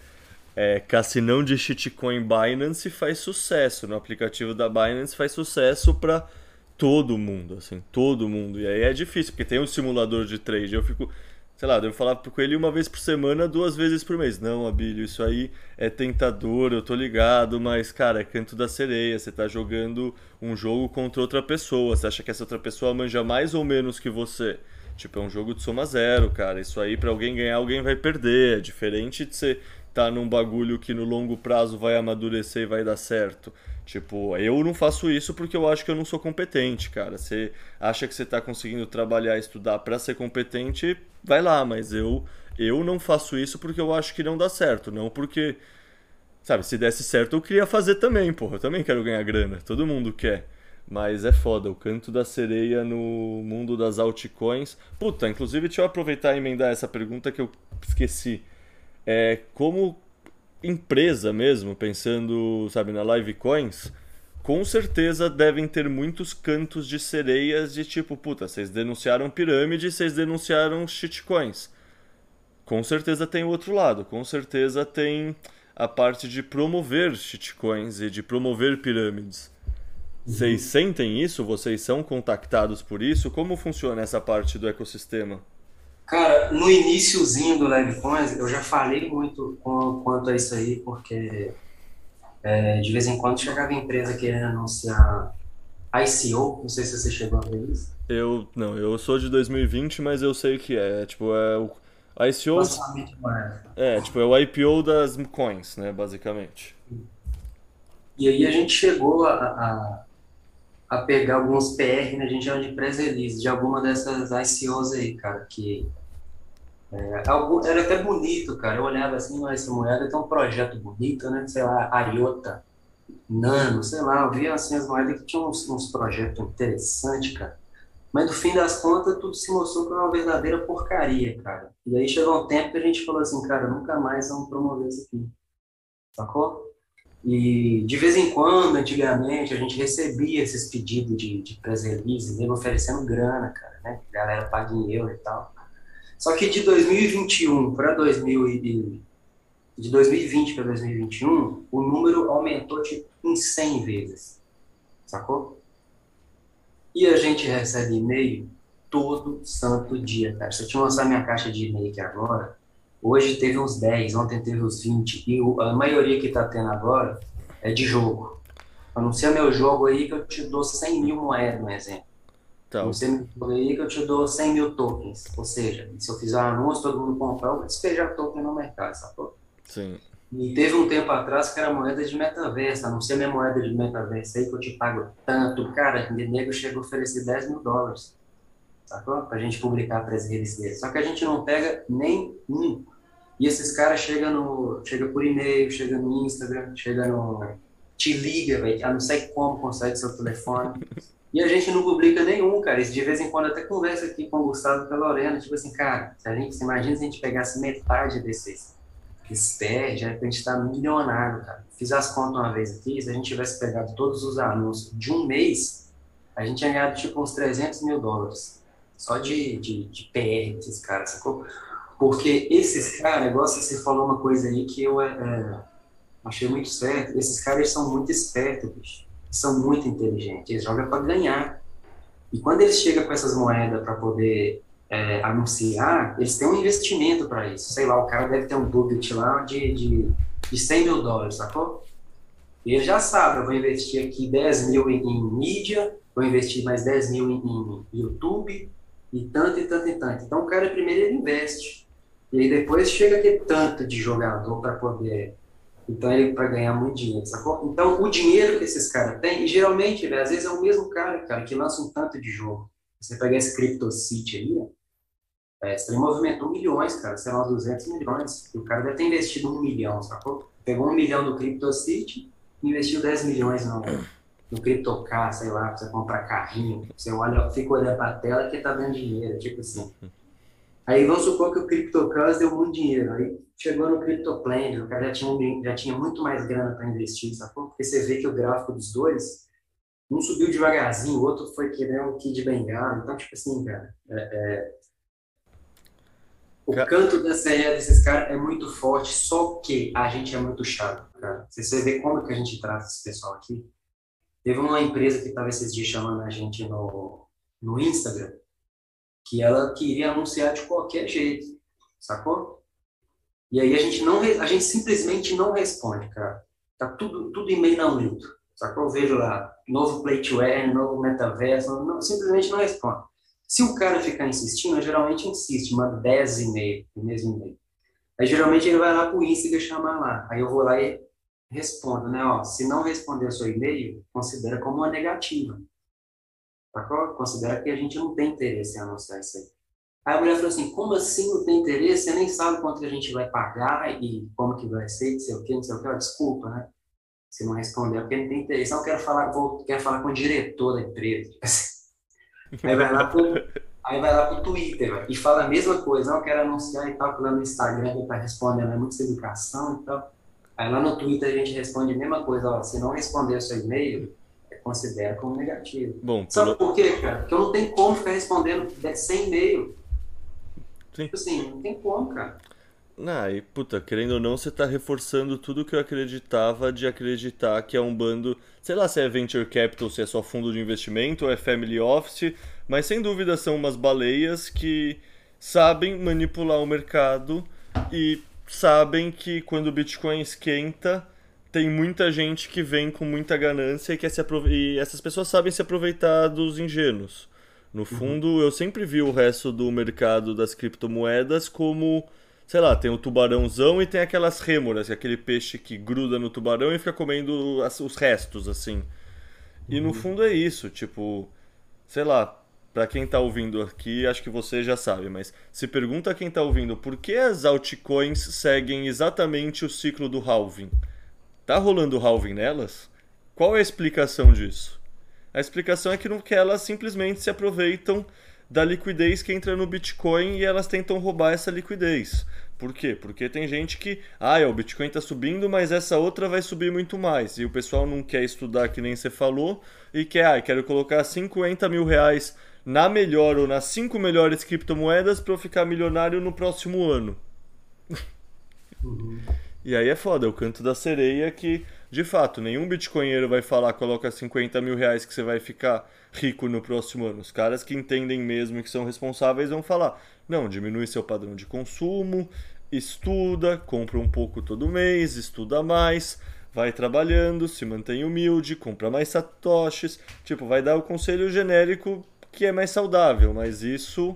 S4: É, cassinão de shitcoin Binance faz sucesso, no aplicativo da Binance faz sucesso pra todo mundo, assim, todo mundo. E aí é difícil, porque tem um simulador de trade, eu fico sei lá, devo falar com ele uma vez por semana, duas vezes por mês. Não, Abílio, isso aí é tentador, eu tô ligado, mas, cara, é canto da sereia. Você tá jogando um jogo contra outra pessoa. Você acha que essa outra pessoa manja mais ou menos que você? Tipo, é um jogo de soma zero, cara. Isso aí, para alguém ganhar, alguém vai perder. É diferente de você tá num bagulho que no longo prazo vai amadurecer e vai dar certo. Tipo, eu não faço isso porque eu acho que eu não sou competente, cara. Você acha que você está conseguindo trabalhar e estudar para ser competente, vai lá, mas eu eu não faço isso porque eu acho que não dá certo, não porque sabe, se desse certo eu queria fazer também, porra. Eu também quero ganhar grana, todo mundo quer. Mas é foda, o canto da sereia no mundo das altcoins. Puta, inclusive deixa eu aproveitar e emendar essa pergunta que eu esqueci. É como empresa mesmo, pensando, sabe, na Live Coins, com certeza devem ter muitos cantos de sereias de tipo, puta, vocês denunciaram pirâmide, vocês denunciaram shitcoins. Com certeza tem o outro lado, com certeza tem a parte de promover shitcoins e de promover pirâmides. Vocês uhum. sentem isso? Vocês são contactados por isso? Como funciona essa parte do ecossistema?
S5: Cara, no iníciozinho do LiveCoins, eu já falei muito com, quanto a isso aí, porque é, de vez em quando chegava empresa querendo anunciar ICO, não sei se você chegou a ver isso.
S4: Eu, não, eu sou de 2020, mas eu sei o que é, tipo, é o ICO... É, tipo, é o IPO das coins, né, basicamente.
S5: E aí a gente chegou a, a, a pegar alguns PR, né, a gente chama de press release, de alguma dessas ICOs aí, cara, que é, era até bonito, cara. Eu olhava assim, mas essa moeda tem um projeto bonito, né? Sei lá, Ariota, Nano, sei lá. Eu via assim as moedas que tinham uns, uns projetos interessantes, cara. Mas no fim das contas, tudo se mostrou como uma verdadeira porcaria, cara. E aí chegou um tempo que a gente falou assim, cara, nunca mais vamos promover isso aqui. Sacou? E de vez em quando, antigamente, a gente recebia esses pedidos de, de press release, oferecendo grana, cara, né? A galera paga em euro e tal. Só que de 2021 para 2000 e, de 2020 para 2021, o número aumentou tipo, em 100 vezes. Sacou? E a gente recebe e-mail todo santo dia, cara. Se eu te mostrar minha caixa de e-mail aqui agora, hoje teve uns 10, ontem teve uns 20, e a maioria que tá tendo agora é de jogo. Anuncia meu jogo aí que eu te dou 100 mil moedas, no exemplo.
S4: Tá.
S5: Anuncia meu jogo aí que eu te dou 100 mil tokens. Ou seja, se eu fizer um anúncio, todo mundo comprar, eu vou despejar token no mercado, sacou?
S4: Sim.
S5: E teve um tempo atrás que era moeda de metaverso, anuncia minha moeda de metaverso aí que eu te pago tanto. Cara, o nego chegou a oferecer 10 mil dólares, sacou? Pra gente publicar para as redes dele. Só que a gente não pega nem um. E esses caras chegam no, chega por e-mail, chega no Instagram, chega no. te liga, velho. A não sei como consegue seu telefone. E a gente não publica nenhum, cara. De vez em quando até conversa aqui com o Gustavo e com a Lorena. Tipo assim, cara, a gente, imagina se a gente pegasse metade desses Esper, já a gente tá milionário, cara. Fiz as contas uma vez aqui, se a gente tivesse pegado todos os anúncios de um mês, a gente tinha ganhado tipo uns 300 mil dólares. Só de, de, de PR desses caras, sacou? Porque esses caras, igual você falou uma coisa aí que eu é, é, achei muito certo, esses caras são muito espertos, bicho. São muito inteligentes, eles jogam para ganhar. E quando eles chegam com essas moedas para poder é, anunciar, eles têm um investimento para isso. Sei lá, o cara deve ter um budget lá de, de, de 100 mil dólares, sacou? E ele já sabe, eu vou investir aqui 10 mil em, em mídia, vou investir mais 10 mil em, em, YouTube, e tanto, e tanto, e tanto. Então o cara primeiro ele investe. E aí depois chega a ter tanto de jogador para poder. Então ele para ganhar muito dinheiro, sacou? Então o dinheiro que esses caras têm, e geralmente, às vezes é o mesmo cara, cara, que lança um tanto de jogo. Você pega esse CryptoCity aí, é, você movimentou milhões, cara, sei lá, 200 milhões. E o cara deve ter investido um milhão, sacou? Pegou um milhão do CryptoCity e investiu 10 milhões no, no CryptoCar, sei lá, pra você comprar carrinho. Você olha, fica olhando pra tela que tá dando dinheiro, tipo assim. Aí vamos supor que o CryptoCars deu muito dinheiro. Aí chegou no CryptoPlan, o cara já tinha, já tinha muito mais grana para investir, sacou? Porque você vê que o gráfico dos dois, um subiu devagarzinho, o outro foi querendo um kit de bengala. Então, tipo assim, cara, é, é o canto da CE desses caras é muito forte, só que a gente é muito chato, cara. Você vê como que a gente trata esse pessoal aqui. Teve uma empresa que estava esses dias chamando a gente no, no Instagram, que ela queria anunciar de qualquer jeito, sacou? E aí a gente não, a gente simplesmente não responde, cara. Tá tudo, tudo e-mail não lido, sacou? Eu vejo lá, novo Play to Earn, novo metaverso, não, simplesmente não responde. Se o cara ficar insistindo, geralmente insiste, manda 10 e-mail, o mesmo e-mail. Aí geralmente ele vai lá pro Instagram chamar lá. Aí eu vou lá e respondo, né? Ó, se não responder o seu e-mail, considera como uma negativa. Considera que a gente não tem interesse em anunciar isso aí. Aí a mulher falou assim, como assim não tem interesse? Você nem sabe quanto que a gente vai pagar e como que vai ser, não sei o que, não sei o que. Desculpa, né? Se não responder, porque não tem interesse. Não, eu quero falar, vou, quero falar com o diretor da empresa. Aí vai lá pro, aí vai lá pro Twitter e fala a mesma coisa, eu quero anunciar e tal, lá no Instagram ele tá respondendo, é muita educação e tal. Aí lá no Twitter a gente responde a mesma coisa, ó, se não responder o seu e-mail, é considera como negativo.
S4: Bom,
S5: Sabe por quê, cara? Porque eu não tenho como ficar respondendo 100 e-mail.
S4: Sim.
S5: Tipo assim, não tem como, cara.
S4: Ah, e puta, querendo ou não, você tá reforçando tudo que eu acreditava de acreditar que é um bando, sei lá se é venture capital, se é só fundo de investimento ou é family office, mas sem dúvida são umas baleias que sabem manipular o mercado e sabem que quando o Bitcoin esquenta, tem muita gente que vem com muita ganância e, quer se aprove... e essas pessoas sabem se aproveitar dos ingênuos. No fundo, uhum. eu sempre vi o resto do mercado das criptomoedas como sei lá, tem o tubarãozão e tem aquelas rêmoras, aquele peixe que gruda no tubarão e fica comendo os restos, assim. E uhum. no fundo é isso, tipo, sei lá, para quem tá ouvindo aqui, acho que você já sabe, mas se pergunta quem tá ouvindo por que as altcoins seguem exatamente o ciclo do halving. Tá rolando halving nelas? Qual é a explicação disso? A explicação é que, que elas simplesmente se aproveitam da liquidez que entra no Bitcoin e elas tentam roubar essa liquidez. Por quê? Porque tem gente que, ah, é, o Bitcoin está subindo, mas essa outra vai subir muito mais. E o pessoal não quer estudar que nem você falou e quer, ah, quero colocar 50 mil reais na melhor ou nas cinco melhores criptomoedas para eu ficar milionário no próximo ano.
S5: Uhum.
S4: E aí é foda, é o canto da sereia que, de fato, nenhum bitcoinheiro vai falar, coloca 50 mil reais que você vai ficar rico no próximo ano. Os caras que entendem mesmo e que são responsáveis vão falar, não, diminui seu padrão de consumo, estuda, compra um pouco todo mês, estuda mais, vai trabalhando, se mantém humilde, compra mais satoshis, tipo, vai dar o conselho genérico que é mais saudável, mas isso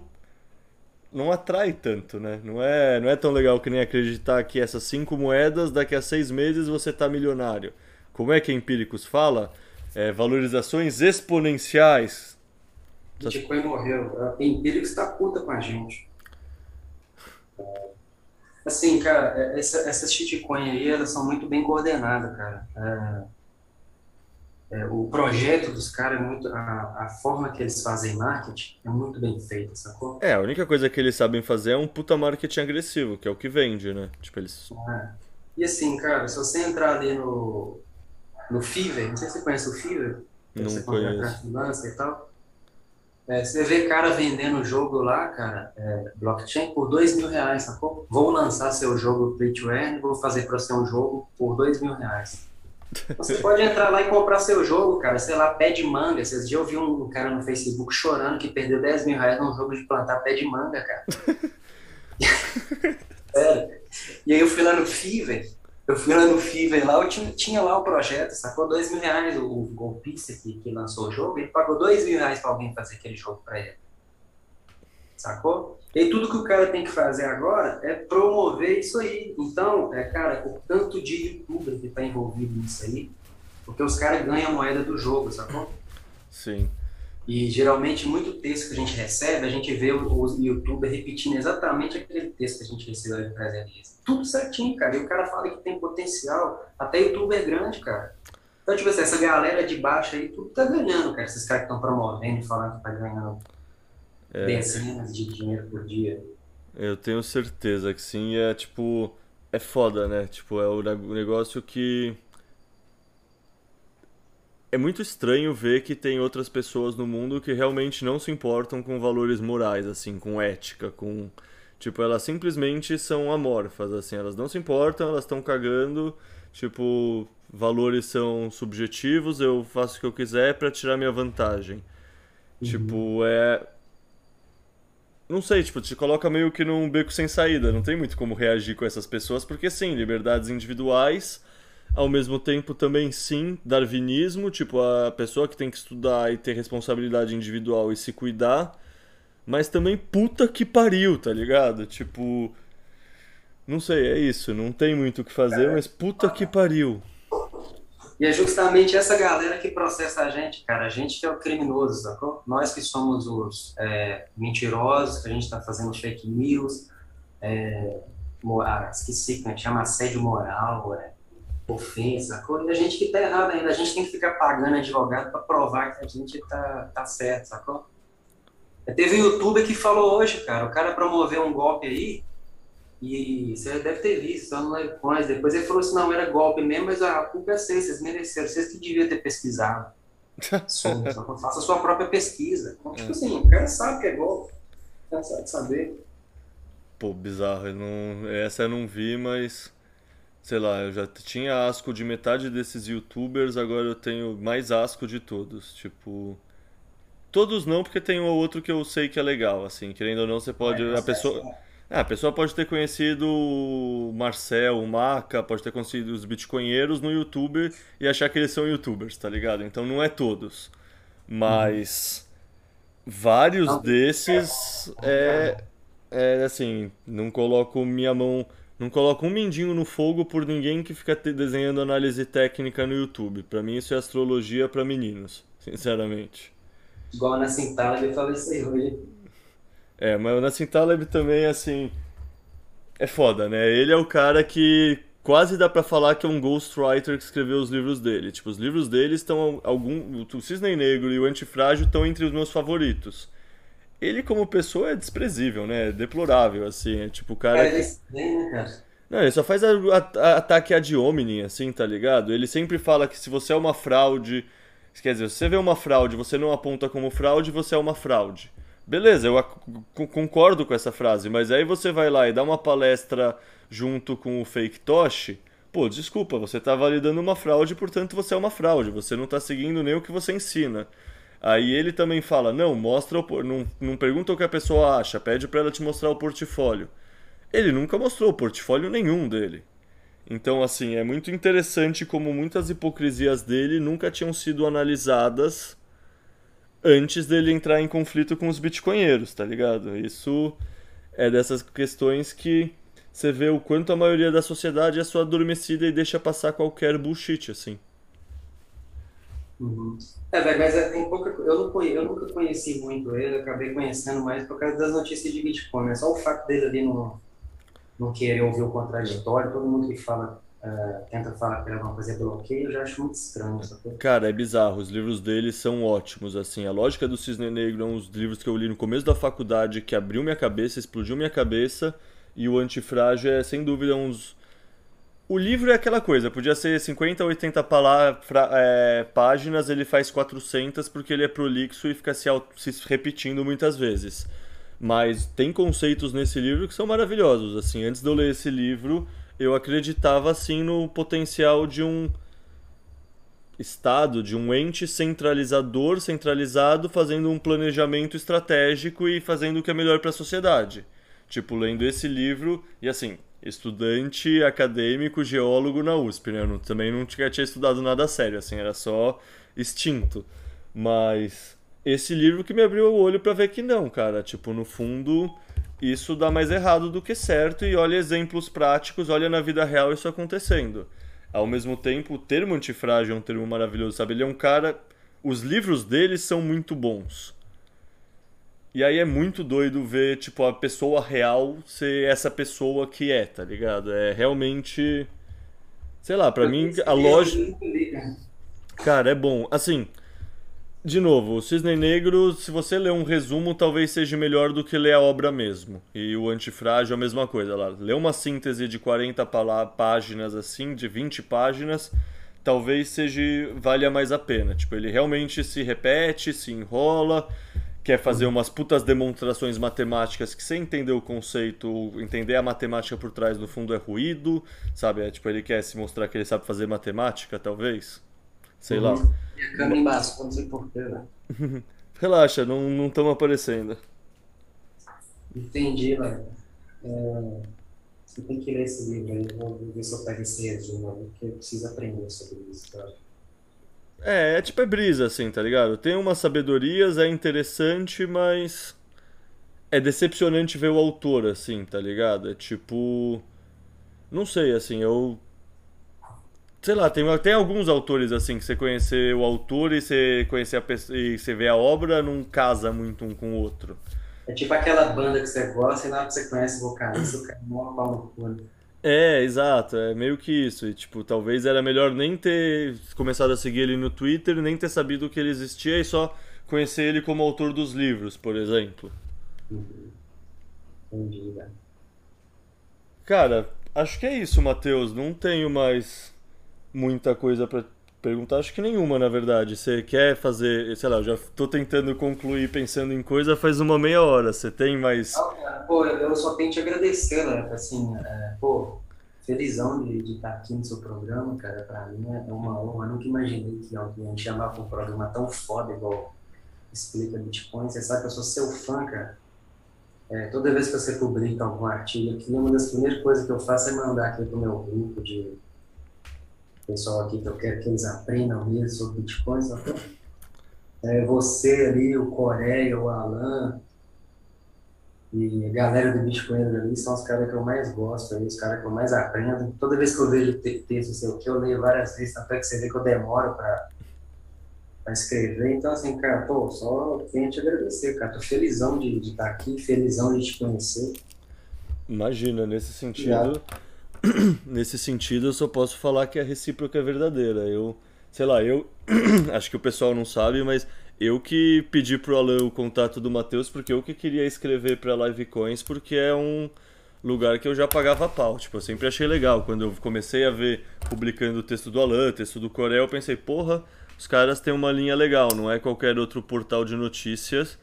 S4: não atrai tanto, né? Não é, não é tão legal que nem acreditar que essas cinco moedas, daqui a seis meses você tá milionário. Como é que Empíricos fala? É, valorizações exponenciais.
S5: Bitcoin morreu. Empíricos tá puta com a gente. Assim, cara, é, essa, essas shitcoin aí, elas são muito bem coordenadas, cara. É, é, o projeto dos caras, é muito, a, a forma que eles fazem marketing é muito bem feita, sacou?
S4: É, a única coisa que eles sabem fazer é um puta marketing agressivo, que é o que vende, né? Tipo, eles...
S5: É. E assim, cara, se você entrar ali no, no Fiverr, não sei se você conhece o Fiverr,
S4: Não
S5: você
S4: conheço.
S5: freelancer e tal. É, você vê cara vendendo o jogo lá, cara, é, blockchain, por dois mil reais, sacou? Vou lançar seu jogo Play to Earn, vou fazer pra você um jogo por dois mil reais. Você pode entrar lá e comprar seu jogo, cara, sei lá, pé de manga. Esses dias eu vi um cara no Facebook chorando que perdeu 10 mil reais num jogo de plantar pé de manga, cara. Sério. E aí eu fui lá no Fiverr, eu fui lá no Fiverr lá, eu tinha, tinha lá o projeto, sacou dois mil reais, o, o golpista que, que lançou o jogo, ele pagou dois mil reais pra alguém fazer aquele jogo pra ele. Sacou? E aí tudo que o cara tem que fazer agora é promover isso aí. Então, é, cara, o tanto de youtuber que tá envolvido nisso aí, porque os caras ganham a moeda do jogo, sacou?
S4: Sim.
S5: E geralmente, muito texto que a gente recebe, a gente vê os youtubers repetindo exatamente aquele texto que a gente recebeu de presença. Tudo certinho, cara. E o cara fala que tem potencial. Até youtuber grande, cara. Então, tipo assim, essa galera de baixo aí, tudo tá ganhando, cara. Esses caras que estão promovendo, falando que tá ganhando
S4: É.
S5: dezenas de dinheiro por dia.
S4: Eu tenho certeza que sim, é tipo. É foda, né? Tipo, é o o negócio que. É muito estranho ver que tem outras pessoas no mundo que realmente não se importam com valores morais, assim, com ética, com. Tipo, elas simplesmente são amorfas, assim, elas não se importam, elas estão cagando, tipo, valores são subjetivos, eu faço o que eu quiser pra tirar minha vantagem. Tipo, é. Não sei, tipo, te coloca meio que num beco sem saída. Não tem muito como reagir com essas pessoas, porque sim, liberdades individuais, ao mesmo tempo também sim, darwinismo, tipo, a pessoa que tem que estudar e ter responsabilidade individual e se cuidar, mas também puta que pariu, tá ligado? Tipo. Não sei, é isso. Não tem muito o que fazer, mas puta que pariu.
S5: E é justamente essa galera que processa a gente, cara. A gente que é o criminoso, sacou? Nós que somos os é, mentirosos, que a gente tá fazendo fake news, é, mo- ah, esqueci é que chama, assédio moral, é, ofensa, sacou? E a gente que tá errado ainda. A gente tem que ficar pagando advogado pra provar que a gente tá, tá certo, sacou? É, Teve um youtuber que falou hoje, cara, o cara promoveu um golpe aí, e você deve ter visto, só não mais. Depois ele falou assim: não, era golpe mesmo, mas a culpa é vocês, vocês mereceram, vocês que deviam ter pesquisado. Sobre, faça a sua própria pesquisa. Então, tipo assim, o cara sabe que é golpe, o cara sabe saber.
S4: Pô, bizarro. Eu não... Essa eu não vi, mas. Sei lá, eu já tinha asco de metade desses youtubers, agora eu tenho mais asco de todos. Tipo. Todos não, porque tem um ou outro que eu sei que é legal, assim. Querendo ou não, você pode. A pessoa. Ah, a pessoa pode ter conhecido o Marcel, o Maca, pode ter conhecido os bitcoinheiros no YouTube e achar que eles são youtubers, tá ligado? Então não é todos. Mas. Vários
S5: Não.
S4: desses é, é assim, não coloco minha mão, não coloco um mindinho no fogo por ninguém que fica desenhando análise técnica no YouTube. Pra mim isso é astrologia pra meninos, sinceramente.
S5: Igual na Cintalha, eu falei isso aí hoje.
S4: É, mas o Nassim Taleb também, assim, é foda, né? Ele é o cara que quase dá pra falar que é um ghostwriter que escreveu os livros dele. Tipo, os livros dele estão algum, o Cisne Negro e o Antifrágil estão entre os meus favoritos. Ele como pessoa é desprezível, né? É deplorável, assim, é tipo o cara
S5: Cara,
S4: que...
S5: ele vem, né, cara?
S4: Não, ele só faz a- a- ataque ad hominem, assim, tá ligado? Ele sempre fala que se você é uma fraude. Quer dizer, se você vê uma fraude, você não aponta como fraude, você é uma fraude. Beleza, eu concordo com essa frase, mas aí você vai lá e dá uma palestra junto com o fake Toshi. Pô, desculpa, você tá validando uma fraude, portanto você é uma fraude, você não tá seguindo nem o que você ensina. Aí ele também fala: não, mostra o, não, não pergunta o que a pessoa acha, pede pra ela te mostrar o portfólio. Ele nunca mostrou portfólio nenhum dele. Então, assim, é muito interessante como muitas hipocrisias dele nunca tinham sido analisadas antes dele entrar em conflito com os bitcoinheiros, tá ligado? Isso é dessas questões que você vê o quanto a maioria da sociedade é só adormecida e deixa passar qualquer bullshit, assim.
S5: Uhum. É, velho, mas é- tem pouca, eu, não eu nunca conheci muito ele, acabei conhecendo mais por causa das notícias de Bitcoin, né? Só o fato dele ali não, não querer ouvir o contraditório, todo mundo que fala, eh, tenta falar ele vai fazer bloqueio, eu já acho muito estranho, sacou?
S4: Cara, é bizarro, os livros dele são ótimos, assim, a lógica do Cisne Negro é um dos livros que eu li no começo da faculdade que abriu minha cabeça, explodiu minha cabeça, e o Antifrágil é, sem dúvida, uns... O livro é aquela coisa, podia ser 50, 80 pala- fra- é, páginas, ele faz 400 porque ele é prolixo e fica se, se repetindo muitas vezes. Mas tem conceitos nesse livro que são maravilhosos, assim, antes de eu ler esse livro, eu acreditava, assim, no potencial de um Estado, de um ente centralizador, centralizado, fazendo um planejamento estratégico e fazendo o que é melhor para a sociedade. Tipo, lendo esse livro, e assim, estudante acadêmico, geólogo na USP, né? Eu não- também não tinha, tinha estudado nada sério, assim, era só instinto. Mas esse livro que me abriu o olho para ver que não, cara. Tipo, no fundo, isso dá mais errado do que certo, e olha exemplos práticos, olha na vida real isso acontecendo. Ao mesmo tempo, o termo antifrágil é um termo maravilhoso, sabe? Ele é um cara. Os livros dele são muito bons. E aí é muito doido ver, tipo, a pessoa real ser essa pessoa que é, tá ligado? É realmente. Sei lá, pra mim, a lógica. Cara, é bom. Assim, de novo, o Cisne Negro, se você ler um resumo, talvez seja melhor do que ler a obra mesmo. E o Antifrágil, a mesma coisa. Lá, ler uma síntese de 40 pala- páginas, assim, de 20 páginas, talvez seja valha mais a pena. Tipo, ele realmente se repete, se enrola, quer fazer umas putas demonstrações matemáticas que sem entender o conceito, entender a matemática por trás, no fundo é ruído, sabe? É, tipo, ele quer se mostrar que ele sabe fazer matemática, talvez. Sei lá.
S5: E a câmera embaçou, não sei porquê, velho.
S4: Relaxa, não não estamos aparecendo.
S5: Entendi, velho. É, você tem que ler esse livro aí, vou ver se eu pego esse resumo porque eu preciso aprender sobre isso, cara.
S4: É, é tipo é brisa, assim, tá ligado? Tem umas sabedorias, é interessante, mas. É decepcionante ver o autor, assim, tá ligado? É tipo. Não sei, assim, eu. Sei lá, tem, tem alguns autores, assim, que você conhecer o autor e você conhecer a pessoa, e você vê a obra, não casa muito um com o outro.
S5: É tipo aquela banda que você gosta e na hora que você conhece o vocalista, o cara morre no cu, né?
S4: É, exato, é meio que isso. E, tipo, talvez era melhor nem ter começado a seguir ele no Twitter, nem ter sabido que ele existia e só conhecer ele como autor dos livros, por exemplo.
S5: Entendi, velho.
S4: Cara, acho que é isso, Matheus. Não tenho mais muita coisa pra perguntar. Acho que nenhuma, na verdade. Você quer fazer, sei lá, eu já tô tentando concluir pensando em coisa faz uma meia hora. Você tem mais.
S5: Pô, eu só tenho te agradecer, né? Assim, é, pô, felizão de, de estar aqui no seu programa, cara. Pra mim é uma honra. Eu nunca imaginei que alguém ia chamar pra um programa tão foda igual Explica Bitcoin. Você sabe que eu sou seu fã, cara. É, toda vez que você publica algum artigo aqui, uma das primeiras coisas que eu faço é mandar aqui pro meu grupo de pessoal aqui que eu quero que eles aprendam mesmo sobre Bitcoin? É, você ali, o Coreia, o Alan, e a galera do Bitcoin ali são os caras que eu mais gosto, aí, os caras que eu mais aprendo. Toda vez que eu vejo te- texto sei o que, eu leio várias vezes, até que você vê que eu demoro para escrever. Então, assim, cara, pô, só tenho a te agradecer, cara. Tô felizão de de estar aqui, felizão de te conhecer.
S4: Imagina, nesse sentido. Nesse sentido, eu só posso falar que a recíproca é verdadeira. Eu, sei lá, eu. Acho que o pessoal não sabe, mas eu que pedi pro Alan o contato do Matheus porque eu que queria escrever pra Livecoins porque é um lugar que eu já pagava pau. Tipo, eu sempre achei legal. Quando eu comecei a ver publicando o texto do Alan, texto do Corel, eu pensei, porra, os caras têm uma linha legal, não é qualquer outro portal de notícias.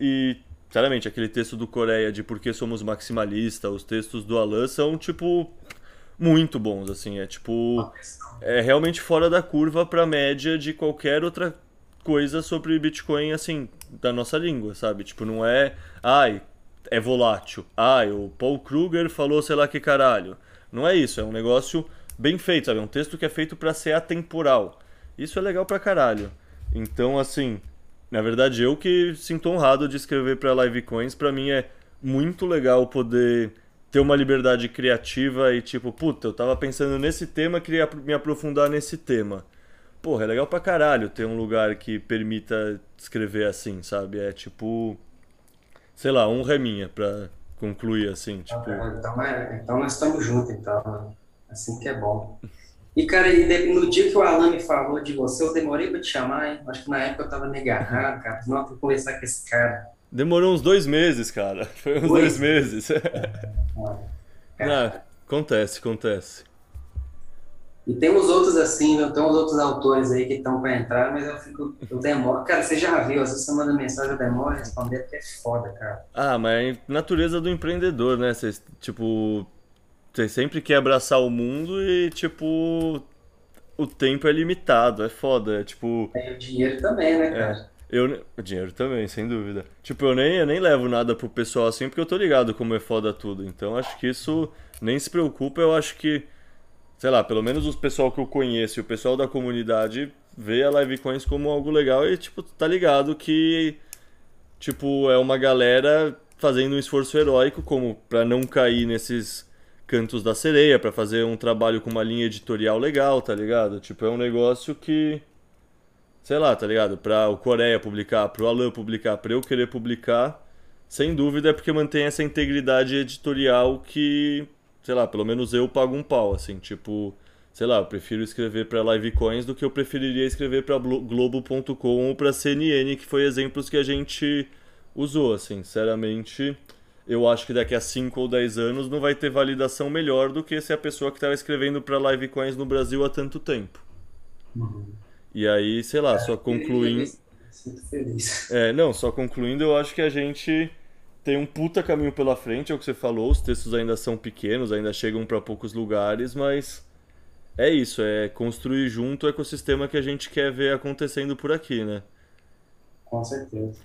S4: E Claramente, aquele texto do Coreia de por que somos maximalistas, os textos do Alan são, tipo, muito bons, assim. É tipo. É realmente fora da curva pra média de qualquer outra coisa sobre Bitcoin, assim, da nossa língua, sabe? Tipo, não é. Ai, é volátil. Ai, o Paul Kruger falou sei lá que caralho. Não é isso, é um negócio bem feito, sabe? É um texto que é feito para ser atemporal. Isso é legal pra caralho. Então, assim, na verdade, eu que sinto honrado de escrever para Livecoins, para mim é muito legal poder ter uma liberdade criativa e tipo, puta, eu tava pensando nesse tema, queria me aprofundar nesse tema. Porra, é legal pra caralho ter um lugar que permita escrever assim, sabe? É tipo, sei lá, um reminha pra concluir assim, tipo.
S5: Então, é, então nós estamos juntos, então. Assim que é bom. E, cara, no dia que o Alan me falou de você, eu demorei pra te chamar, hein? Acho que na época eu tava meio agarrado, cara. Não, eu conversar com esse cara.
S4: Demorou uns dois meses, cara. Foi uns
S5: Oi?
S4: dois meses.
S5: Cara,
S4: Ah, acontece, acontece.
S5: E tem uns outros assim, viu? tem uns outros autores aí que estão pra entrar, mas eu fico, eu demoro. Cara, você já viu, às vezes você manda mensagem, eu demoro responder, porque é foda, cara.
S4: Ah, mas é natureza do empreendedor, né? Você, tipo, você sempre quer abraçar o mundo e, tipo, o tempo é limitado, é foda. É tipo,
S5: Tem o dinheiro também, né,
S4: é,
S5: cara?
S4: Eu, dinheiro também, sem dúvida. Tipo, eu nem, eu nem levo nada pro pessoal assim, porque eu tô ligado como é foda tudo. Então, acho que isso nem se preocupa. Eu acho que, sei lá, pelo menos os pessoal que eu conheço o pessoal da comunidade vê a Livecoins como algo legal e, tipo, tá ligado que tipo, é uma galera fazendo um esforço heróico como para não cair nesses cantos da sereia, para fazer um trabalho com uma linha editorial legal, tá ligado? Tipo, é um negócio que sei lá, tá ligado? Pra o Coreia publicar, pro Alan publicar, pra eu querer publicar, sem dúvida é porque mantém essa integridade editorial que, sei lá, pelo menos eu pago um pau, assim, tipo, sei lá, eu prefiro escrever pra Livecoins do que eu preferiria escrever pra Glo- Globo.com ou pra CNN, que foi exemplos que a gente usou, assim, sinceramente. Eu acho que daqui a 5 ou 10 anos não vai ter validação melhor do que se a pessoa que estava escrevendo para Livecoins no Brasil há tanto tempo. E aí, sei lá, só concluindo.
S5: Sinto feliz.
S4: É, não, só concluindo, eu acho que a gente tem um puta caminho pela frente, é o que você falou, os textos ainda são pequenos, ainda chegam para poucos lugares, mas é isso, é construir junto o ecossistema que a gente quer ver acontecendo por aqui, né?
S5: Com certeza.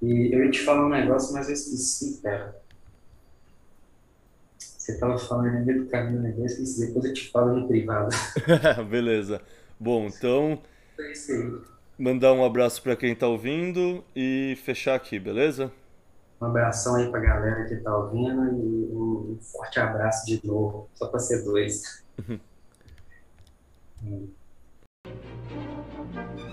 S5: E eu ia te falar um negócio, mas eu esqueci, cara. Você tava falando no meio do caminho, né? Eu esqueci. Depois eu te falo no privado.
S4: Beleza. Bom, então. Mandar um abraço para quem está ouvindo e fechar aqui, beleza?
S5: Um abração aí para a galera que está ouvindo e um forte abraço de novo, só para ser dois. hum.